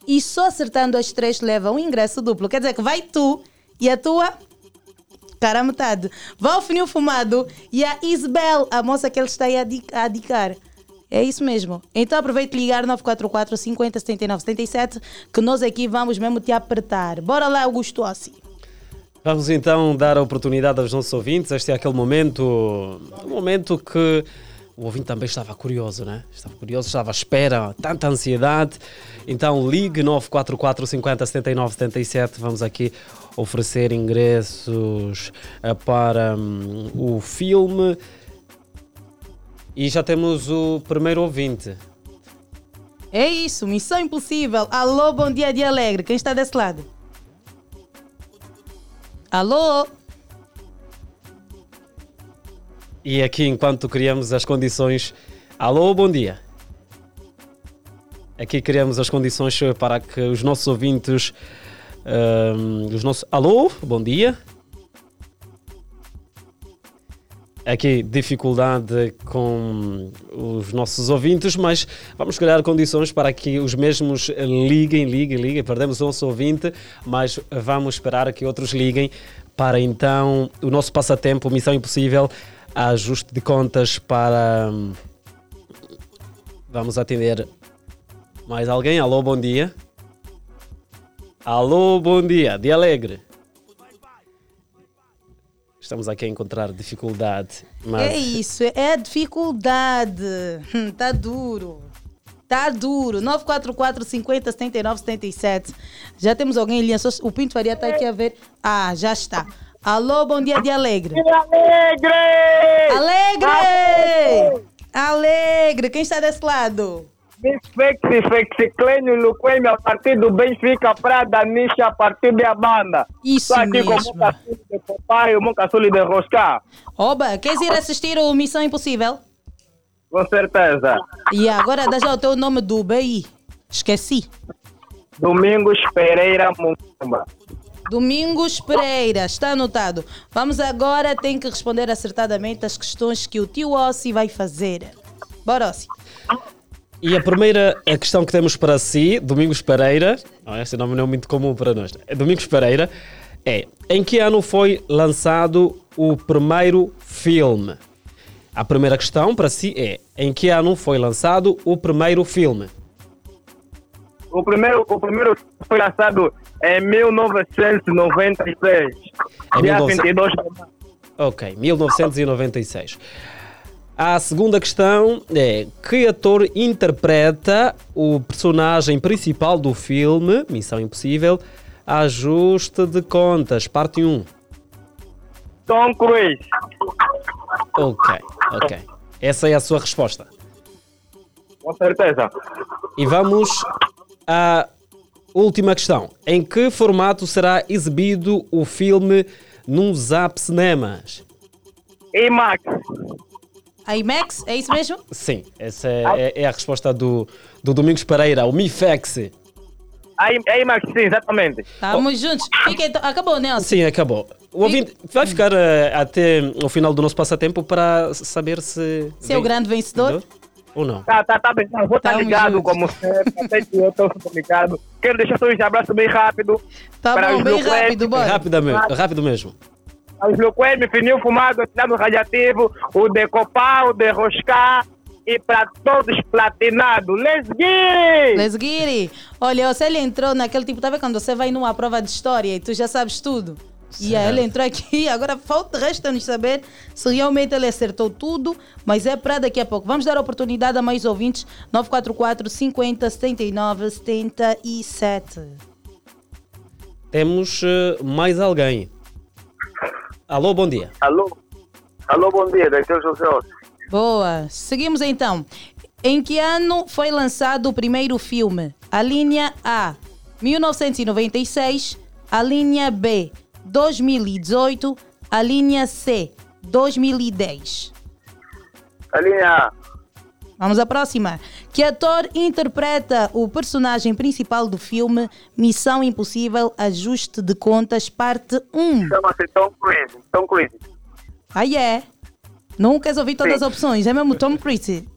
e só acertando as três leva um ingresso duplo. Quer dizer que vai tu e a tua cara metade. Vai o Fumado e a Isabel, a moça que ele está aí a adicar. É isso mesmo. Então aproveite e ligar 944 50 79 77 que nós aqui vamos mesmo te apertar. Bora lá, Augusto Ossi. Vamos então dar a oportunidade aos nossos ouvintes. Este é aquele momento, um momento que o ouvinte também estava curioso, né? Estava curioso, estava à espera, tanta ansiedade. Então ligue 944 50 79 77. Vamos aqui oferecer ingressos eh, para hum, o filme. E já temos o primeiro ouvinte. É isso, Missão Impossível. Alô, bom dia de alegre. Quem está desse lado? Alô? E aqui, enquanto criamos as condições. Alô, bom dia. Aqui criamos as condições para que os nossos ouvintes. hum, os nossos... Alô, bom dia. Aqui, dificuldade com os nossos ouvintes, mas vamos criar condições para que os mesmos liguem, liguem, liguem. Perdemos o nosso ouvinte, mas vamos esperar que outros liguem para então o nosso passatempo, Missão Impossível, ajuste de contas para. hum, Vamos atender mais alguém. Alô, bom dia. Alô, bom dia. De Alegre. Estamos aqui a encontrar dificuldade. Mas... É isso, é a dificuldade. Hum, Tá duro. Tá duro. 944 50 79 77. Já temos alguém em linha. O Pinto Faria está aqui a ver. Ah, já está. Alô, bom dia de Alegre. Alegre! Alegre! Alegre! Quem está desse lado? Fexi, Fexiclênio Luquemi a partir do Benfica para Danisha a partir da banda. Isso Estou aqui com o mesmo. meu caçule de papai e o meu caçule de roscar. Oba, queres ir assistir o Missão Impossível? Com certeza. E agora dá já o teu nome do BI. Esqueci. Domingos Pereira Mumba. Domingos Pereira, está anotado. Vamos agora, tem que responder acertadamente as questões que o tio Ossi vai fazer. Bora, Ossi. E a primeira a questão que temos para si, Domingos Pereira, não, esse nome não é muito comum para nós, é Domingos Pereira, é em que ano foi lançado o primeiro filme? A primeira questão para si é em que ano foi lançado o primeiro filme? O primeiro, o primeiro foi lançado em 1996. Em Dia 1900. 22 de março. Ok, 1996. A segunda questão é: que ator interpreta o personagem principal do filme Missão Impossível Ajuste de Contas, parte 1? Tom Cruise. Ok, ok. Essa é a sua resposta. Com certeza. E vamos à última questão: em que formato será exibido o filme num Zap Cinemas? IMAX. IMAX, é isso mesmo? Sim, essa é, é- é a resposta do, do Domingos Pereira, o MIFEX. I- IMAX, sim, exatamente. Estamos juntos. Fica então. Acabou, Nelson. Sim, acabou. O ouvinte vai ficar eh, até o final do nosso passatempo para saber se. Se é o grande vencedor. Ou não? Tá, tá, tá bem. Vou estar Tamo ligado, junto. como sempre. Até que eu estou ligado. Quero deixar só um abraço bem rápido. Tá para bom, bem rápido, bora. Rápido mesmo. Rápido mesmo. Os Luquemi, Fininho Fumado, Tirado Radiativo, o de Copal, o de Roscar e para todos platinados. Let's get! Let's get it. Olha, você ele entrou naquele tipo, tá vendo quando você vai numa prova de história e tu já sabes tudo? E aí ele entrou aqui, agora falta resta-nos saber se realmente ele acertou tudo, mas é para daqui a pouco. Vamos dar a oportunidade a mais ouvintes, 944 50 79 77. Temos eh, mais alguém. Alô, bom dia. Alô? Alô, bom dia, daqui é o José Ossi. Boa. Seguimos então. Em que ano foi lançado o primeiro filme? A linha A, 1996. A linha B, 2018. A linha C, 2010. A linha A. Vamos à próxima. Que ator interpreta o personagem principal do filme Missão Impossível Ajuste de Contas, parte 1? Chama-se Tom Cruise. Tom Cruise. Aí é. Não queres ouvir todas Sim. as opções, é mesmo Tom Cruise?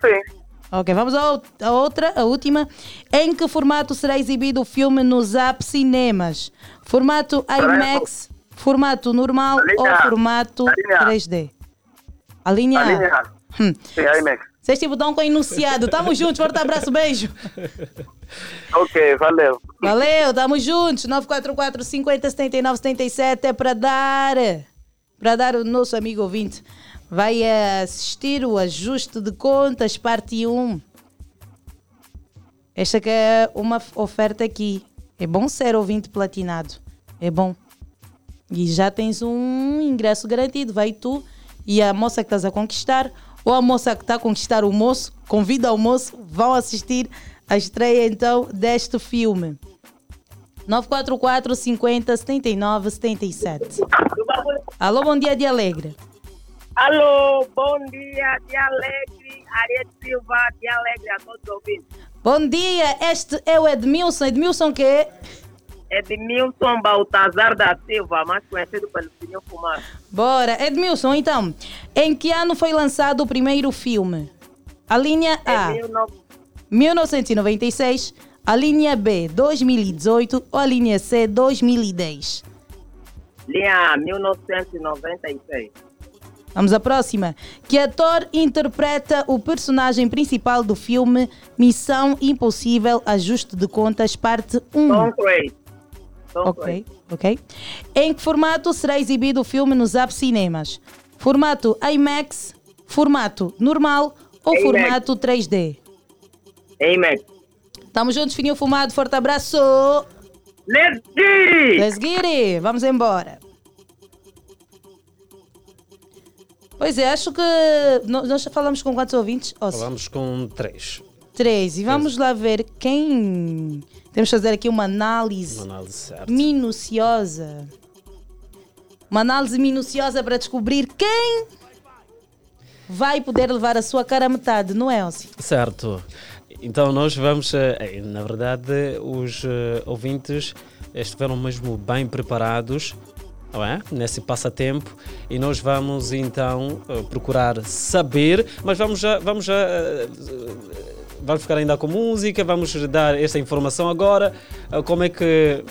Sim. Ok, vamos à ou- à outra, a última. Em que formato será exibido o filme nos App Cinemas? Formato IMAX, formato normal ou formato A linha A. 3D? A linha A A. linha A. Hum. Sim, IMAX. Vocês tipo dão com enunciado. Tamo juntos, forte abraço, beijo. Ok, valeu. Valeu, tamo juntos. 944 50 79 77 é para dar. Para dar o nosso amigo ouvinte. Vai assistir o ajuste de contas, parte 1. Esta que é uma oferta aqui. É bom ser ouvinte platinado. É bom. E já tens um ingresso garantido. Vai tu e a moça que estás a conquistar, ou a moça que está a conquistar o moço, convida o moço, vão assistir a estreia então deste filme. 944 50 79 77. Alô, bom dia de Alegre. Alô, bom dia de Alegre, Ariete Silva de Alegre a todos os ouvintes. Bom dia, este é o Edmilson. Edmilson que é? Edmilson Baltazar da Silva, mais conhecido pelo Senhor Fumado. Bora, Edmilson, então. Em que ano foi lançado o primeiro filme? A linha A, Em 19 1996. A linha B, 2018. Ou a linha C, 2010. Linha 1996. Vamos à próxima. Que ator interpreta o personagem principal do filme Missão Impossível Ajuste de Contas, parte 1? Tom Cruise. Ok, ok. Em que formato será exibido o filme nos App Cinemas? Formato IMAX, formato normal ou IMAX. formato 3D? IMAX. Tamo juntos, fininho fumado, forte abraço! Let's get it! Let's get it! Vamos embora! Pois é, acho que nós já falamos com quantos ouvintes? Ócio? Falamos com três. Três. E vamos lá ver quem. Temos que fazer aqui uma análise Uma análise minuciosa. Uma análise minuciosa para descobrir quem vai poder levar a sua cara à metade, não é, Elcio? Certo. Então nós vamos, eh, eh, na verdade, os eh, ouvintes estiveram mesmo bem preparados é? nesse passatempo e nós vamos então eh, procurar saber, mas vamos já, vamos já eh, vamos ficar ainda com música, vamos dar esta informação agora, eh, como é que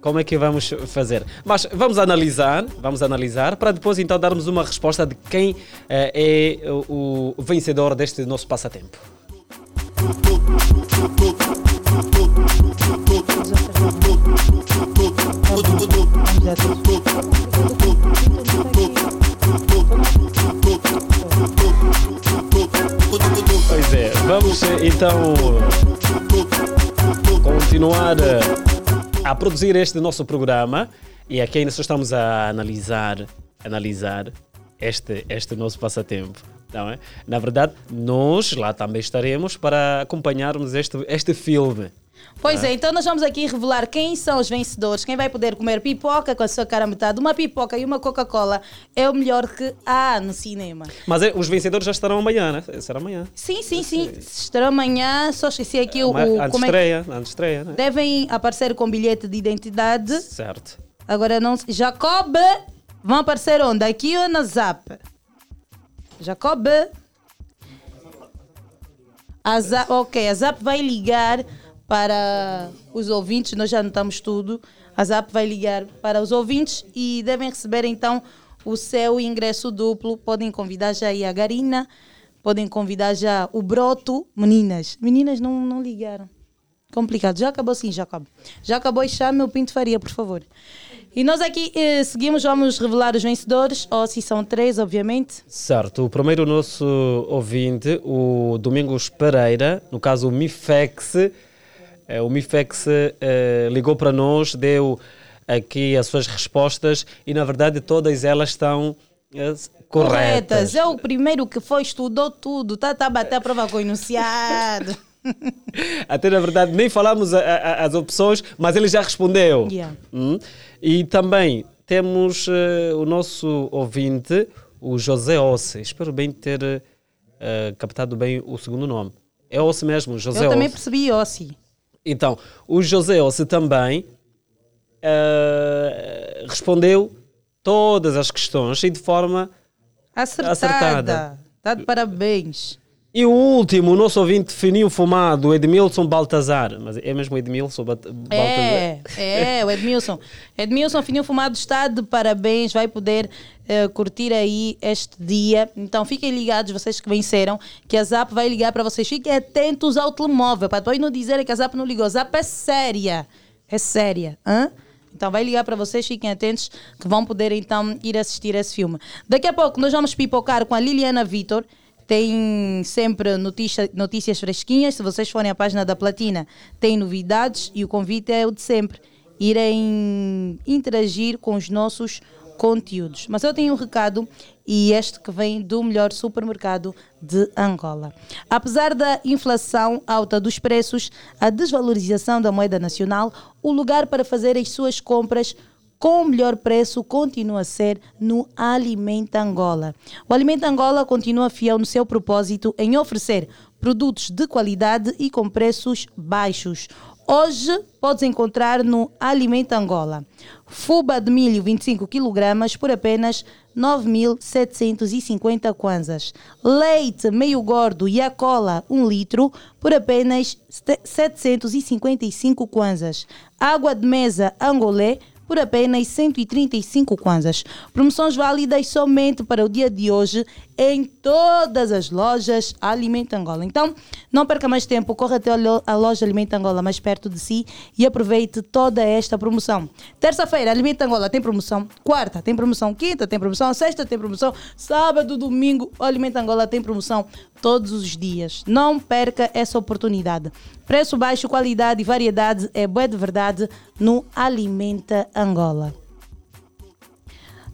como é que vamos fazer? Mas vamos analisar, vamos analisar para depois então darmos uma resposta de quem é o vencedor deste nosso passatempo. Pois é, vamos então continuar a produzir este nosso programa e aqui ainda só estamos a analisar, analisar este, este nosso passatempo. Não é? Na verdade, nós lá também estaremos para acompanharmos este, este filme. Pois Ah. é, então nós vamos aqui revelar quem são os vencedores, quem vai poder comer pipoca com a sua cara metade. Uma pipoca e uma Coca-Cola é o melhor que há no cinema. Mas eh, os vencedores já estarão amanhã, né? Será amanhã. Sim, sim, sim. Estará amanhã, só esqueci aqui o. Ama- o antes como é estreia, antes estreia, né? Devem aparecer com bilhete de identidade. Certo. Agora não. Jacob, vão aparecer onde? Aqui ou na Zap? Jacob. A Zap, ok, a Zap vai ligar para os ouvintes, nós já anotamos tudo. A Zap vai ligar para os ouvintes e devem receber então o seu ingresso duplo. Podem convidar já aí a Garina, podem convidar já o Broto. Meninas, meninas não, não ligaram. Complicado. Já acabou sim, Jacob. Já acabou e chame o Pinto Faria, por favor. E nós aqui eh, seguimos, vamos revelar os vencedores, ou se são três, obviamente. Certo, o primeiro nosso ouvinte, o Domingos Pereira, no caso o Mifex, o Mifex eh, ligou para nós, deu aqui as suas respostas e na verdade todas elas estão eh, corretas. É o primeiro que foi, estudou tudo, está tá a bater a prova com o enunciado. Até na verdade nem falamos a- a- as opções, mas ele já respondeu. Yeah. Hum? E também temos eh, o nosso ouvinte, o José Osse. Espero bem ter eh, captado bem o segundo nome. É Osse mesmo, José Eu também Osse. percebi, Ossi. Então, o José Osse também eh, respondeu todas as questões e de forma Acertada. Acertada. Tá de parabéns. E o último, o nosso ouvinte fininho fumado, Edmilson Baltazar. Mas é mesmo Edmilson Baltazar? É, é, o Edmilson. Edmilson Fininho Fumado está de parabéns, vai poder eh, curtir aí este dia. Então fiquem ligados, vocês que venceram, que a Zap vai ligar para vocês. Fiquem atentos ao telemóvel, para depois não dizerem que a Zap não ligou. A Zap é séria, é séria. Hã? Então vai ligar para vocês, fiquem atentos que vão poder então ir assistir esse filme. Daqui a pouco nós vamos pipocar com a Liliana Vitor. Tem sempre notícia, notícias fresquinhas. Se vocês forem à página da Platina, tem novidades e o convite é o de sempre: irem interagir com os nossos conteúdos. Mas eu tenho um recado e este que vem do melhor supermercado de Angola. Apesar da inflação alta dos preços, a desvalorização da moeda nacional, o lugar para fazer as suas compras com o melhor preço continua a ser no Alimenta Angola. O Alimenta Angola continua fiel no seu propósito em oferecer produtos de qualidade e com preços baixos. Hoje podes encontrar no Alimenta Angola fuba de milho 25 kg por apenas 9.750 kwanzas. Leite meio gordo e a cola 1 litro por apenas 755 kwanzas. Água de mesa angolé por apenas 135 kwanzas. Promoções válidas somente para o dia de hoje em todas as lojas Alimenta Angola. Então, não perca mais tempo, corra até a lo- a loja Alimenta Angola mais perto de si e aproveite toda esta promoção. Terça-feira, Alimenta Angola tem promoção. Quarta, tem promoção. Quinta, tem promoção. Sexta, tem promoção. Sábado, domingo, o Alimenta Angola tem promoção todos os dias. Não perca essa oportunidade. Preço baixo, qualidade e variedade é boa de verdade no Alimenta Angola.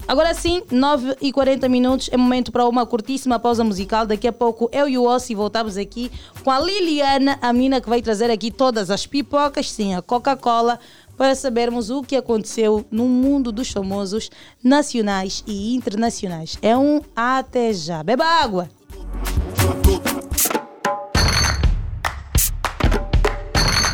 Agora sim, 9 e 40 minutos é momento para uma curtíssima pausa musical. Daqui a pouco eu e o Ossi voltamos aqui com a Liliana, a menina que vai trazer aqui todas as pipocas, sim, a Coca-Cola, para sabermos o que aconteceu no mundo dos famosos nacionais e internacionais. É um até já. Beba água!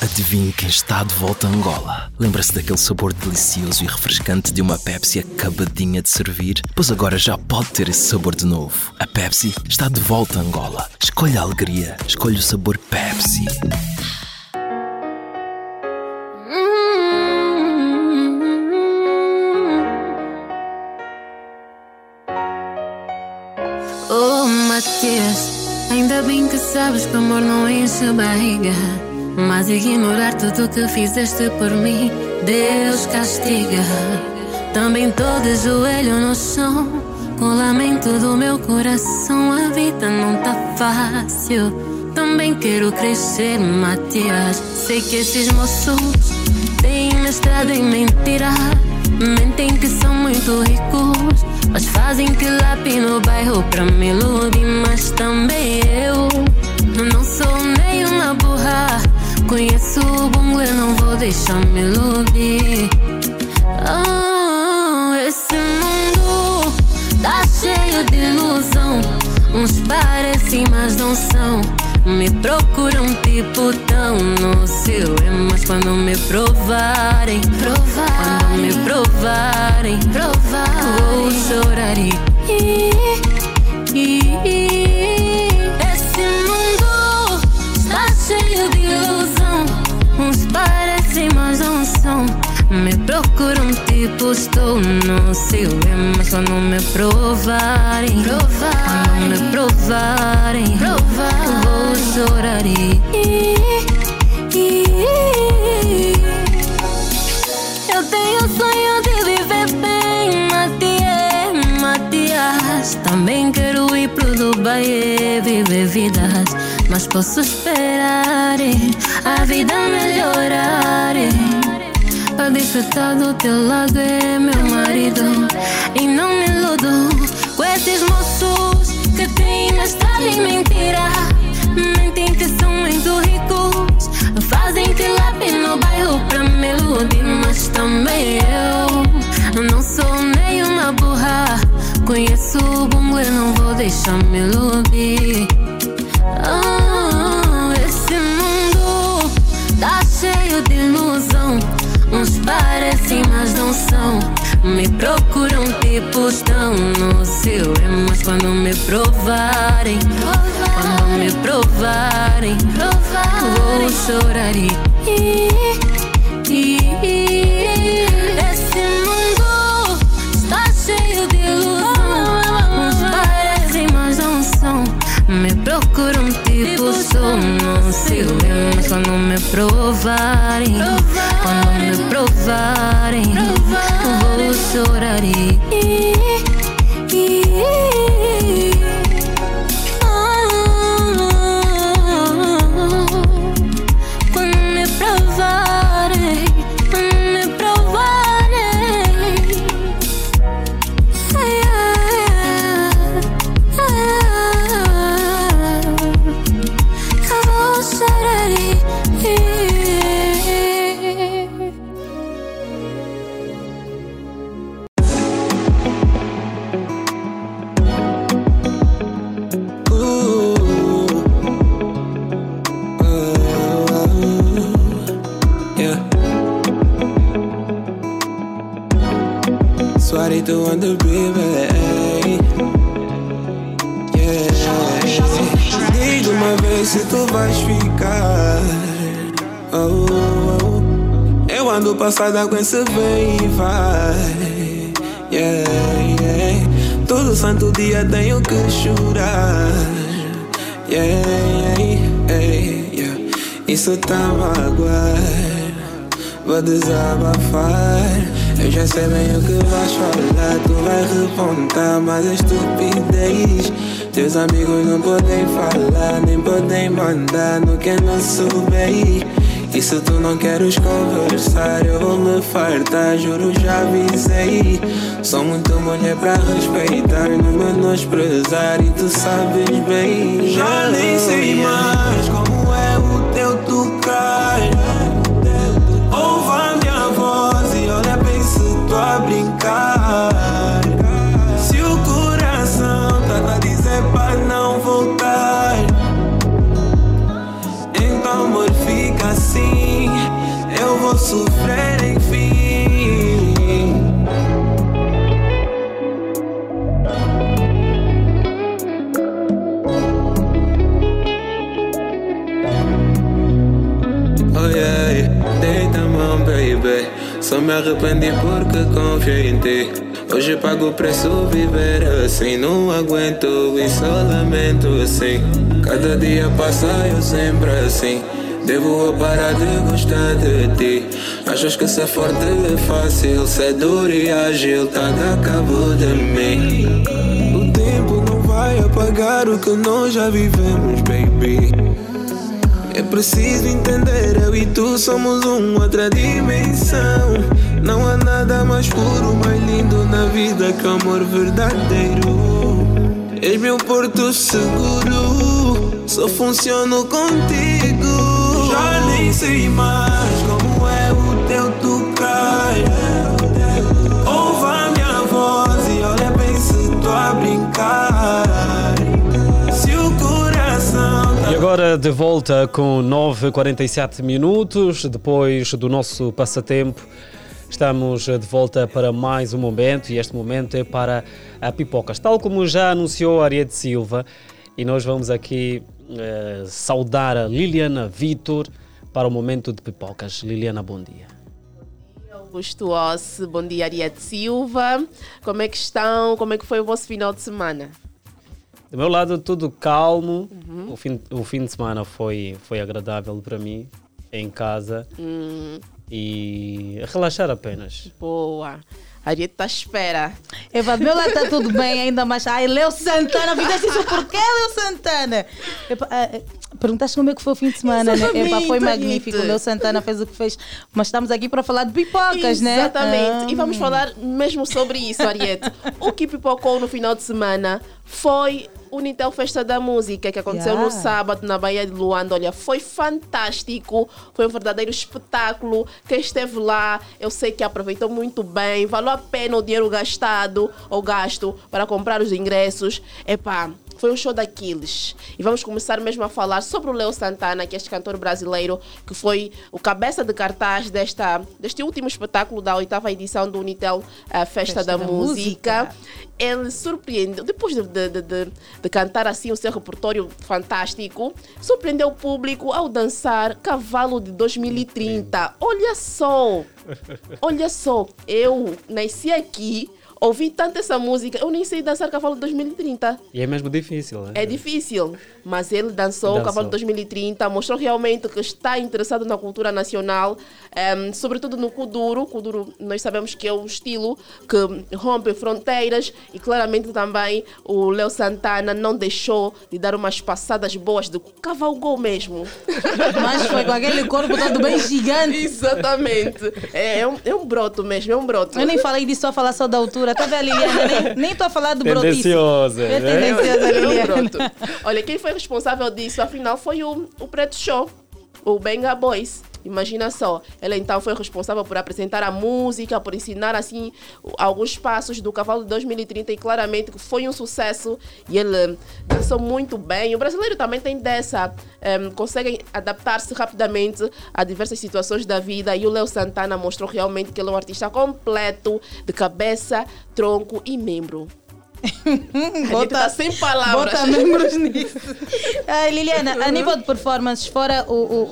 Adivinhe quem está de volta a Angola? Lembra-se daquele sabor delicioso e refrescante de uma Pepsi acabadinha de servir? Pois agora já pode ter esse sabor de novo. A Pepsi está de volta a Angola. Escolha a alegria, escolha o sabor Pepsi. Oh, Matias, ainda bem que sabes que amor não enche barriga. Mas ignorar tudo que fizeste por mim, Deus castiga. Também tô de joelho no chão, com o lamento do meu coração. A vida não tá fácil. Também quero crescer, Matias. Sei que esses moços têm mestrado em mentira. Mentem que são muito ricos, mas fazem que lápis no bairro pra me iludir. Mas também eu não sou nem uma burra. Conheço o bom, eu não vou deixar me iludir. Oh, esse mundo tá cheio de ilusão. Uns parecem, mas não são. Me procuram tipo tão no seu é, mas quando me provarem, provarem, quando me provarem, provarem, vou chorar e, e, e Me procuram tipo tipo estou no ciúme Mas quando me provarem Quando me provarem Vou chorar e Eu tenho sonho de viver bem, Matias, Matias. Também quero ir pro Dubai e viver vidas. Mas posso esperar a vida melhorar. Pra do teu lado é meu marido. E não me iludo com esses moços que têm estrada e mentira. Mentem que são muito ricos. Fazem tilape no bairro pra me iludir. Mas também eu não sou nem uma burra. Conheço o bongo e não vou deixar me iludir. Não são. Me procuram tipo estão no seu é, mas quando me provarem, quando me provarem, vou chorar e, e- esse mundo está cheio de ilusão. Uns parecem, mas não são. Me procuram tipo sou no seu é, mas quando me provarem, quando me provarem, vou chorar oh. Eu ando passada com esse vem e vai. Yeah, yeah. Todo santo dia tenho que chorar. Yeah, yeah, yeah. Isso tá magoar. Vou desabafar. Eu já sei bem o que vais falar. Tu vai repontar, mas é estupidez. Teus amigos não podem falar, nem podem mandar no que nosso bem. E se tu não queres conversar, eu vou me fartar, juro, já avisei. Sou muito mulher pra respeitar, não menosprezar, e tu sabes bem. Já nem sei mais como Só me arrependi porque confiei em ti. Hoje pago o preço viver assim. Não aguento isolamento assim. Cada dia passa eu sempre assim. Devo parar de gostar de ti. Achas que ser forte é fácil, ser duro e ágil, tá a cabo de mim. O tempo não vai apagar o que nós já vivemos, baby. É preciso entender, eu e tu somos uma outra dimensão. Não há nada mais puro, mais lindo na vida que o amor verdadeiro. És meu porto seguro, só funciono contigo. Já nem sei mais como é o teu tocar. Ouve a minha voz e olha bem se tô a brincar. Agora de volta com 9h47 minutos, depois do nosso passatempo. Estamos de volta para mais um momento e este momento é para a Pipocas. Tal como já anunciou Ariete Silva, e nós vamos aqui eh, saudar a Liliana Vitor para o momento de Pipocas. Liliana, bom dia. Gustuose, bom dia Ariete Silva. Como é que estão? Como é que foi o vosso final de semana? Do meu lado, tudo calmo. Uhum. O, fim, o fim de semana foi, foi agradável para mim, em casa. Hum, E relaxar apenas. boa. Ariete está à espera. Eva, do meu lado está tudo bem, ainda mais. Ai, Leo Santana, fizeste isso por quê, Leo Santana? Epa, ah, ah, perguntaste como é que foi o fim de semana, né? Exatamente, Epa, foi magnífico. O Leo Santana fez o que fez. Mas estamos aqui para falar de pipocas, né? Exatamente. E vamos Ah. falar mesmo sobre isso, Ariete. o que pipocou no final de semana foi Unitel Festa da Música, que aconteceu no Yeah. sábado na Baía de Luanda. Olha, foi fantástico. Foi um verdadeiro espetáculo. Quem esteve lá, eu sei que aproveitou muito bem. Valeu a pena o dinheiro gastado ou gasto para comprar os ingressos. Epá, foi um show daqueles. E vamos começar mesmo a falar sobre o Leo Santana, que é este cantor brasileiro, que foi o cabeça de cartaz desta, deste último espetáculo da oitava edição do Unitel eh, Festa, da, da Música. Ele surpreendeu, depois de, de, de, de- de cantar assim o seu repertório fantástico, surpreendeu o público ao dançar Cavalo de 2030. Olha só! Olha só, eu nasci aqui, ouvi tanto essa música, eu nem sei dançar Cavalo de 2030. E é mesmo difícil, né? É difícil, mas ele dançou, o Dançou. Cavalo de 2030, mostrou realmente que está interessado na cultura nacional, ehm, sobretudo no Kuduro. Kuduro, nós sabemos que é um estilo que rompe fronteiras e claramente também o Léo Santana não deixou de dar umas passadas boas de cavalgou mesmo. Mas foi com aquele corpo todo bem gigante. Exatamente. É, é um, é um broto mesmo, é um broto. Eu nem falei disso, só falar só da altura. Tá vendo, Liliana? Nem- Nem estou a falar de brotice. Tendenciosa, É né? tendenciosa, É um Liliana. broto. Olha, quem foi responsável disso, afinal, foi o, o Preto Show, o Benga Boys. Imagina só, ela então foi responsável por apresentar a música, por ensinar assim alguns passos do Cavalo de 2030 e claramente foi um sucesso e ele dançou muito bem. O brasileiro também tem dessa, em, conseguem adaptar-se rapidamente a diversas situações da vida e o Léo Santana mostrou realmente que ele é um artista completo de cabeça, tronco e membro. A gente tá sem palavras. Bota membros nisso. Ai, Liliana, a nível de performances, fora o, o,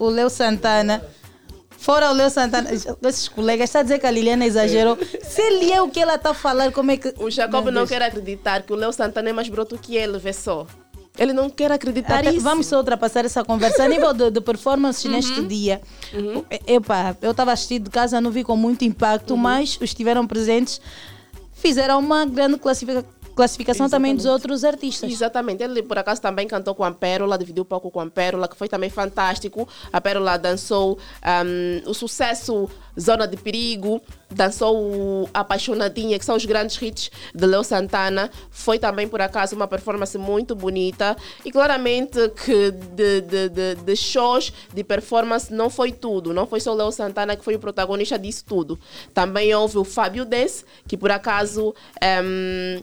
o, o- Leo Santana, fora o Leo Santana, esses colegas estão a dizer que a Liliana exagerou. Se ele é o que ela está a falar, como é que. O Jacob não quer acreditar que o Léo Santana é mais broto que ele, vê só. Ele não quer acreditar Até- isso. Vamos só ultrapassar essa conversa. A nível de, de performances neste dia, e- epá, eu estava assistindo de casa, não vi com muito impacto, mas os que estiveram presentes fizeram uma grande classifica- classificação também dos outros artistas. Exatamente. Ele, por acaso, também cantou com a Pérola, dividiu um pouco com a Pérola, que foi também fantástico. A Pérola dançou ahm, o sucesso Zona de Perigo, dançou o Apaixonadinha, que são os grandes hits de Leo Santana. Foi também, por acaso, uma performance muito bonita. E claramente que de, de, de, de shows, de performance, não foi tudo. Não foi só o Leo Santana que foi o protagonista disso tudo. Também houve o Fábio Dess, que por acaso. ahm,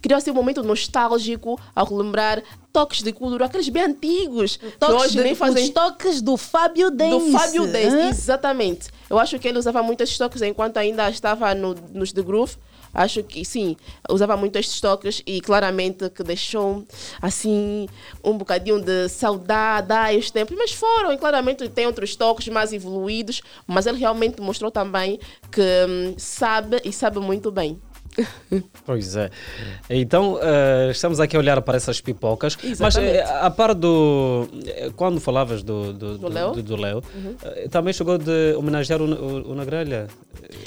criou-se um momento nostálgico ao relembrar toques de cultura, aqueles bem antigos, que Toques hoje de- nem fazem... os toques do Fábio Dance. Do Fábio hã? exatamente. Eu acho que ele usava muito estes toques enquanto ainda estava no, nos The Groove. Acho que sim, usava muito estes toques e claramente que deixou assim um bocadinho de saudade a os tempos, mas foram e claramente tem outros toques mais evoluídos, mas ele realmente mostrou também que hum, sabe e sabe muito bem. Pois é. Então, eh, estamos aqui a olhar para essas pipocas. Mas Exatamente. eh, a par do. eh, Quando falavas do, do, Do Léo? do, do Uhum. eh, também chegou de homenagear o, o, o Nagrelha.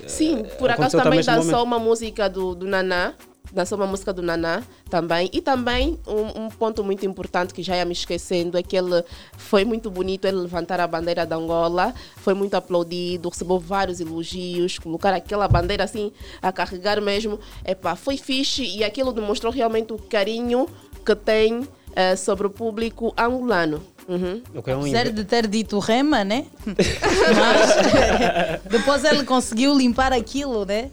Sim, por acaso também também dançou uma música do, do Naná. Dançou uma música do Naná também. E também um, um ponto muito importante que já ia me esquecendo é que ele foi muito bonito ele levantar a bandeira da Angola. Foi muito aplaudido, recebeu vários elogios, colocar aquela bandeira assim a carregar mesmo. Epá, foi fixe e aquilo demonstrou realmente o carinho que tem eh, sobre o público angolano. Uhum. O que um Apesar de ter dito rema, né? Mas depois ele conseguiu limpar aquilo, né?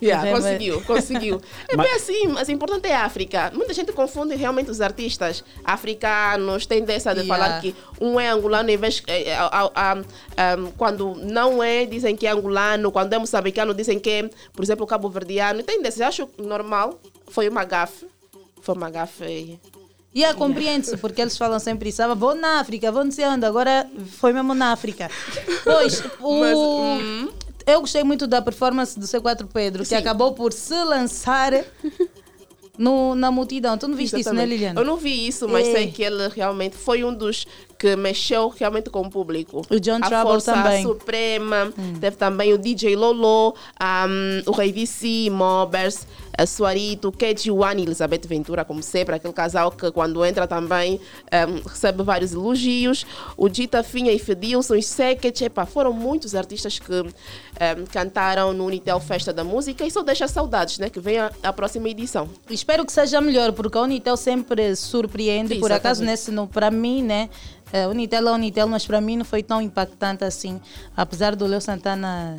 Yeah, Rema- conseguiu, conseguiu. É bem assim, mas o importante é a África. Muita gente confunde realmente os artistas africanos, tem dessa de Yeah. falar que um é angolano em vez eh, eh, quando não é, dizem que é angolano, quando é moçambicano, dizem que é, por exemplo, cabo-verdiano. Tem desse, eu acho normal, foi uma gafe. Foi uma gafe. E yeah, compreende-se, porque eles falam sempre isso. Ah, vou na África, vou não sei onde, agora foi mesmo na África. Pois, o... Mas, hum. Eu gostei muito da performance do C4 Pedro, que acabou por se lançar no, na multidão. Tu não viste isso, né, Exatamente. Liliana? Eu não vi isso, mas É. sei que ele realmente foi um dos que mexeu realmente com o público. O John a Trouble Força também. Suprema, teve também o DJ Lolo, um, o Rei VC, Mobbers, a Suarito, Keji One e Elizabeth Ventura, como sempre, aquele casal que quando entra também um, recebe vários elogios. O Dita Finha e Fedilson, os Sekech, epá, foram muitos artistas que um, cantaram no Unitel Festa da Música e só deixa saudades, né? Que vem a, próxima edição. Espero que seja melhor, porque a Unitel sempre surpreende. Por acaso, nesse, no, para mim, né? A Unitel é a Unitel, mas para mim não foi tão impactante assim. Apesar do Leo Santana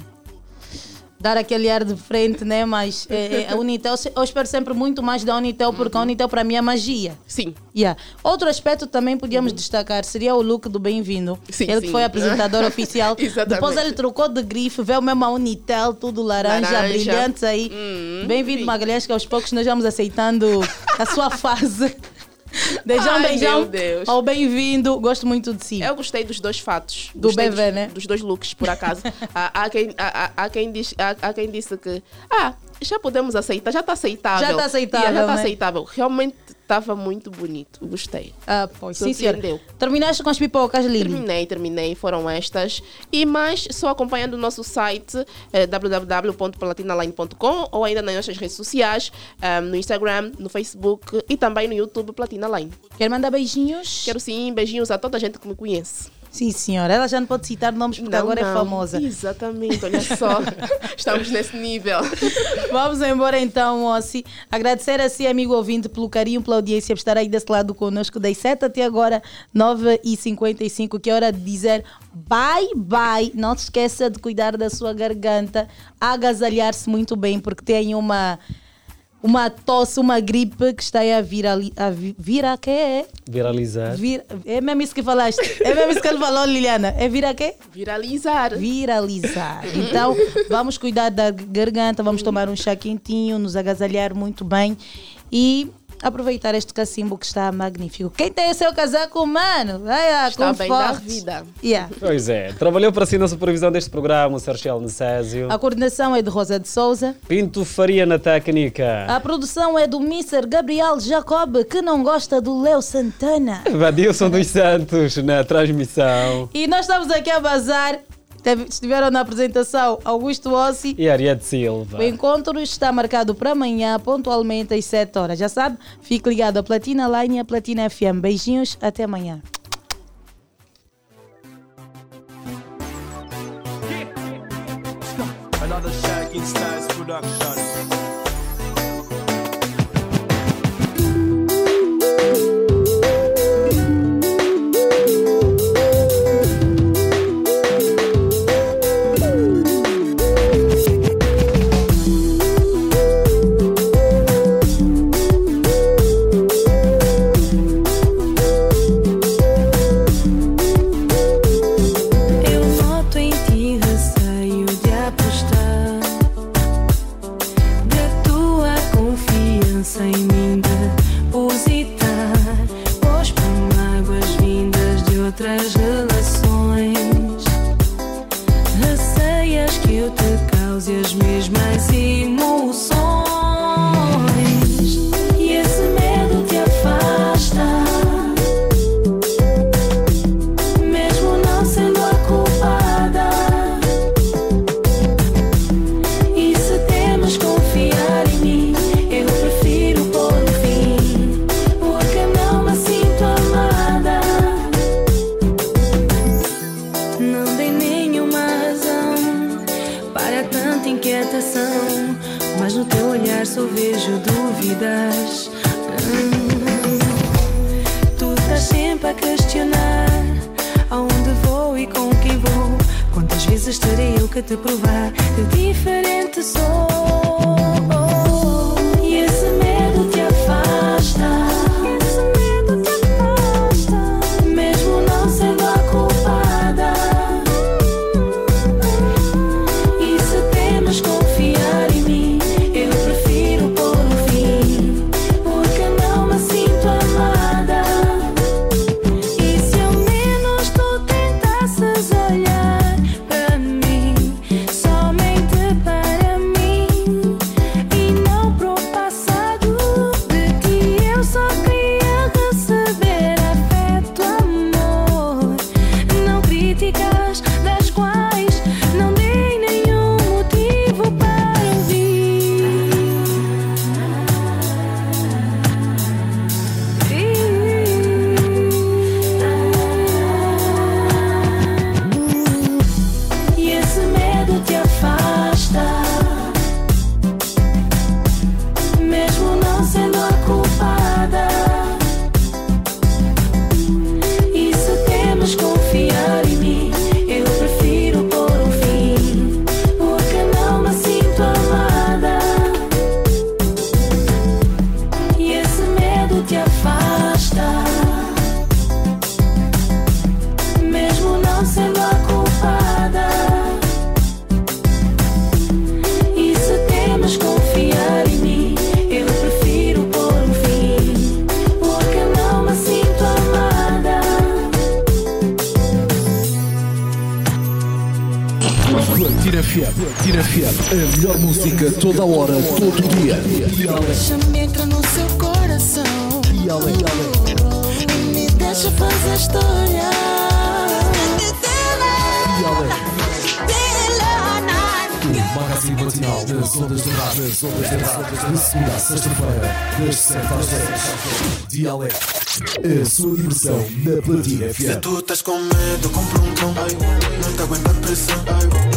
dar aquele ar de frente, né? Mas é, é, a Unitel, eu espero sempre muito mais da Unitel, porque a Unitel para mim é magia. Sim. Yeah. Outro aspecto também podíamos destacar seria o look do Bem-vindo. Sim, ele que sim. foi apresentador oficial. Exatamente. Depois ele trocou de grife, veio mesmo a Unitel, tudo laranja, Laranja. brilhante aí. Hum, Bem-vindo, Magalhães, que aos poucos nós vamos aceitando a sua fase. Beijão, Ai, beijão. meu Deus. Ao bem-vindo, gosto muito de si. Eu gostei dos dois fatos. Do Gostei bebê, dos, né? Dos dois looks, por acaso. há, há quem, há, há- quem diz, há, há quem disse que. Ah, já podemos aceitar, já está aceitável. Já tá aceitável, Yeah, já está né? aceitável. Realmente estava muito bonito. Gostei. Ah, pois, sim, senhora. Terminaste com as pipocas, Lili? Terminei, terminei, foram estas. E mais, só acompanhando o nosso site eh, ou ainda nas nossas redes sociais, eh, no Instagram, no Facebook e também no YouTube Platina Line. Quer mandar beijinhos? Quero sim, beijinhos a toda a gente que me conhece. Sim, senhora. Ela já não pode citar nomes porque Não, agora é não. famosa. Exatamente, olha só. Estamos nesse nível. Vamos embora então, Moci. Agradecer a si, amigo ouvinte, pelo carinho, pela audiência, por estar aí desse lado conosco. Das 7 até agora, 9h55, que é hora de dizer bye bye. Não se esqueça de cuidar da sua garganta, agasalhar-se muito bem, porque tem uma. Uma tosse, uma gripe que está aí a vir. A vi- vir a quê? Viralizar. Vir, é mesmo isso que falaste. É mesmo isso que ele falou, Liliana. É vir a quê? Viralizar. Viralizar. Então, vamos cuidar da garganta, vamos tomar um chá quentinho, nos agasalhar muito bem e aproveitar este cacimbo que está magnífico. Quem tem o seu casaco, mano, vai lá, Está bem da conforte. vida. Yeah. Pois é. Trabalhou para si na supervisão deste programa o Sérgio Necésio. A coordenação é de Rosa de Souza. Pinto Faria na técnica. A produção é do Mr. Gabriel Jacob, que não gosta do Leo Santana. Vadilson dos Santos na transmissão. E nós estamos aqui a bazar. Teve- Estiveram na apresentação Augusto Ossi. E Ariete Silva. O encontro está marcado para amanhã, pontualmente às 7 horas. Já sabe? Fique ligado à Platina Line e à Platina FM. Beijinhos, até amanhã. Another Shaking Styles production. Te provar que diferente sua diversão na Platina FM. Se tu estás com medo, compra um cão. Não te aguenta a pressão.